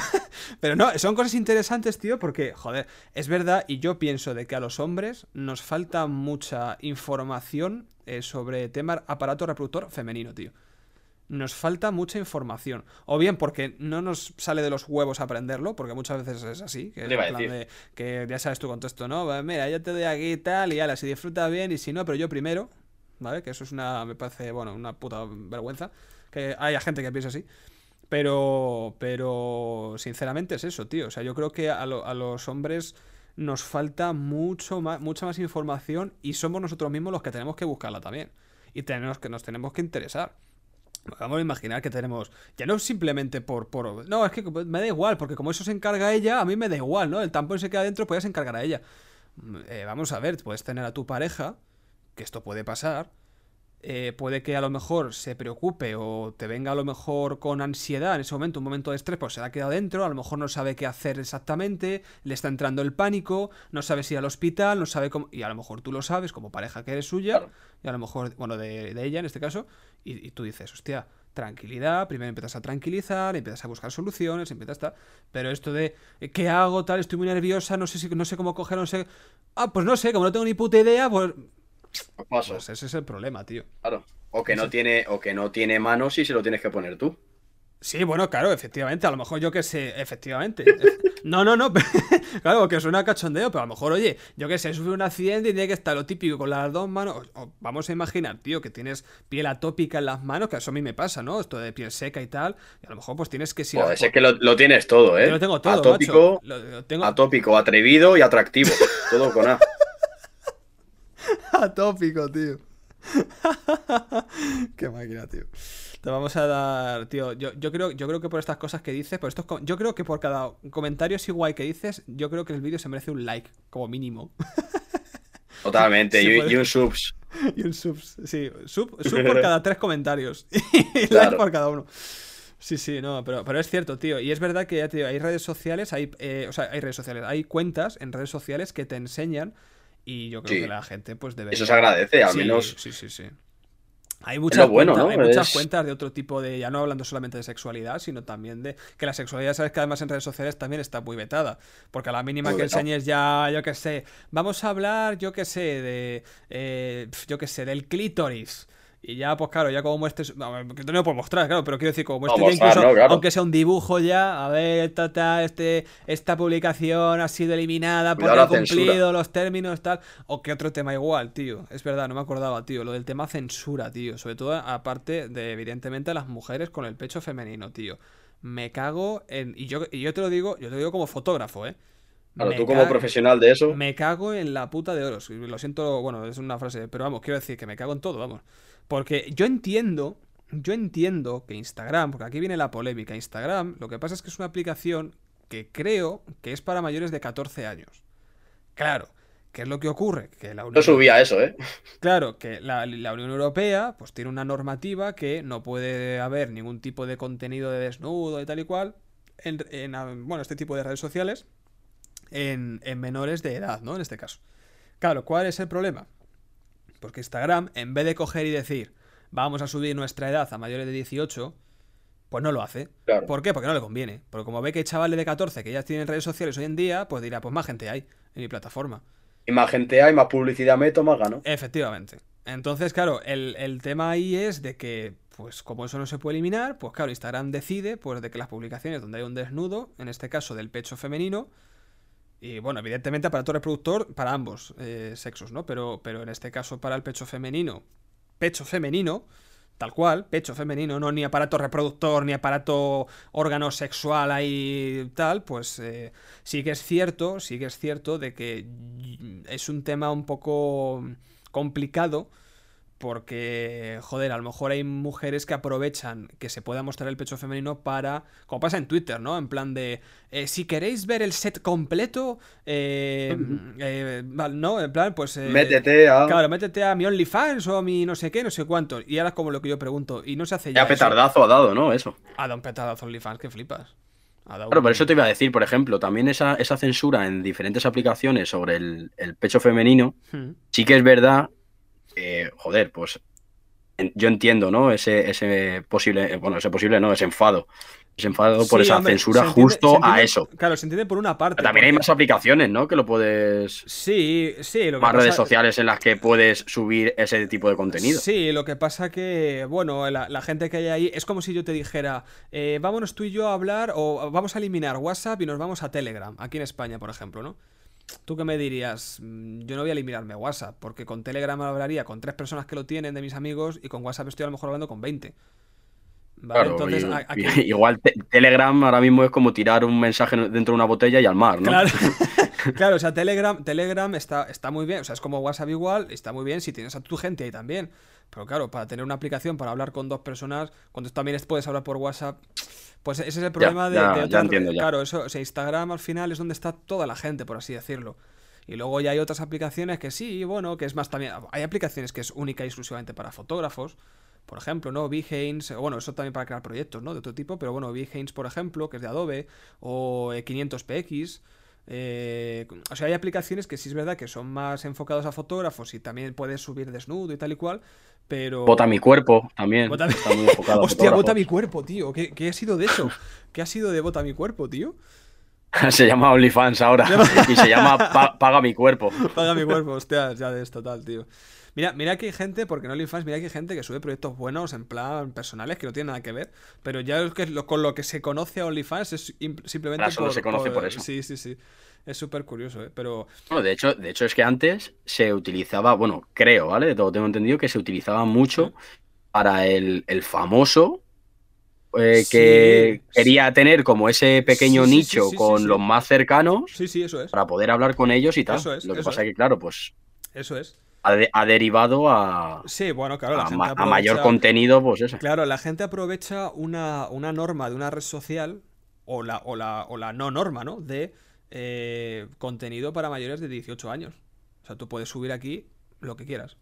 pero no, son cosas interesantes, tío, porque, joder, es verdad y yo pienso de que a los hombres nos falta mucha información eh, sobre tema aparato reproductor femenino, tío nos falta mucha información. O bien porque no nos sale de los huevos aprenderlo, porque muchas veces es así, que, de, que ya sabes tu contexto, ¿no? Mira, yo te doy aquí y tal, y ala, si disfrutas bien, y si no, pero yo primero, ¿vale? Que eso es una, me parece, bueno, una puta vergüenza, que haya gente que piensa así. Pero, pero, sinceramente es eso, tío. O sea, yo creo que a, los hombres nos falta mucho más, mucha más información y somos nosotros mismos los que tenemos que buscarla también. Y tenemos que, nos tenemos que interesar. Vamos a imaginar que tenemos. Ya no simplemente por, por. No, es que me da igual, porque como eso se encarga ella, a mí me da igual, ¿no? El tampón se queda dentro, pues ya se encargará ella. Eh, vamos a ver, puedes tener a tu pareja, que esto puede pasar. Eh, puede que a lo mejor se preocupe o te venga a lo mejor con ansiedad en ese momento, un momento de estrés, pues se ha quedado dentro, a lo mejor no sabe qué hacer exactamente, le está entrando el pánico, no sabe si ir al hospital, no sabe cómo... Y a lo mejor tú lo sabes como pareja que eres suya, y a lo mejor, bueno, de, ella en este caso, y, tú dices, hostia, tranquilidad, primero empiezas a tranquilizar, empiezas a buscar soluciones, empiezas a... Pero esto de, ¿qué hago? Tal, estoy muy nerviosa, no sé, si, no sé cómo coger, no sé... Ah, pues no sé, como no tengo ni puta idea, pues Paso. Pues ese es el problema, tío. Claro. O que no tiene, o que no tiene manos y se lo tienes que poner tú. Sí, bueno, claro, efectivamente, a lo mejor yo que sé, efectivamente. No, no, no, claro, que suena cachondeo, pero a lo mejor, oye, yo que sé, sufre un accidente y tiene que estar lo típico con las dos manos. vamos a imaginar, tío, que tienes piel atópica en las manos, que eso a mí me pasa, ¿no? Esto de piel seca y tal, y a lo mejor pues tienes que... Si es que lo, tienes todo, ¿eh? Yo lo tengo todo, Atópico, atópico, atrevido y atractivo. todo con A. Atópico, tío. Qué máquina, tío. Te vamos a dar, tío. Yo, yo, creo, yo creo que por estas cosas que dices, por estos, yo creo que por cada comentario así guay que dices, yo creo que el vídeo se merece un like, como mínimo. Totalmente, y, un subs. Y un subs, sí. Sub, por cada tres comentarios. y like por cada uno. Sí, sí, no, pero, pero es cierto, tío. Y es verdad que ya te digo, hay redes sociales, hay, eh, o sea, hay redes sociales, hay cuentas en redes sociales que te enseñan y yo creo que la gente pues debe... Eso se agradece, al menos... Sí, sí, sí. Hay muchas, cuentas, hay muchas cuentas de otro tipo de, ya no hablando solamente de sexualidad, sino también de que la sexualidad, sabes que además en redes sociales también está muy vetada, porque a la mínima que enseñes ya, yo qué sé, vamos a hablar, yo qué sé, de, eh, yo qué sé, del clítoris. Y ya, pues claro, ya como muestres. que no lo puedo mostrar, claro, pero quiero decir, como muestres incluso, aunque sea un dibujo ya, a ver, ta, este, esta publicación ha sido eliminada porque ha cumplido los términos, tal. O que otro tema igual, tío. Es verdad, no me acordaba, tío. Lo del tema censura, tío. Sobre todo, aparte de, evidentemente, las mujeres con el pecho femenino, tío. Me cago en. Y yo, y yo te lo digo, yo te lo digo como fotógrafo, eh. Claro, tú como profesional de eso. Me cago en la puta de oro. Lo siento, bueno, es una frase, pero vamos, quiero decir que me cago en todo, vamos. Porque yo entiendo, yo entiendo que Instagram, porque aquí viene la polémica, Instagram, lo que pasa es que es una aplicación que creo que es para mayores de 14 años. Claro, ¿qué es lo que ocurre? Que la Unión... subía eso, ¿eh? Claro, que la, Unión Europea pues tiene una normativa que no puede haber ningún tipo de contenido de desnudo y tal y cual en, en bueno, este tipo de redes sociales. en, en menores de edad, ¿no? En este caso. Claro, ¿cuál es el problema? Porque Instagram, en vez de coger y decir, vamos a subir nuestra edad a mayores de 18, pues no lo hace. Claro. ¿Por qué? Porque no le conviene. Porque como ve que hay chavales de 14 que ya tienen redes sociales hoy en día, pues dirá, pues más gente hay en mi plataforma. Y más gente hay, más publicidad meto, más gano. Efectivamente. Entonces, claro, el, el tema ahí es de que, pues como eso no se puede eliminar, pues claro, Instagram decide, pues de que las publicaciones donde hay un desnudo, en este caso del pecho femenino, y bueno, evidentemente aparato reproductor para ambos eh, sexos, ¿no? Pero, pero en este caso para el pecho femenino, pecho femenino, tal cual, pecho femenino, no ni aparato reproductor, ni aparato órgano sexual ahí tal, pues eh, sí que es cierto, sí que es cierto de que es un tema un poco complicado porque, joder, a lo mejor hay mujeres que aprovechan que se pueda mostrar el pecho femenino para, como pasa en Twitter, ¿no? En plan de, eh, si queréis ver el set completo, eh, eh, ¿no? En plan, pues... eh, Métete a. Claro, métete a mi OnlyFans o a mi no sé qué, no sé cuánto. Y ahora es como lo que yo pregunto. Y no se hace ya. Ya eso. petardazo ha dado, ¿no? Eso. Ha dado un petardazo OnlyFans, que flipas. Claro, un- por eso te iba a decir, por ejemplo, también esa, esa censura en diferentes aplicaciones sobre el, el pecho femenino, Hmm. sí que es verdad, que, joder, pues yo entiendo, ¿no? Ese, ese posible, eh, bueno, ese posible no, ese enfado. Ese enfado por esa hombre, censura entiende- justo a eso. Claro, se entiende por una parte. Pero también hay más aplicaciones, ¿no? Que lo puedes. Sí, sí, lo que Más pasa- redes sociales en las que puedes subir ese tipo de contenido. Sí, lo que pasa que, bueno, la, la gente que hay ahí es como si yo te dijera, eh, vámonos tú y yo a hablar o vamos a eliminar WhatsApp y nos vamos a Telegram, aquí en España, por ejemplo, ¿no? ¿Tú qué me dirías? Mm, Yo no voy a eliminarme WhatsApp, porque con Telegram hablaría con tres personas que lo tienen de mis amigos y con WhatsApp estoy a lo mejor hablando con 20. ¿Vale? Claro, Entonces, y- aquí- igual te- Telegram ahora mismo es como tirar un mensaje dentro de una botella y al mar, ¿no? Claro, claro, o sea, Telegram, Telegram está, está muy bien, o sea, es como WhatsApp igual, está muy bien si tienes a tu gente ahí también. Pero claro, para tener una aplicación para hablar con dos personas, cuando también puedes hablar por WhatsApp, pues ese es el problema de, ya, de ya otras- entiendo ya. Claro, eso, o sea, Instagram al final es donde está toda la gente, por así decirlo. Y luego ya hay otras aplicaciones que sí, bueno, que es más también. Hay aplicaciones que es única y exclusivamente para fotógrafos. Por ejemplo, ¿no? Behance, bueno, eso también para crear proyectos, ¿no? De otro tipo, pero bueno, Behance, por ejemplo, que es de Adobe, o eh, 500px. Eh, o sea, hay aplicaciones que sí es verdad que son más enfocados a fotógrafos y también puedes subir desnudo y tal y cual, pero... Bota mi cuerpo también. Bota Está muy enfocado Hostia, bota mi cuerpo, tío. ¿Qué, qué ha sido de eso? ¿Qué ha sido de bota mi cuerpo, tío? se llama OnlyFans ahora. y se llama Pa- Paga mi cuerpo. Paga mi cuerpo, hostia, ya de esto tal, tío. Mira, mira que hay gente, porque no OnlyFans, mira que hay gente que sube proyectos buenos en plan personales que no tienen nada que ver, pero ya es que lo- con lo que se conoce a OnlyFans es im- simplemente solo se conoce por eso. Sí, sí, sí. Es súper curioso, ¿eh? Pero Bueno, de hecho, de hecho es que antes se utilizaba, bueno, creo, ¿vale? De todo tengo entendido que se utilizaba mucho para el, el famoso eh, Sí, que sí. quería tener como ese pequeño Sí, nicho con los más cercanos sí, sí, eso es. para poder hablar con ellos y tal. Eso es, Lo que eso pasa es que, claro, pues Eso es. Ha, de- ha derivado a, Sí, bueno, claro, la a gente ma- a mayor contenido, pues eso. Claro, la gente aprovecha una, una norma de una red social o la, o la, o la no norma, ¿no? De eh, contenido para mayores de 18 años. O sea, tú puedes subir aquí lo que quieras.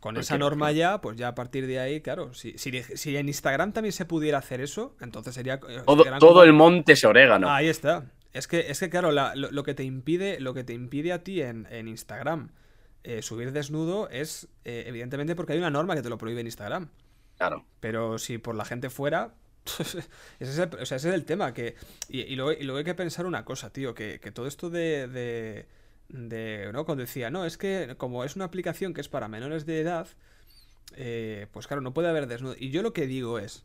Con esa norma ya, pues ya a partir de ahí, claro, si, si, si en Instagram también se pudiera hacer eso, entonces sería... eh, Todo, todo como- el monte es orégano. Ahí está. Es que, es que claro, la- lo, lo que te impide, lo que te impide a ti en, en Instagram eh, subir desnudo es, eh, evidentemente, porque hay una norma que te lo prohíbe en Instagram. Claro. Pero si por la gente fuera. ese, es el, o sea, ese es el tema. Que, y, y luego, y luego hay que pensar una cosa, tío. Que, que todo esto de. de, de, ¿no? Cuando decía, no, es que como es una aplicación que es para menores de edad. eh, pues claro, no puede haber desnudo. Y yo lo que digo es.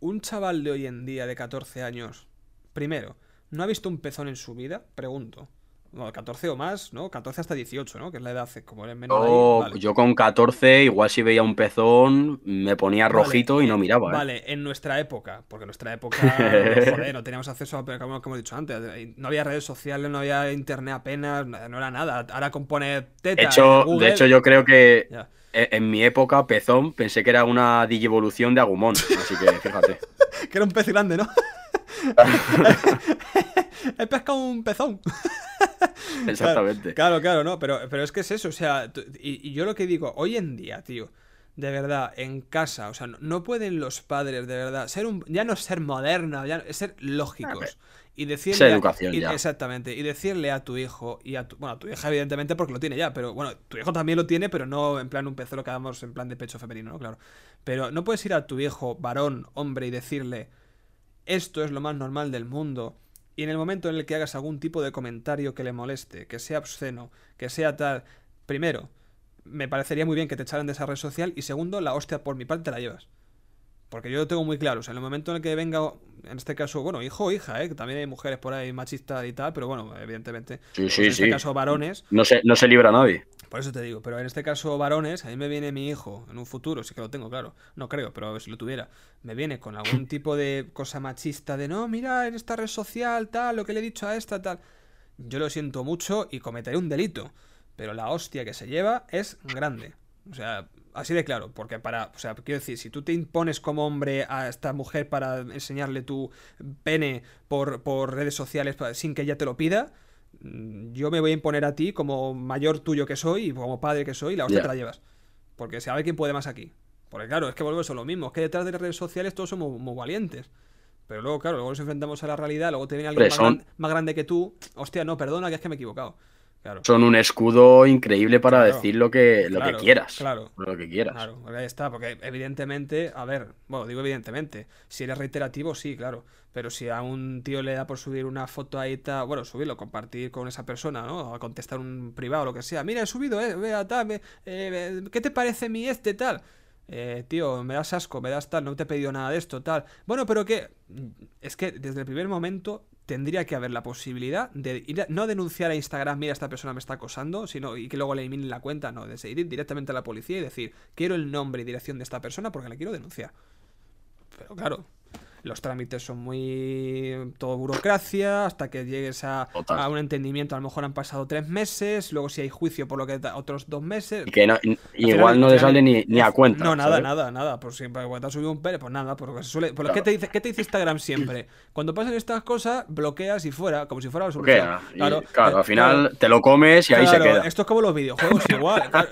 Un chaval de hoy en día de 14 años. Primero, ¿no ha visto un pezón en su vida? Pregunto. Bueno, 14 o más, ¿no? 14 hasta 18, ¿no? Que es la edad, como eres menor ahí, Yo, vale. yo con 14, igual si veía un pezón, me ponía Vale, rojito y no eh, miraba. ¿eh? Vale, en nuestra época, porque en nuestra época, joder, no teníamos acceso a, como, como he dicho antes, no había redes sociales, no había internet apenas, no era nada. Ahora con poner teta De hecho, Google, de hecho, yo creo que ya. e- en mi época, pezón, pensé que era una digievolución de Agumon. Así que fíjate. Que era un pez grande, ¿no? He pescado un pezón. Exactamente. Claro, claro, no, pero, pero es que es eso, o sea, y, y yo lo que digo, hoy en día, tío, de verdad, en casa, o sea, no, no pueden los padres, de verdad, ser un, ya no ser modernos, ya no- ser lógicos. Y decirle. Esa educación, y- ya. Exactamente. Y decirle a tu hijo y a tu. Bueno, a tu hija, evidentemente, porque lo tiene ya. Pero bueno, tu hijo también lo tiene, pero no en plan un pezolo que hagamos en plan de pecho femenino, ¿no? Claro. Pero no puedes ir a tu hijo, varón, hombre, y decirle. Esto es lo más normal del mundo. Y en el momento en el que hagas algún tipo de comentario que le moleste, que sea obsceno, que sea tal. Primero, me parecería muy bien que te echaran de esa red social. Y segundo, la hostia por mi parte te la llevas. Porque yo lo tengo muy claro. O sea, en el momento en el que venga, en este caso, bueno, hijo o hija, ¿eh? que también hay mujeres por ahí machistas y tal, pero bueno, evidentemente. Sí, pues sí, en este sí. caso, varones, No se, no se libra nadie. Por eso te digo, pero en este caso, varones, a mí me viene mi hijo en un futuro, sí que lo tengo, claro, no creo, pero si lo tuviera, me viene con algún tipo de cosa machista de no, mira, en esta red social, tal, lo que le he dicho a esta, tal. Yo lo siento mucho y cometeré un delito, pero la hostia que se lleva es grande. O sea, así de claro, porque para, o sea, quiero decir, si tú te impones como hombre a esta mujer para enseñarle tu pene por, por redes sociales sin que ella te lo pida, yo me voy a imponer a ti como mayor tuyo que soy y como padre que soy, la hostia Ya. te la llevas. Porque se sabe quién puede más aquí. Porque claro, es que volvemos a lo mismo, es que detrás de las redes sociales todos somos muy valientes. Pero luego, claro, luego nos enfrentamos a la realidad, luego te viene alguien más, gran- más grande que tú. Hostia, no, perdona, que es que me he equivocado. Claro. Son un escudo increíble para Claro. decir lo que, lo Claro, que quieras. claro. Lo que quieras. Claro, ahí está, porque evidentemente, a ver, bueno, digo evidentemente, si eres reiterativo, sí, claro, pero si a un tío le da por subir una foto ahí, tal, bueno, subirlo, compartir con esa persona, ¿no? A contestar un privado o lo que sea, mira, he subido, eh, vea, tal, eh, ¿qué te parece mi este, tal? Eh, tío, me das asco, me das tal, no te he pedido nada de esto, tal. Bueno, pero que es que desde el primer momento tendría que haber la posibilidad de ir no denunciar a Instagram, mira, esta persona me está acosando, sino y que luego le eliminen la cuenta, no, de ir directamente a la policía y decir, quiero el nombre y dirección de esta persona porque la quiero denunciar. Pero claro, los trámites son muy. todo burocracia, hasta que llegues a, a un entendimiento, a lo mejor han pasado tres meses, luego si hay juicio por lo que otros dos meses. Y que no- y- Al igual final- no final- sale ni, ni a cuenta. No, nada, ¿sabes? nada, nada. Por si te has subido un pere, pues nada. Porque se suele, porque Claro. ¿qué, te dice, ¿Qué te dice Instagram siempre? Cuando pasan estas cosas, bloqueas y fuera, como si fuera la solución. Queda. Y, claro, eh, al final claro. te lo comes y ahí se Claro, queda. Esto es como los videojuegos, igual. Claro,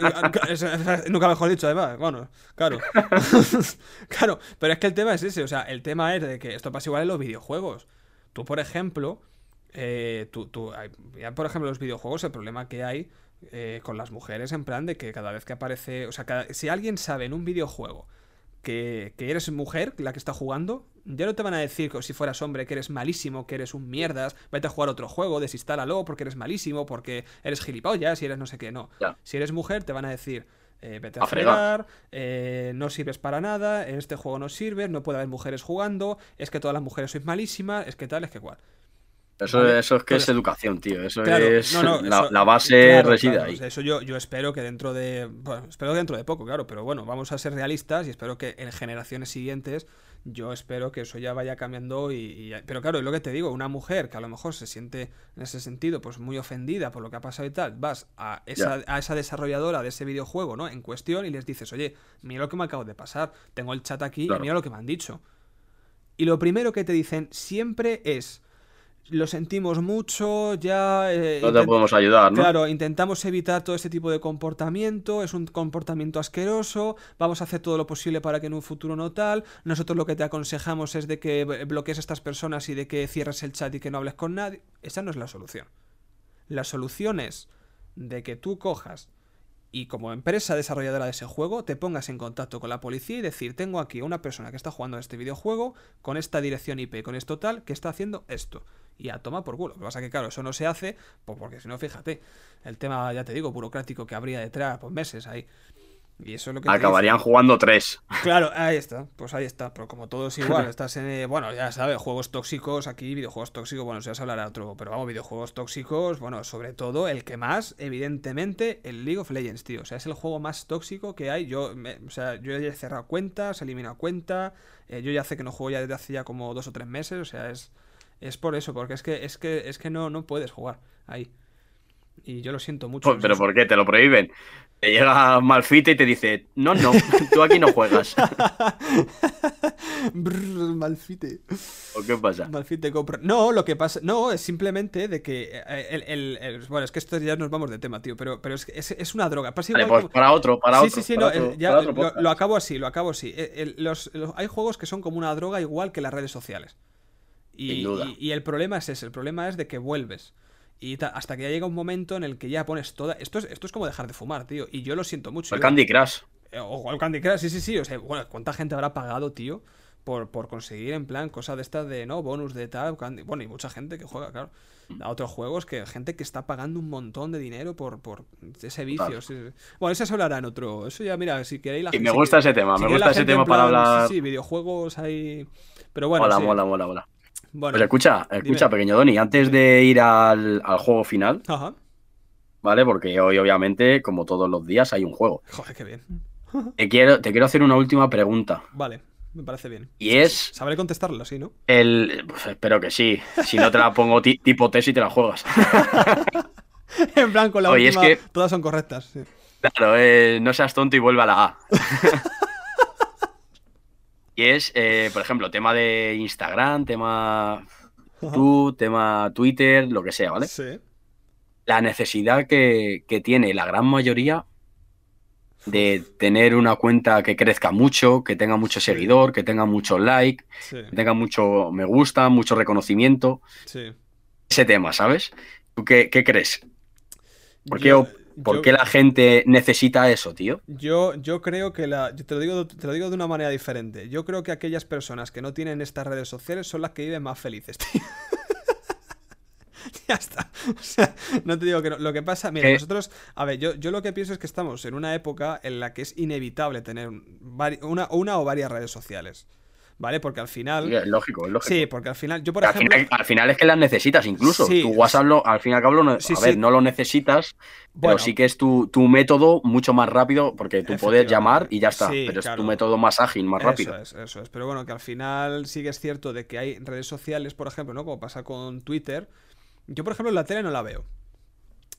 es- es- nunca mejor dicho, además. Bueno, claro. claro, pero es que el tema es ese. O sea, el tema es de que esto pasa igual en los videojuegos. Tú, por ejemplo, eh, tú, tú- ya por ejemplo, los videojuegos, el problema que hay eh, con las mujeres, en plan de que cada vez que aparece. O sea, cada- si alguien sabe en un videojuego que, que eres mujer la que está jugando, ya no te van a decir que si fueras hombre que eres malísimo, que eres un mierdas, vete a jugar otro juego, desinstálalo porque eres malísimo, porque eres gilipollas y eres no sé qué. No. Si eres mujer, te van a decir. Eh, vete a, A fregar. eh, no sirves para nada, en este juego no sirves, no puede haber mujeres jugando, es que todas las mujeres sois malísimas, es que tal, es que cual. Eso, Vale, eso es que es entonces- educación, tío. Eso Claro, es. no, no, la, eso- la base claro, reside claro, ahí. o sea, Eso yo, yo espero que dentro de. Bueno, espero que dentro de poco, claro, pero bueno, vamos a ser realistas y espero que en generaciones siguientes yo espero que eso ya vaya cambiando y, y- pero claro, es lo que te digo, una mujer que a lo mejor se siente en ese sentido pues muy ofendida por lo que ha pasado y tal, vas a esa, a esa desarrolladora de ese videojuego, ¿no? En cuestión y les dices, oye, mira lo que me acabo de pasar, tengo el chat aquí Claro. y mira lo que me han dicho. Y lo primero que te dicen siempre es, lo sentimos mucho, ya... eh, No te podemos ayudar, ¿no? Claro, intentamos evitar todo este tipo de comportamiento, es un comportamiento asqueroso, vamos a hacer todo lo posible para que en un futuro no tal, nosotros lo que te aconsejamos es de que bloquees a estas personas y de que cierres el chat y que no hables con nadie. Esa no es la solución. La solución es de que tú cojas y como empresa desarrolladora de ese juego te pongas en contacto con la policía y decir, tengo aquí a una persona que está jugando a este videojuego con esta dirección IP, con esto tal, que está haciendo esto. Y a tomar por culo. Lo que pasa que, claro, eso no se hace, pues porque si no, fíjate, el tema, ya te digo, burocrático que habría detrás, pues meses ahí. Y eso es lo que... Acabarían jugando tres. Claro, ahí está, pues ahí está, pero como todo es igual, estás en, eh, bueno, ya sabes, juegos tóxicos aquí, videojuegos tóxicos, bueno, si vas a hablar a otro, pero vamos, videojuegos tóxicos, bueno, sobre todo el que más, evidentemente, el League of Legends, tío, o sea, es el juego más tóxico que hay, yo, me- o sea, yo ya he cerrado cuentas, he eliminado cuenta, eh, yo ya sé que no juego ya desde hace ya como dos o tres meses, o sea, es, es por eso, porque es que, es que, es que no, no puedes jugar ahí. Y yo lo siento mucho. Pues, ¿Pero por qué? ¿Te lo prohíben? Te llega Malfite y te dice, no, no, tú aquí no juegas. Brrr, malfite. ¿O qué pasa? Malfite compra. No, lo que pasa. No, es simplemente de que. eh, El, el- el- bueno, es que esto ya nos vamos de tema, tío. Pero, pero es, es, es una droga. Vale, pues como- para otro, para sí, otro. sí, sí, no, otro- ya otro lo, acabo así, lo acabo así. Eh, los- hay juegos que son como una droga igual que las redes sociales. Y, el problema es ese, el problema es de que vuelves. Y ta- hasta que ya llega un momento en el que ya pones toda... Esto es, esto es como dejar de fumar, tío. Y yo lo siento mucho. El Yo- Candy Crush. eh, O el Candy Crush, sí, sí, sí. O sea, bueno, ¿cuánta gente habrá pagado, tío? Por, por conseguir, en plan, cosas de estas de, ¿no? Bonus de tal. Candy- Bueno, y mucha gente que juega, claro. A otros juegos que gente que está pagando un montón de dinero por, por ese vicio. Total. sí, sí. Bueno, eso se hablará en otro. Eso ya, mira, si queréis la Y gente- me gusta ese tema, si me gusta ese tema para hablar. Sí, sí, videojuegos ahí. Pero bueno, mola, sí. mola, mola, mola. Bueno, Pues escucha, escucha, Dime. pequeño Doni, antes de ir al, al juego final, Ajá. ¿vale? Porque hoy, obviamente, como todos los días, hay un juego. Joder, qué bien. Te quiero, te quiero hacer una última pregunta. Vale, me parece bien. Y es Sabré contestarlo, sí, ¿no? el. Pues espero que sí. Si no te la pongo ti- tipo test y te la juegas. en plan, con la Oye, es última, que- todas son correctas. sí. Claro, eh, no seas tonto y vuelve a la A. y es, eh, por ejemplo, tema de Instagram, tema YouTube, tema Twitter, lo que sea, ¿vale? Sí. La necesidad que, que tiene la gran mayoría de tener una cuenta que crezca mucho, que tenga mucho seguidor, que tenga mucho like, Sí, que tenga mucho me gusta, mucho reconocimiento. sí. Ese tema, ¿sabes? ¿Tú qué, qué crees? ¿Por, qué, Yo- por yo- qué la gente necesita eso, tío? Yo, yo creo que la. yo te, lo digo, te lo digo de una manera diferente. Yo creo que aquellas personas que no tienen estas redes sociales son las que viven más felices, tío. ya está. O sea, no te digo que no. Lo que pasa, mira, ¿Qué? nosotros. A ver, yo, yo lo que pienso es que estamos en una época en la que es inevitable tener una, una o varias redes sociales. ¿Vale? Porque al final. Sí, es lógico, es lógico. Sí, porque al final. Yo, por al, ejemplo. final, al final es que las necesitas incluso. Sí. tu WhatsApp, lo- al fin y al cabo, Sí, a ver, sí. no lo necesitas, Bueno. pero sí que es tu, tu método mucho más rápido, porque tú puedes llamar y ya está, pero es claro. tu método más ágil, más rápido. Eso es, eso es. Pero bueno, que al final sí que es cierto de que hay redes sociales, por ejemplo, ¿no? Como pasa con Twitter. Yo, por ejemplo, la tele no la veo.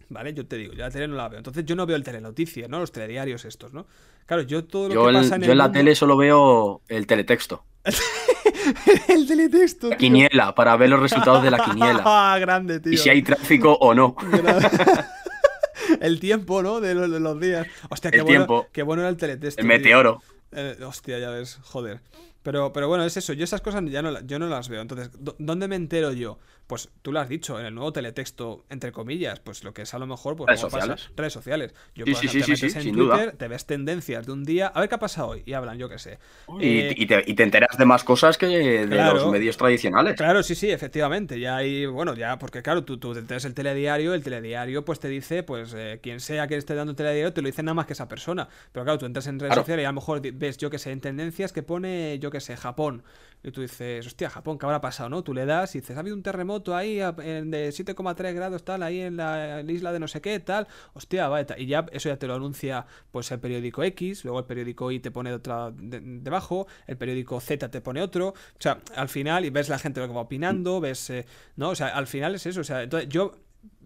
¿Vale? Yo te digo, yo la tele no la veo. Entonces yo no veo el telenoticias, ¿no? Los telediarios estos, ¿no? Claro, yo todo lo Yo, que en, pasa en yo el en la mundo- tele solo veo el teletexto. el teletexto, La quiniela, para ver los resultados de la quiniela. Ah, grande, tío. y si hay tráfico o no. el tiempo, ¿no? De los, de los días. Hostia, qué El bueno, tiempo. qué bueno era el teletexto. El tío. meteoro. Eh, hostia, ya ves, joder. Pero, pero bueno, es eso. Yo esas cosas ya no, yo no las veo. Entonces, ¿dó- ¿dónde me entero yo? Pues tú lo has dicho, en el nuevo teletexto, entre comillas, pues lo que es a lo mejor, pues Redes pasa- sociales. redes sociales. Yo, Sí, sí, sí, te en Twitter, duda. te ves tendencias de un día, a ver qué ha pasado hoy, y hablan, yo qué sé. Y, Eh, y te, y te enteras de más cosas que de Claro. los medios tradicionales. Claro, sí, sí, efectivamente. Ya hay, bueno, ya, porque claro, tú, tú tienes el telediario, el telediario pues te dice, pues eh, quien sea que esté dando el telediario, te lo dice nada más que esa persona. Pero claro, tú entras en redes Claro. sociales y a lo mejor ves, yo que sé, en tendencias que pone, yo que sé, Japón. Y tú dices, hostia, Japón, ¿qué habrá pasado, no? Tú le das y dices, ha habido un terremoto ahí en- de 7,3 grados, tal, ahí en la, isla de no sé qué, tal. Hostia, vale, tal. Y ya eso ya te lo anuncia, pues el periódico X, luego el periódico Y te pone otra de- debajo, el periódico Z te pone otro. O sea, al final, y ves la gente lo que va opinando, ves, eh, ¿no? O sea, al final es eso. O sea, entonces yo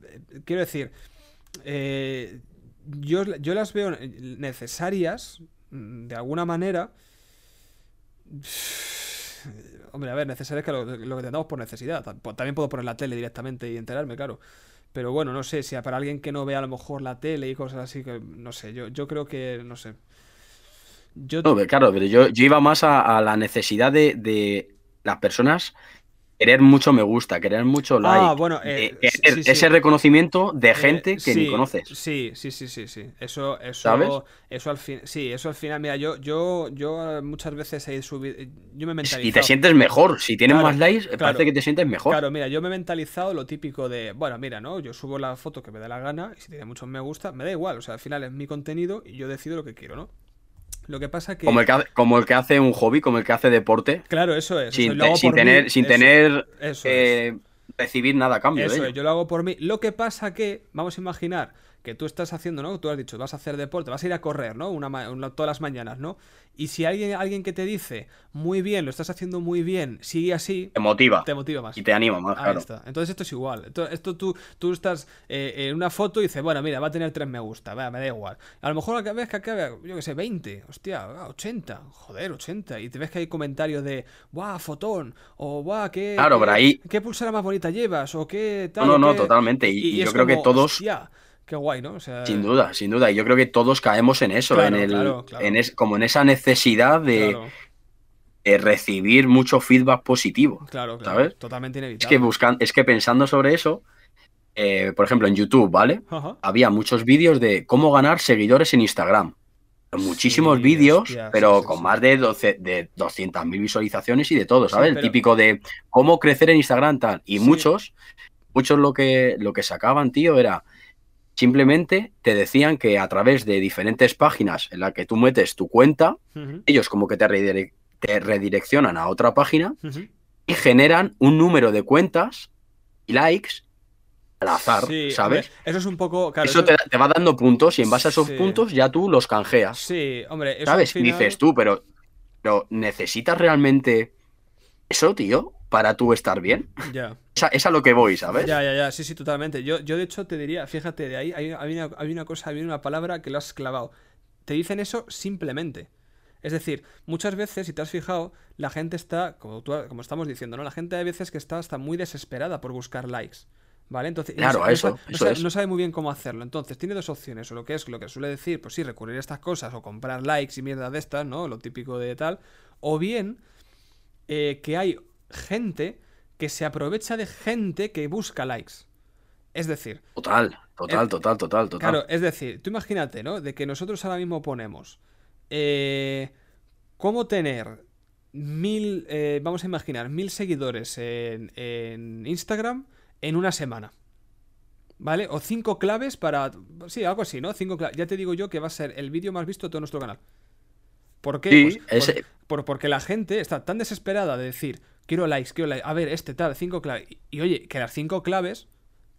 eh, quiero decir, eh, yo, yo las veo necesarias, mm, de alguna manera. Hombre, a ver, necesarias que lo, que tengamos por necesidad. Tam- También puedo poner la tele directamente y enterarme, claro. Pero bueno, no sé, si para alguien que no ve a lo mejor la tele y cosas así, que no sé, yo, yo creo que, no sé. Yo, No, claro, pero yo, yo iba más a, a la necesidad de, de las personas querer mucho me gusta, querer mucho like. Ah, bueno, eh, de sí, querer sí, sí. ese reconocimiento de Eh, gente que ni sí, conoces. Sí, sí, sí, sí, sí. Eso, eso, ¿Sabes? eso al fin, sí, eso al final, mira, yo, yo, yo eh, muchas veces he subido, yo me he mentalizado. Y te sientes mejor. Si tienes Claro, más likes, claro. parece que te sientes mejor. Claro, mira, yo me he mentalizado lo típico de, bueno, mira, ¿no? Yo subo la foto que me da la gana y si tiene muchos me gusta, me da igual, o sea, al final es mi contenido y yo decido lo que quiero, ¿no? Lo que pasa que... Como, el que hace, como el que hace un hobby, como el que hace deporte, Claro, eso es. sin, eso, sin por mí, tener, sin eso- tener eso eh, recibir nada a cambio Eso de es, ello. yo lo hago por mí. Lo que pasa que, vamos a imaginar que tú estás haciendo, ¿no? Tú has dicho, vas a hacer deporte, vas a ir a correr, ¿no? Una, una- todas las mañanas, ¿no? Y si alguien, alguien que te dice, muy bien, lo estás haciendo muy bien, sigue así, Te motiva te motiva más. y te anima más, Ahí claro. está. Entonces esto es igual. Esto, esto tú, tú estás eh, en una foto y dices, bueno, mira, va a tener tres me gusta, va, me da igual. A lo mejor la vez que acabe, yo que sé, 20, hostia, ah, 80, joder, 80. Y te ves que hay comentarios de, guau, fotón, o guau, qué, Claro, qué- pero ahí- qué pulsera más bonita llevas, o qué tal. No, no, no, qué- totalmente. Y- y yo creo que como, todos- hostia, qué guay, ¿no? O sea, Sin duda, sin duda. Y yo creo que todos caemos en eso, Claro, en el, claro, claro. en es- como en esa necesidad de, eh, recibir mucho feedback positivo. Claro, claro. ¿Sabes? Totalmente Es inevitable. que, buscan, es que pensando sobre eso, eh, por ejemplo, en YouTube, ¿vale? Ajá. Había muchos vídeos de cómo ganar seguidores en Instagram. Muchísimos Sí, vídeos, hostia, pero sí, con más de, 12 de 200.000 visualizaciones y de todo, ¿sabes? pero- El típico de cómo crecer en Instagram, tal. Y muchos, muchos lo que, lo que sacaban, tío, era simplemente te decían que a través de diferentes páginas en las que tú metes tu cuenta, ellos como que te, redirec- te redireccionan a otra página y generan un número de cuentas y likes al azar, Sí, ¿sabes? hombre, eso es un poco. Claro, eso te, te va dando puntos y en base a esos Sí. puntos ya tú los canjeas, Sí, hombre, eso ¿sabes? final- dices tú, pero, pero ¿necesitas realmente eso, tío, para tú estar bien? Ya. Es a, es a lo que voy, ¿sabes? Ya, ya, ya, sí, sí, totalmente. Yo, yo de hecho te diría, fíjate, de ahí hay, hay una, hay una cosa, hay una palabra que lo has clavado. Te dicen eso simplemente. Es decir, muchas veces, si te has fijado, la gente está, como, tú- como estamos diciendo, ¿no? La gente hay veces que está hasta muy desesperada por buscar likes. ¿Vale? Entonces, Claro, no eso, no eso sa- es. no sabe muy bien cómo hacerlo. Entonces, tiene dos opciones. O lo que es lo que suele decir, pues sí, recurrir a estas cosas o comprar likes y mierda de estas, ¿no? Lo típico de tal. O bien, eh, que hay gente que se aprovecha de gente que busca likes. Es decir, Total, total, total, total, total. claro, es decir, tú imagínate, ¿no? De que nosotros ahora mismo ponemos eh, cómo tener mil, eh, vamos a imaginar, mil seguidores en, en Instagram en una semana. ¿Vale? O cinco claves para... Sí, algo así, ¿no? Cinco claves. Ya te digo yo que va a ser el vídeo más visto de todo nuestro canal. ¿Por qué? Sí, Pues, ese- por- por- porque la gente está tan desesperada de decir, quiero likes, quiero likes, a ver, este tal, cinco claves. Y, y oye, que las cinco claves,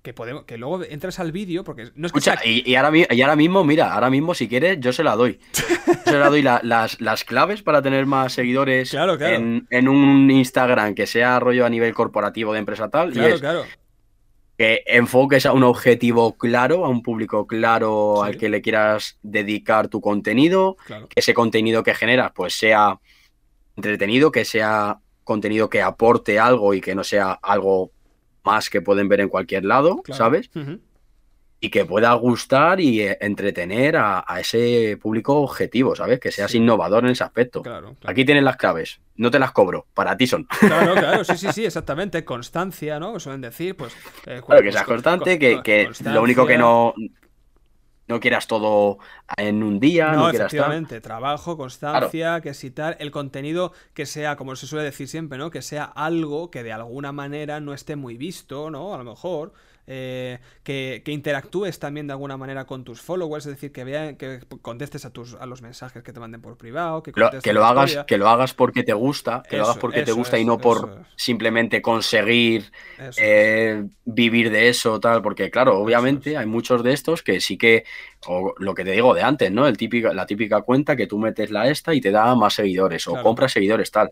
que podemos, que luego entras al vídeo, porque no es que Escucha, sea- y, y ahora, y ahora mismo, mira, ahora mismo si quieres, yo se la doy. Yo se la doy la- las, las claves para tener más seguidores Claro, claro. En, en un Instagram que sea rollo a nivel corporativo de empresa tal. y Claro, es claro. que enfoques a un objetivo claro, a un público claro Sí. al que le quieras dedicar tu contenido, Claro. que ese contenido que generas pues sea entretenido, que sea contenido que aporte algo y que no sea algo más que pueden ver en cualquier lado, claro. ¿sabes? Y que pueda gustar y eh, entretener a, a ese público objetivo, ¿sabes? Que seas Sí. innovador en ese aspecto. Claro, claro. Aquí tienes las claves, no te las cobro, para ti son. Claro, claro, sí, sí, sí, exactamente. Constancia, ¿no? Suelen decir, pues. eh, Claro, que pues, seas con- constante, con- que, con- que constancia. lo único que no, no quieras todo en un día, no, No, efectivamente, trabajo, constancia, que si tal, el contenido que sea, como se suele decir siempre, ¿no? Que sea algo que de alguna manera no esté muy visto, ¿no? A lo mejor. Eh, que, que interactúes también de alguna manera con tus followers, es decir, que vean, que contestes a tus a los mensajes que te manden por privado, que, Lo- que hagas, historia. que lo hagas porque te gusta, que lo hagas Eso, porque te eso gusta y no por simplemente conseguir eh, vivir de eso, tal, porque claro, obviamente hay muchos de estos que sí que, o lo que te digo de antes, ¿no? El la típica cuenta que tú metes la esta y te da más seguidores, o compras seguidores, tal.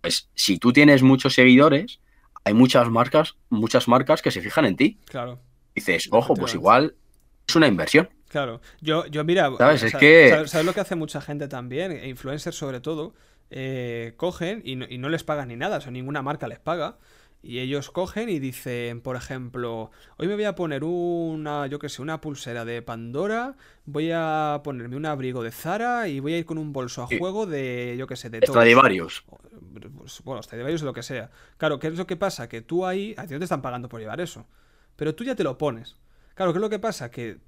Pues si tú tienes muchos seguidores, hay muchas marcas, muchas marcas que se fijan en ti. Claro. Dices, ojo, pues igual es una inversión. Claro, yo, yo mira, ¿Sabes? Es que- ¿sabes, sabes lo que hace mucha gente también? Influencers sobre todo, eh, cogen y no, y no les pagan ni nada, o sea, ninguna marca les paga. Y ellos cogen y dicen, por ejemplo, hoy me voy a poner una, yo qué sé, una pulsera de Pandora, voy a ponerme un abrigo de Zara y voy a ir con un bolso a juego de, yo qué sé, de Tous. Stradivarius. Pues, bueno, Stradivarius o lo que sea. Claro, ¿qué es lo que pasa? Que tú ahí, a ti no te están pagando por llevar eso. Pero tú ya te lo pones. Claro, ¿qué es lo que pasa? Que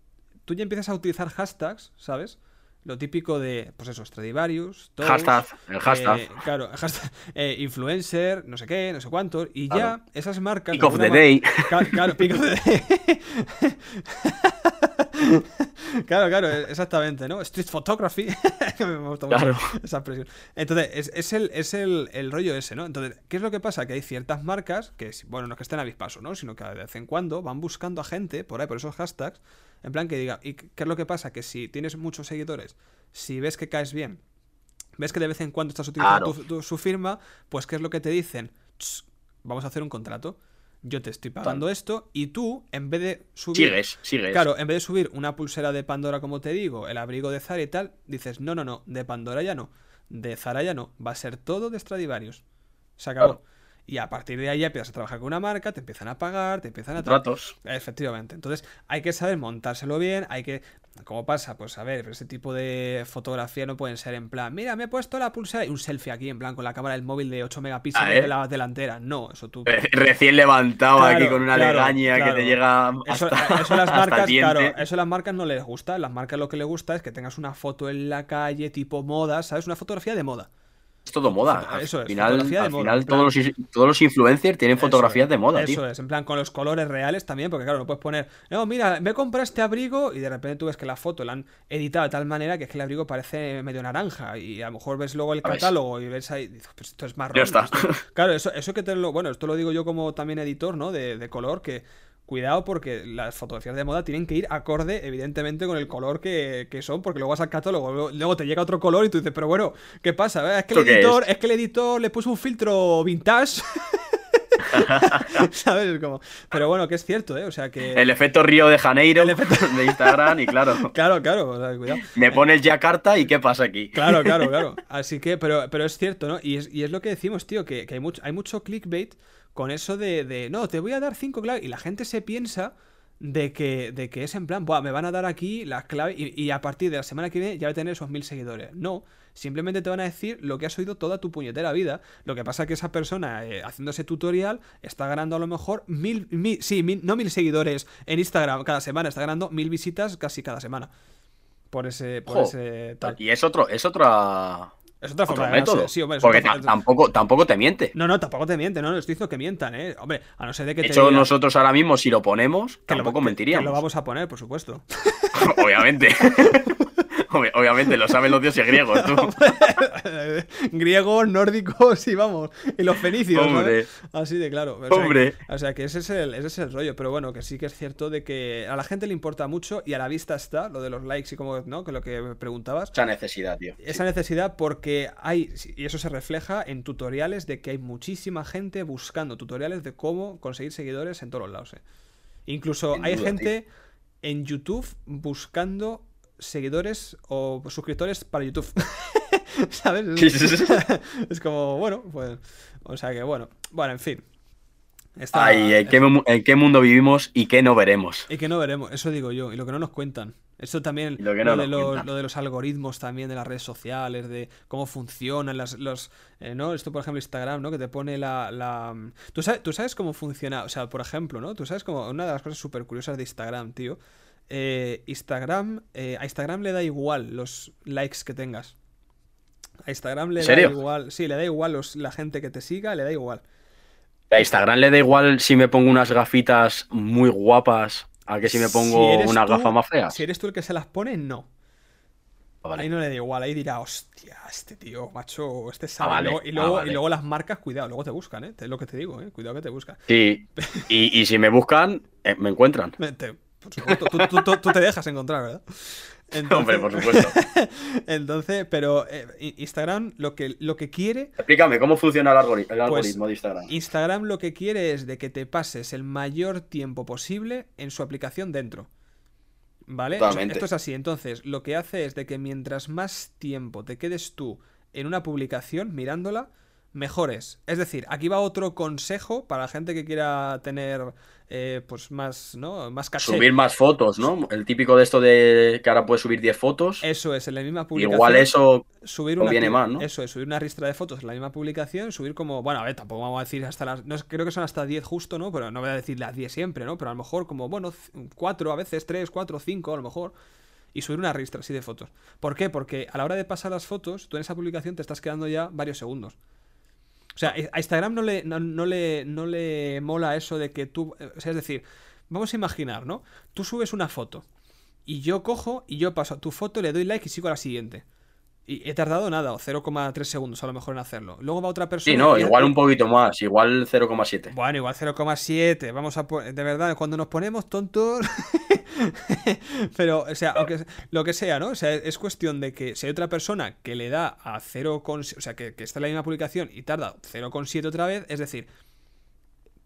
tú ya empiezas a utilizar hashtags, ¿sabes? Lo típico de, pues eso, Stradivarius, Tous, Hashtag, el hashtag. eh, claro, hashtag, eh, influencer, no sé qué, no sé cuántos. Y Claro. ya esas marcas. Pick de of the day. Claro, pick of the day. claro, claro, exactamente, ¿no? Street photography. Me gusta mucho Claro. esa expresión. Entonces, es, es el, es el, el rollo ese, ¿no? Entonces, ¿qué es lo que pasa? Que hay ciertas marcas que, bueno, no es que estén a avispaso, ¿no? Sino que de vez en cuando van buscando a gente por ahí, por esos hashtags, en plan que diga, ¿y qué es lo que pasa? Que si tienes muchos seguidores, si ves que caes bien, ves que de vez en cuando estás utilizando Claro. tu- tu- su firma, pues ¿qué es lo que te dicen? "Tss, vamos a hacer un contrato. Yo te estoy pagando esto y tú, en vez de subir... Sigues, sigues. Claro, en vez de subir una pulsera de Pandora, como te digo, el abrigo de Zara y tal, dices, no, no, no, de Pandora ya no, de Zara ya no, va a ser todo de Stradivarius. Se acabó. Claro. Y a partir de ahí ya empiezas a trabajar con una marca, te empiezan a pagar, te empiezan a... Tratos. Efectivamente. Entonces hay que saber montárselo bien, hay que... ¿Cómo pasa? Pues a ver, ese tipo de fotografía no pueden ser en plan, mira, me he puesto la pulsera y un selfie aquí, en plan, con la cámara del móvil de 8 megapíxeles de la delantera. No, eso tú... Recién levantado aquí con una legaña que te llega hasta, eso, eso las marcas, claro, eso a las marcas no les gusta. Las marcas lo que les gusta es que tengas una foto en la calle tipo moda, ¿sabes? Una fotografía de moda. Es todo moda. Eso al final, al final todos, los, todos los influencers tienen fotografías de moda. Eso es, en plan con los colores reales también, porque claro, no puedes poner, no, mira, me comprado este abrigo y de repente tú ves que la foto la han editado de tal manera que es que el abrigo parece medio naranja y a lo mejor ves luego el catálogo y ves ahí, y dices, pues esto es marrón. Ya está. Claro, eso, eso que te lo, bueno, esto lo digo yo como también editor, ¿no? De, de color, que cuidado porque las fotografías de moda tienen que ir acorde, evidentemente, con el color que, son, porque luego vas al catálogo, luego, te llega otro color y tú dices, pero bueno, ¿qué pasa? Es que el editor, es? que el editor le puso un filtro vintage. ¿Sabes? Como... Pero bueno, que es cierto, ¿eh? O sea que. El efecto Río de Janeiro el efecto... de Instagram, y claro. Claro, claro, cuidado. Me pones Yakarta y ¿qué pasa aquí? Claro, claro, claro. Así que, pero, pero es cierto, ¿no? Y es, y es lo que decimos, tío, que, hay, mucho, hay mucho clickbait con eso de, no, te voy a dar cinco claves. Y la gente se piensa de que, de que es en plan, me van a dar aquí las claves y, a partir de la semana que viene ya voy a tener esos mil seguidores. No, simplemente te van a decir lo que has oído toda tu puñetera vida. Lo que pasa es que esa persona eh, haciendo ese tutorial está ganando a lo mejor mil, mil sí, mil, no mil seguidores en Instagram cada semana, está ganando mil visitas casi cada semana. Por ese, por ese tal. Y es otro, es otra es otra forma de método. Sí, hombre, Porque tampoco, tampoco te miente. No, no, tampoco te miente, no, no estoy diciendo que mientan, ¿eh? Hombre, a no ser de que de hecho, nosotros ahora mismo, si lo ponemos, tampoco mentiríamos. lo vamos a poner, por supuesto. Obviamente. Obviamente, lo saben los dioses griegos, tú. griegos, nórdicos y vamos. Y los fenicios, Hombre. Así de claro. Hombre. o sea, que ese es, el, ese es el rollo. Pero bueno, que sí que es cierto de que a la gente le importa mucho y a la vista está lo de los likes y como, ¿no? Que lo que preguntabas. Esa necesidad, tío. Esa necesidad porque hay, y eso se refleja en tutoriales de que hay muchísima gente buscando tutoriales de cómo conseguir seguidores en todos los lados. ¿eh? Incluso hay gente en YouTube buscando seguidores o suscriptores para YouTube. ¿Sabes? es como, bueno, pues. O sea que, bueno. Bueno, en fin. Ay, ¿en, qué, mundo vivimos y qué no veremos? Y qué no veremos, eso digo yo, y lo que no nos cuentan. Eso también, lo, de los, algoritmos también de las redes sociales, de cómo funcionan las, los... Eh, ¿no? Esto, por ejemplo, Instagram, ¿no? Que te pone la... la... ¿Tú, sabes, tú sabes cómo funciona, o sea, por ejemplo, ¿no? Tú sabes como una de las cosas súper curiosas de Instagram, tío, eh, Instagram, eh, a Instagram le da igual los likes que tengas. A Instagram le da igual, sí, le da igual los, la gente que te siga, le da igual. A Instagram le da igual si me pongo unas gafitas muy guapas a que si me pongo una gafa más fea. Si eres tú el que se las pone, no. Ah, ahí no le da igual, ahí dirá, hostia, este tío, macho, este sabe. Ah, y, luego, y, luego, las marcas, cuidado, luego te buscan, ¿eh? Es lo que te digo, ¿eh? Cuidado que te buscan. Sí, y, si me buscan, eh, me encuentran. Por supuesto, tú, te dejas encontrar, ¿verdad? Hombre, por supuesto. Entonces, pero eh, Instagram lo que, lo que quiere. Explícame, ¿cómo funciona el, pues, algoritmo de Instagram? Instagram lo que quiere es de que te pases el mayor tiempo posible en su aplicación dentro. ¿Vale? esto es así. Entonces, lo que hace es de que mientras más tiempo te quedes tú en una publicación mirándola, mejores. Es decir, aquí va otro consejo para la gente que quiera tener eh, pues más, ¿no? Más caché. Subir más fotos, ¿no? El típico de esto de que ahora puedes subir 10 fotos. Eso es, en la misma publicación. Igual eso subir una, viene más, ¿no? Eso es, subir una ristra de fotos en la misma publicación, subir como, bueno, a ver, tampoco vamos a decir hasta las, no, creo que son hasta 10 justo, ¿no? Pero no voy a decir las 10 siempre, ¿no? Pero a lo mejor como, bueno, 4 a veces, 3, 4, 5 a lo mejor y subir una ristra así de fotos. ¿Por qué? Porque a la hora de pasar las fotos, tú en esa publicación te estás quedando ya varios segundos. O sea, a Instagram no le, no, le, no le mola eso de que tú. O sea, es decir, vamos a imaginar, ¿no? Tú subes una foto y yo cojo y yo paso a tu foto, le doy like y sigo a la siguiente. Y he tardado nada, o 0,3 segundos a lo mejor en hacerlo. Luego va otra persona. Sí, no, igual un poquito más, igual 0,7. Bueno, igual 0,7. Vamos a. De verdad, cuando nos ponemos tontos. Pero, o sea, aunque lo que sea, ¿no? O sea, es cuestión de que si hay otra persona que le da a 0, o sea, que, que está en la misma publicación y tarda 0,7 otra vez, es decir,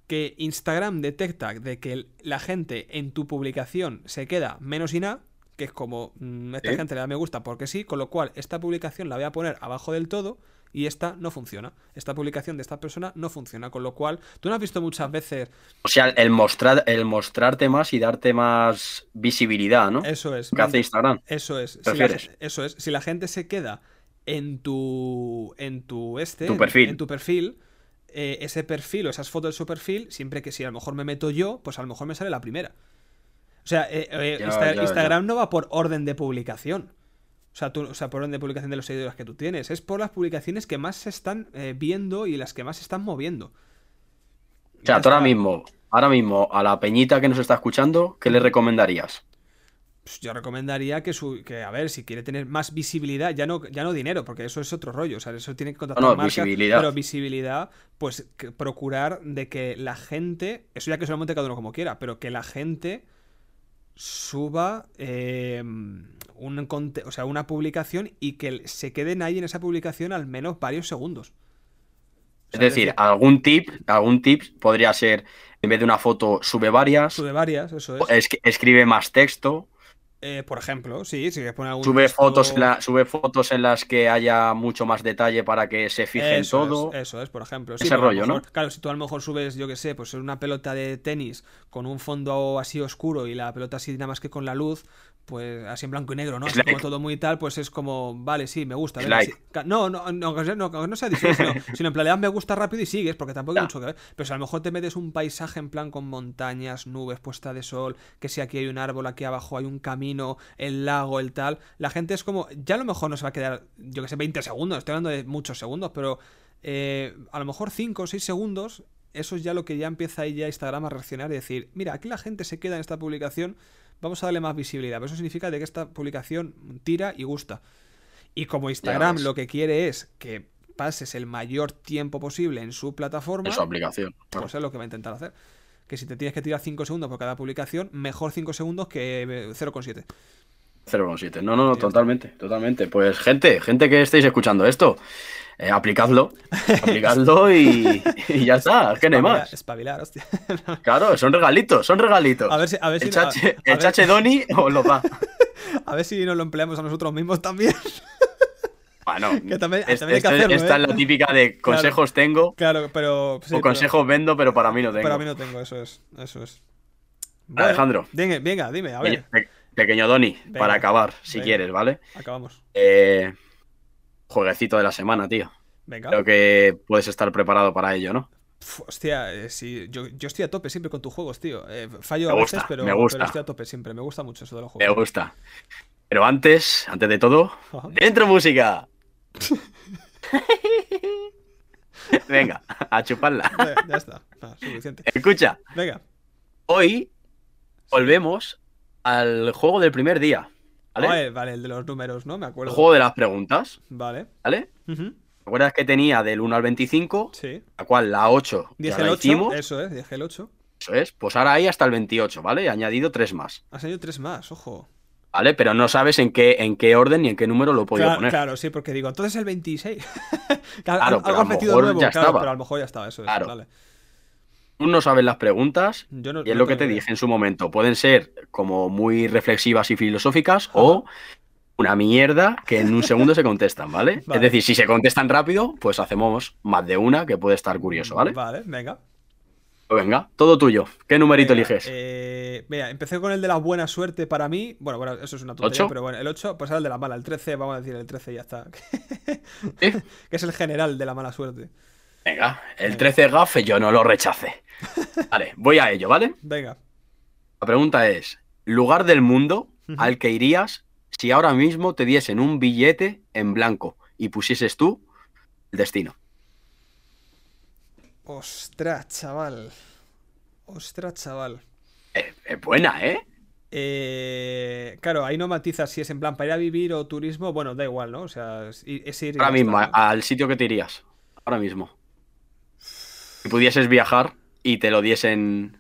que Instagram detecta de que la gente en tu publicación se queda menos y nada que es como, mm, esta gente le da me gusta porque sí, con lo cual esta publicación la voy a poner abajo del todo y esta no funciona. Esta publicación de esta persona no funciona, con lo cual, tú no has visto muchas veces, O sea, el, mostrar, el mostrarte más y darte más visibilidad, ¿no? eso es, que hace Instagram. eso es, si la, eso es, si la gente se queda en tu, en tu este, Tu en- perfil. en tu perfil, eh, ese perfil o esas fotos de su perfil, siempre que si a lo mejor me meto yo, pues a lo mejor me sale la primera. O sea, eh, eh, Insta- Instagram no va por orden de publicación. O sea, tú- o sea, por orden de publicación de los seguidores que tú tienes. Es por las publicaciones que más se están eh, viendo y las que más se están moviendo. O sea, tú ahora mismo, ahora mismo, a la peñita que nos está escuchando, ¿qué le recomendarías? Pues yo recomendaría que, su, que, a ver, si quiere tener más visibilidad, ya no, ya no dinero, porque eso es otro rollo, o sea, eso tiene que contactar No, no, marcas, visibilidad. pero visibilidad, pues que procurar de que la gente, eso ya que solamente cada uno como quiera, pero que la gente suba eh, un conte- o sea, una publicación y que se queden ahí en esa publicación al menos varios segundos. Es decir, algún tip, algún tip podría ser, en vez de una foto, sube varias, sube varias, eso es. es- escribe más texto, Eh, por ejemplo, sí, si quieres poner algún sube texto- fotos, en la- sube fotos en las que haya mucho más detalle para que se fije en todo. Es, eso es, por ejemplo. Ese rollo, ¿no? Claro, si tú a lo mejor subes, yo que sé, pues una pelota de tenis con un fondo así oscuro y la pelota así nada más que con la luz, pues así en blanco y negro, ¿no? Así como todo muy tal, pues es como, vale, sí, me gusta. No, no, no, no, no sea dislike, sino, sino en plan, le das me gusta rápido y sigues, porque tampoco hay mucho que ver. Pero si a lo mejor te metes un paisaje en plan con montañas, nubes, puesta de sol, que si aquí hay un árbol, aquí abajo hay un camino, el lago, el tal, la gente es como, ya a lo mejor no se va a quedar, yo que sé, 20 segundos, estoy hablando de muchos segundos, pero eh, a lo mejor 5 o 6 segundos, eso es ya lo que ya empieza ahí ya Instagram a reaccionar y decir, mira, aquí la gente se queda en esta publicación, vamos a darle más visibilidad. Pero eso significa de que esta publicación tira y gusta. Y como Instagram lo que quiere es que pases el mayor tiempo posible en su plataforma, En su aplicación. pues es lo que va a intentar hacer. Que si te tienes que tirar 5 segundos por cada publicación, mejor 5 segundos que eh, 0,7. 0,7. No, no, no, totalmente, totalmente. Pues gente, gente que estéis escuchando esto, eh, aplicadlo, aplicadlo y, y ya está, es que no hay más. Espabilar, hostia. Claro, son regalitos, son regalitos. A ver si, a ver si, el chache, a- a el ver- chache Doni os lo da. a ver si nos lo empleamos a nosotros mismos también. Bueno, Que también- es- también hay que esto- hacerlo, esta ¿eh? es la típica de consejos tengo Claro, pero. sí, o pero- consejos vendo, pero para mí no tengo. Pero a mí no tengo, eso es. Eso es. Bueno, Alejandro. Venga, venga, dime, a ver. pequeño Doni, Venga, para acabar, si venga. quieres, ¿vale? Acabamos. Eh, jueguecito de la semana, tío. Venga. Creo que puedes estar preparado para ello, ¿no? Hostia, eh, sí, yo, yo estoy a tope siempre con tus juegos, tío. Eh, fallo Me a veces, gusta, pero, me gusta. pero estoy a tope siempre. Me gusta mucho eso de los Me juegos. gusta. Pero antes, antes de todo, Ajá. ¡dentro música! Venga, a chuparla. Ya, ya está. Ah, suficiente. Escucha, Venga. hoy volvemos al juego del primer día, ¿vale? Vale, vale, el de los números, ¿no? Me El acuerdo. juego de las preguntas, Vale. ¿vale? Ujú, ¿Te acuerdas que tenía del 1 al 25? Sí. La cual la 8 ya Dije el 8. hicimos. Eso es, dije el 8. Eso es. Pues ahora hay hasta el 28, ¿vale? He añadido tres más, Has añadido tres más, ojo. ¿vale? Pero no sabes en qué, en qué orden ni en qué número lo he podido Claro, poner. claro, sí, porque digo, entonces el 26. claro, algo has metido nuevo, ya claro, estaba. pero a lo mejor ya estaba, eso es. Claro. Vale. Tú no sabes las preguntas Yo no- y es no lo que te idea. dije en su momento. Pueden ser como muy reflexivas y filosóficas o una mierda que en un segundo se contestan, ¿vale? Vale. Es decir, si se contestan rápido, pues hacemos más de una que puede estar curioso, ¿vale? Vale, venga. Pues venga, todo tuyo. ¿Qué numerito Venga, eliges? Eh, mira, empecé con el de la buena suerte para mí. Bueno, bueno, eso es una tontería, ¿Ocho? pero bueno, el 8, pues ahora el de la mala. El 13, vamos a decir el 13 y ya está. ¿Sí? que es el general de la mala suerte. Venga, el 13 gafe yo no lo rechace. Vale, voy a ello, ¿vale? Venga. La pregunta es, lugar del mundo al que irías si ahora mismo te diesen un billete en blanco y pusieses tú el destino. Ostras, chaval. Ostras, chaval. Eh, Es buena, ¿eh? Eh, claro, ahí no matizas si es en plan para ir a vivir o turismo. Bueno, da igual, ¿no? O sea, es, ir. Ahora mismo, al sitio que te irías. Ahora mismo. Si pudieses viajar y te lo diesen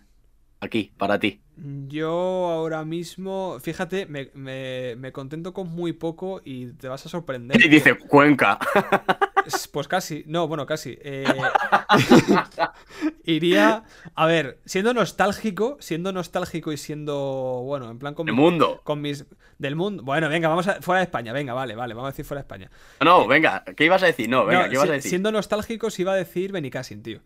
aquí, para ti. Yo ahora mismo, fíjate, me, me- me contento con muy poco y te vas a sorprender. Y dice, Cuenca. Pues casi, no, bueno, casi. Eh, iría, a ver, siendo nostálgico, siendo nostálgico y siendo, bueno, en plan con El mundo. con mis del mundo. Bueno, venga, vamos a fuera de España, venga, vale, vale, vamos a decir fuera de España. No, venga, ¿qué ibas a decir? No, venga, No, ¿qué ibas si- a decir? Siendo nostálgicos iba a decir Benicassin, tío.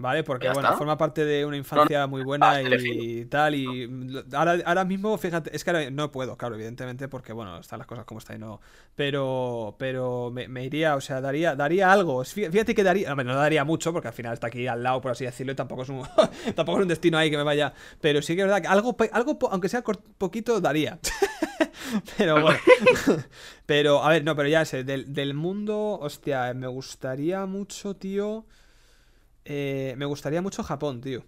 ¿Vale? Porque, Ya bueno, está. forma parte de una infancia muy buena Ah, y tal. Y ahora, ahora mismo, fíjate, es que ahora no puedo, claro, evidentemente, porque, bueno, están las cosas como están y no. Pero, pero me, me iría, o sea, daría, daría algo. Fí- Fíjate que daría, hombre, no daría mucho, porque al final está aquí al lado, por así decirlo, y tampoco es un, tampoco es un destino ahí que me vaya. Pero sí que es verdad que algo, algo aunque sea poquito, daría. pero bueno. Pero, a ver, no, pero ya sé, del, del mundo, hostia, me gustaría mucho, tío. Eh, me gustaría mucho Japón, tío.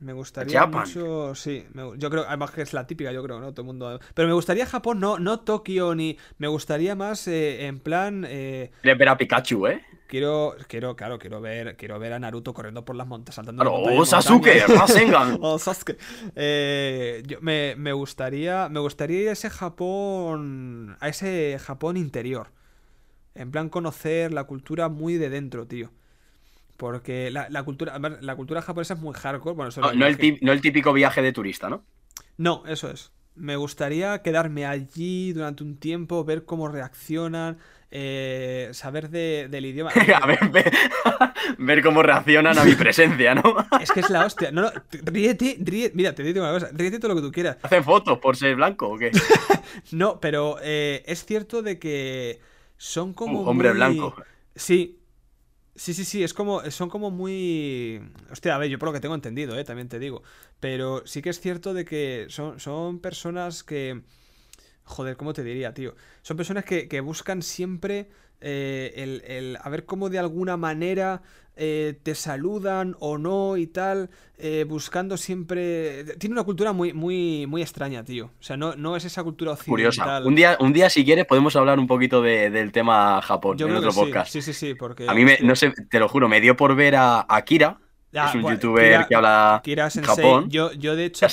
Me gustaría Japan. mucho, sí, me yo creo, además que es la típica, yo creo, ¿no? Todo el mundo. Pero me gustaría Japón, no, no Tokio ni. Me gustaría más eh, en plan. eh, Quieres ver a Pikachu, ¿eh? quiero, quiero, claro, quiero ver, quiero ver a Naruto corriendo por las montañas, saltando Claro, montaña en ¡Oh, Sasuke! ¡Rasengan! Oh, Sasuke. Eh, yo- me, me gustaría. Me gustaría ir a ese Japón. A ese Japón interior. En plan, conocer la cultura muy de dentro, tío. Porque la, la cultura. La cultura japonesa es muy hardcore. Bueno, No, el no típico viaje de turista, ¿no? No, eso es. Me gustaría quedarme allí durante un tiempo, ver cómo reaccionan, eh, saber de- del idioma. a ver, ver, ver cómo reaccionan a mi presencia, ¿no? Es que es la hostia. No, no, ríete, ríete. Mira, te digo una cosa. Ríete todo lo que tú quieras. ¿Hacen fotos por ser blanco o qué? No, pero eh, es cierto de que son como Uh, hombre muy- blanco. Sí. Sí, sí, sí, es como, son como muy... Hostia, a ver, yo por lo que tengo entendido, eh, también te digo. Pero sí que es cierto de que son, son personas que... Joder, ¿cómo te diría, tío? Son personas que, que buscan siempre eh, el, el- a ver cómo de alguna manera eh, te saludan o no y tal, eh, buscando siempre... Tiene una cultura muy, muy, muy extraña, tío. O sea, no, no es esa cultura occidental. Curiosa. Un día, un día, si quieres, podemos hablar un poquito de- del tema Japón Yo en creo otro que sí. podcast. Sí, sí, sí, porque... A mí, me, no sé, te lo juro, me dio por ver a Akira, Ah, es un bueno, youtuber Kira- que habla Kira Sensei. Japón. Yo, yo de hecho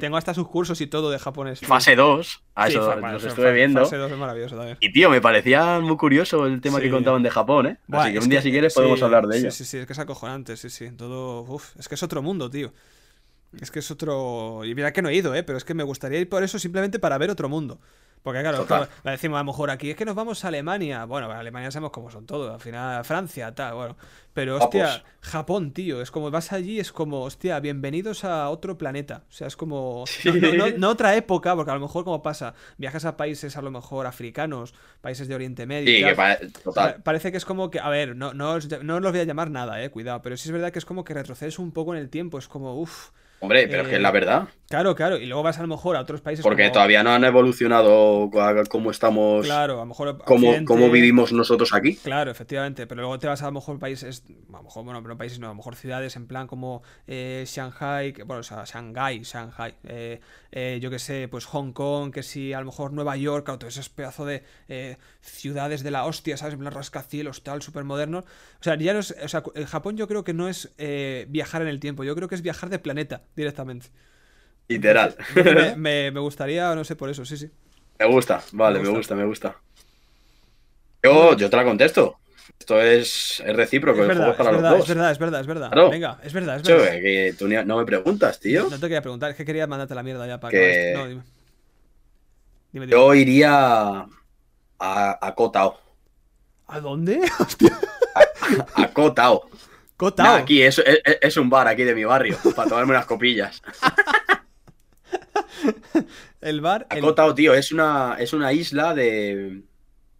tengo, hasta sus cursos y todo de japonés. fase 2, a Sí, eso los estuve viendo. Fase 2 es maravilloso también. Y tío, me parecía muy curioso el tema Sí. que contaban de Japón, ¿eh? Buah, Así que un día, que- si quieres, sí, podemos hablar de sí, ello. Sí, sí, es que es acojonante, sí, sí. Todo. Uf, es que es otro mundo, tío. Es que es otro. Y mira que no he ido, ¿eh? Pero es que me gustaría ir por eso simplemente para ver otro mundo. Porque claro, como- decimos a lo mejor aquí, es que nos vamos a Alemania. Bueno, Alemania sabemos cómo son todos. Al final, Francia, tal, bueno. Pero hostia. Japón, tío. Es como vas allí, es como, hostia, bienvenidos a otro planeta. O sea, es como. Sí. No, no- no- no otra época, porque a lo mejor, como pasa, viajas a países a lo mejor africanos, países de Oriente Medio. Sí, que pare- total. Pa- Parece que es como que, a ver, no, no, os, no os los voy a llamar nada, eh, cuidado, pero sí es verdad que es como que retrocedes un poco en el tiempo, es como, uff, Hombre, pero es que eh, es la verdad. Claro, claro, y luego vas a lo mejor a otros países Porque como- todavía no han evolucionado a cómo estamos, claro, a lo mejor Occidente- cómo vivimos nosotros aquí. Claro, efectivamente, pero luego te vas a lo mejor países, a lo mejor, bueno, pero no países no, a lo mejor ciudades en plan como eh, Shanghai, que- bueno, o sea, Shanghai, Shanghai, eh, eh, yo que sé, pues Hong Kong, que sí, a lo mejor Nueva York, claro, todo esos pedazo de eh, ciudades de la hostia, ¿sabes? En plan rascacielos, tal, súper modernos. O sea, ya no es, o sea, el Japón yo creo que no es eh, viajar en el tiempo, yo creo que es viajar de planeta directamente. Literal. Me, me- me gustaría, no sé, por eso, sí, sí. Me gusta, vale, Me me gusta. me gusta. Yo, yo te la contesto. Esto es, es recíproco, Es el juego verdad, es para es los verdad, dos. es verdad, es verdad, es verdad. Claro. Venga, es verdad, es verdad. eh, que tú no me preguntas, tío. No te quería preguntar, es que quería mandarte la mierda ya para Que-. No, dime. Dime, dime. Yo iría a, a Kotao. ¿A dónde? Hostia. A Kotao. Kotao. Nah, aquí es, es, es un bar aquí de mi barrio, para tomarme unas copillas. El bar. A el- Kotao, tío, es una, es una isla de,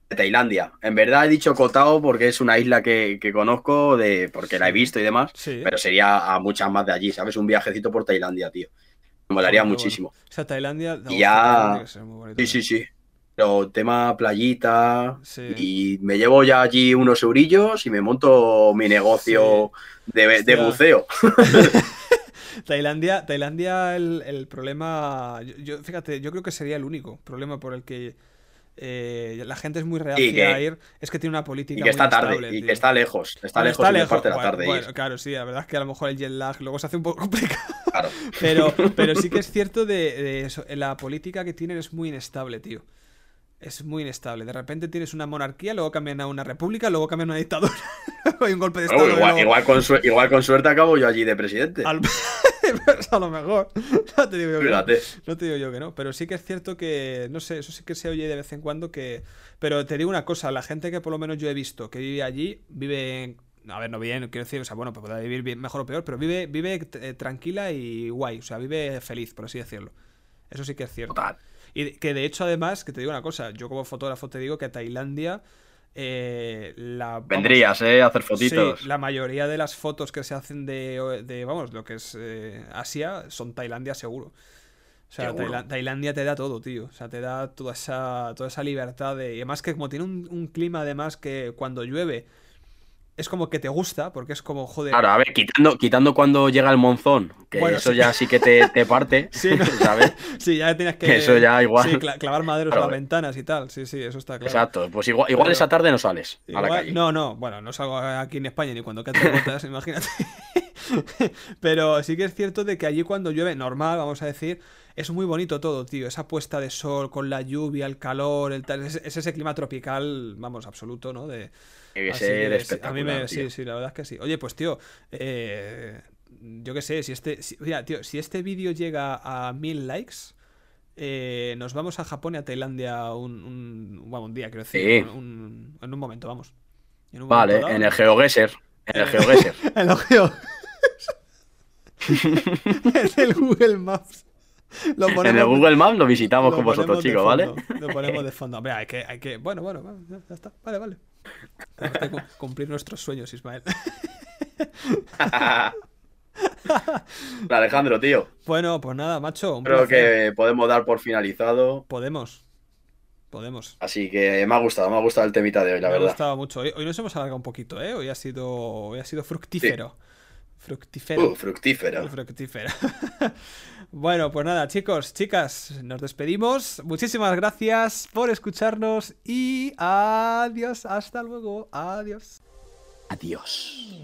de Tailandia. En verdad he dicho Kotao porque es una isla que, que conozco, de, porque la he visto y demás, Sí. pero sería a muchas más de allí, ¿sabes? Un viajecito por Tailandia, tío. Me molaría muchísimo. O sea, Tailandia. Y ya- Tailandia Sí, sí, sí. Pero tema playita. Sí. Y me llevo ya allí unos eurillos y me monto mi negocio de, de buceo. Tailandia, Tailandia el, el problema. Yo, yo- fíjate, yo creo que sería el único problema por el que eh, la gente es muy reacia a ir. Es que tiene una política. Y que muy está tarde, inestable, y tío. que está lejos. Está Bueno, lejos y me parte la bueno, tarde bueno, claro, sí, la verdad es que a lo mejor el jet lag luego se hace un poco complicado. Claro. Pero, pero sí que es cierto de, de eso. La política que tienen es muy inestable, tío. Es muy inestable. De repente tienes una monarquía, luego cambian a una república, luego cambian a una dictadura. Hay un golpe de estado. igual, con igual, con suerte acabo yo allí de presidente. a lo mejor. No te, digo yo que no. no te digo yo que no. Pero sí que es cierto que, no sé, eso sí que se oye de vez en cuando que... Pero te digo una cosa, la gente que por lo menos yo he visto que vive allí, vive... A ver, no bien, quiero decir, o sea, bueno, pues puede vivir mejor o peor, pero vive, vive eh, tranquila y guay, o sea, vive feliz, por así decirlo. Eso sí que es cierto. Total. Y que de hecho, además, que te digo una cosa, yo como fotógrafo te digo que Tailandia. Eh, la, Vendrías, ¿eh? A hacer fotitos. Sí, la mayoría de las fotos que se hacen de, de vamos, lo que es eh, Asia son Tailandia seguro. O sea, Tailandia te da todo, tío. O sea, te da toda esa, toda esa libertad de... Y además que como tiene un, un clima, además, que cuando llueve es como que te gusta, porque es como, joder. Claro, a ver, quitando, quitando cuando llega el monzón, que eso ya sí que te, parte, sí, ¿sabes? sí, ya tienes que. Eso ya igual. Sí, clavar maderos a las ventanas y tal, sí, sí, eso está claro. Exacto, pues igual, igual esa tarde no sales a la calle. No, no, bueno, no salgo aquí en España ni cuando cae botas, imagínate. Pero sí que es cierto de que allí cuando llueve, normal, vamos a decir, es muy bonito todo, tío. Esa puesta de sol con la lluvia, el calor, el tal. Es, ese clima tropical, vamos, absoluto, ¿no? De, A mí me. Sí, sí, la verdad es que sí. Oye, pues, tío. Eh, yo qué sé, si este. mira, tío, si este vídeo llega a mil likes. Eh, nos vamos a Japón y a Tailandia un, un, bueno, un día, quiero decir. en un momento, vamos. vale, en el GeoGuessr. En el GeoGuessr. en el GeoGuessr. en el Google Maps en el Google Maps lo visitamos con vosotros, chicos, ¿vale? Lo ponemos de fondo. hay que, hay que. Bueno, bueno, ya está. Vale, vale. Tenemos que cumplir nuestros sueños, Ismael. Alejandro, tío. Bueno, pues nada, macho. Creo que podemos dar por finalizado. Podemos. Podemos. Así que me ha gustado, me ha gustado el temita de hoy, la verdad. Me ha gustado mucho. Hoy, nos hemos alargado un poquito, ¿eh? Hoy ha sido, hoy ha sido fructífero. Fructífero. Uh, fructífero. Fructífero. bueno, pues nada, chicos, chicas, nos despedimos. Muchísimas gracias por escucharnos y adiós. Hasta luego. Adiós. Adiós.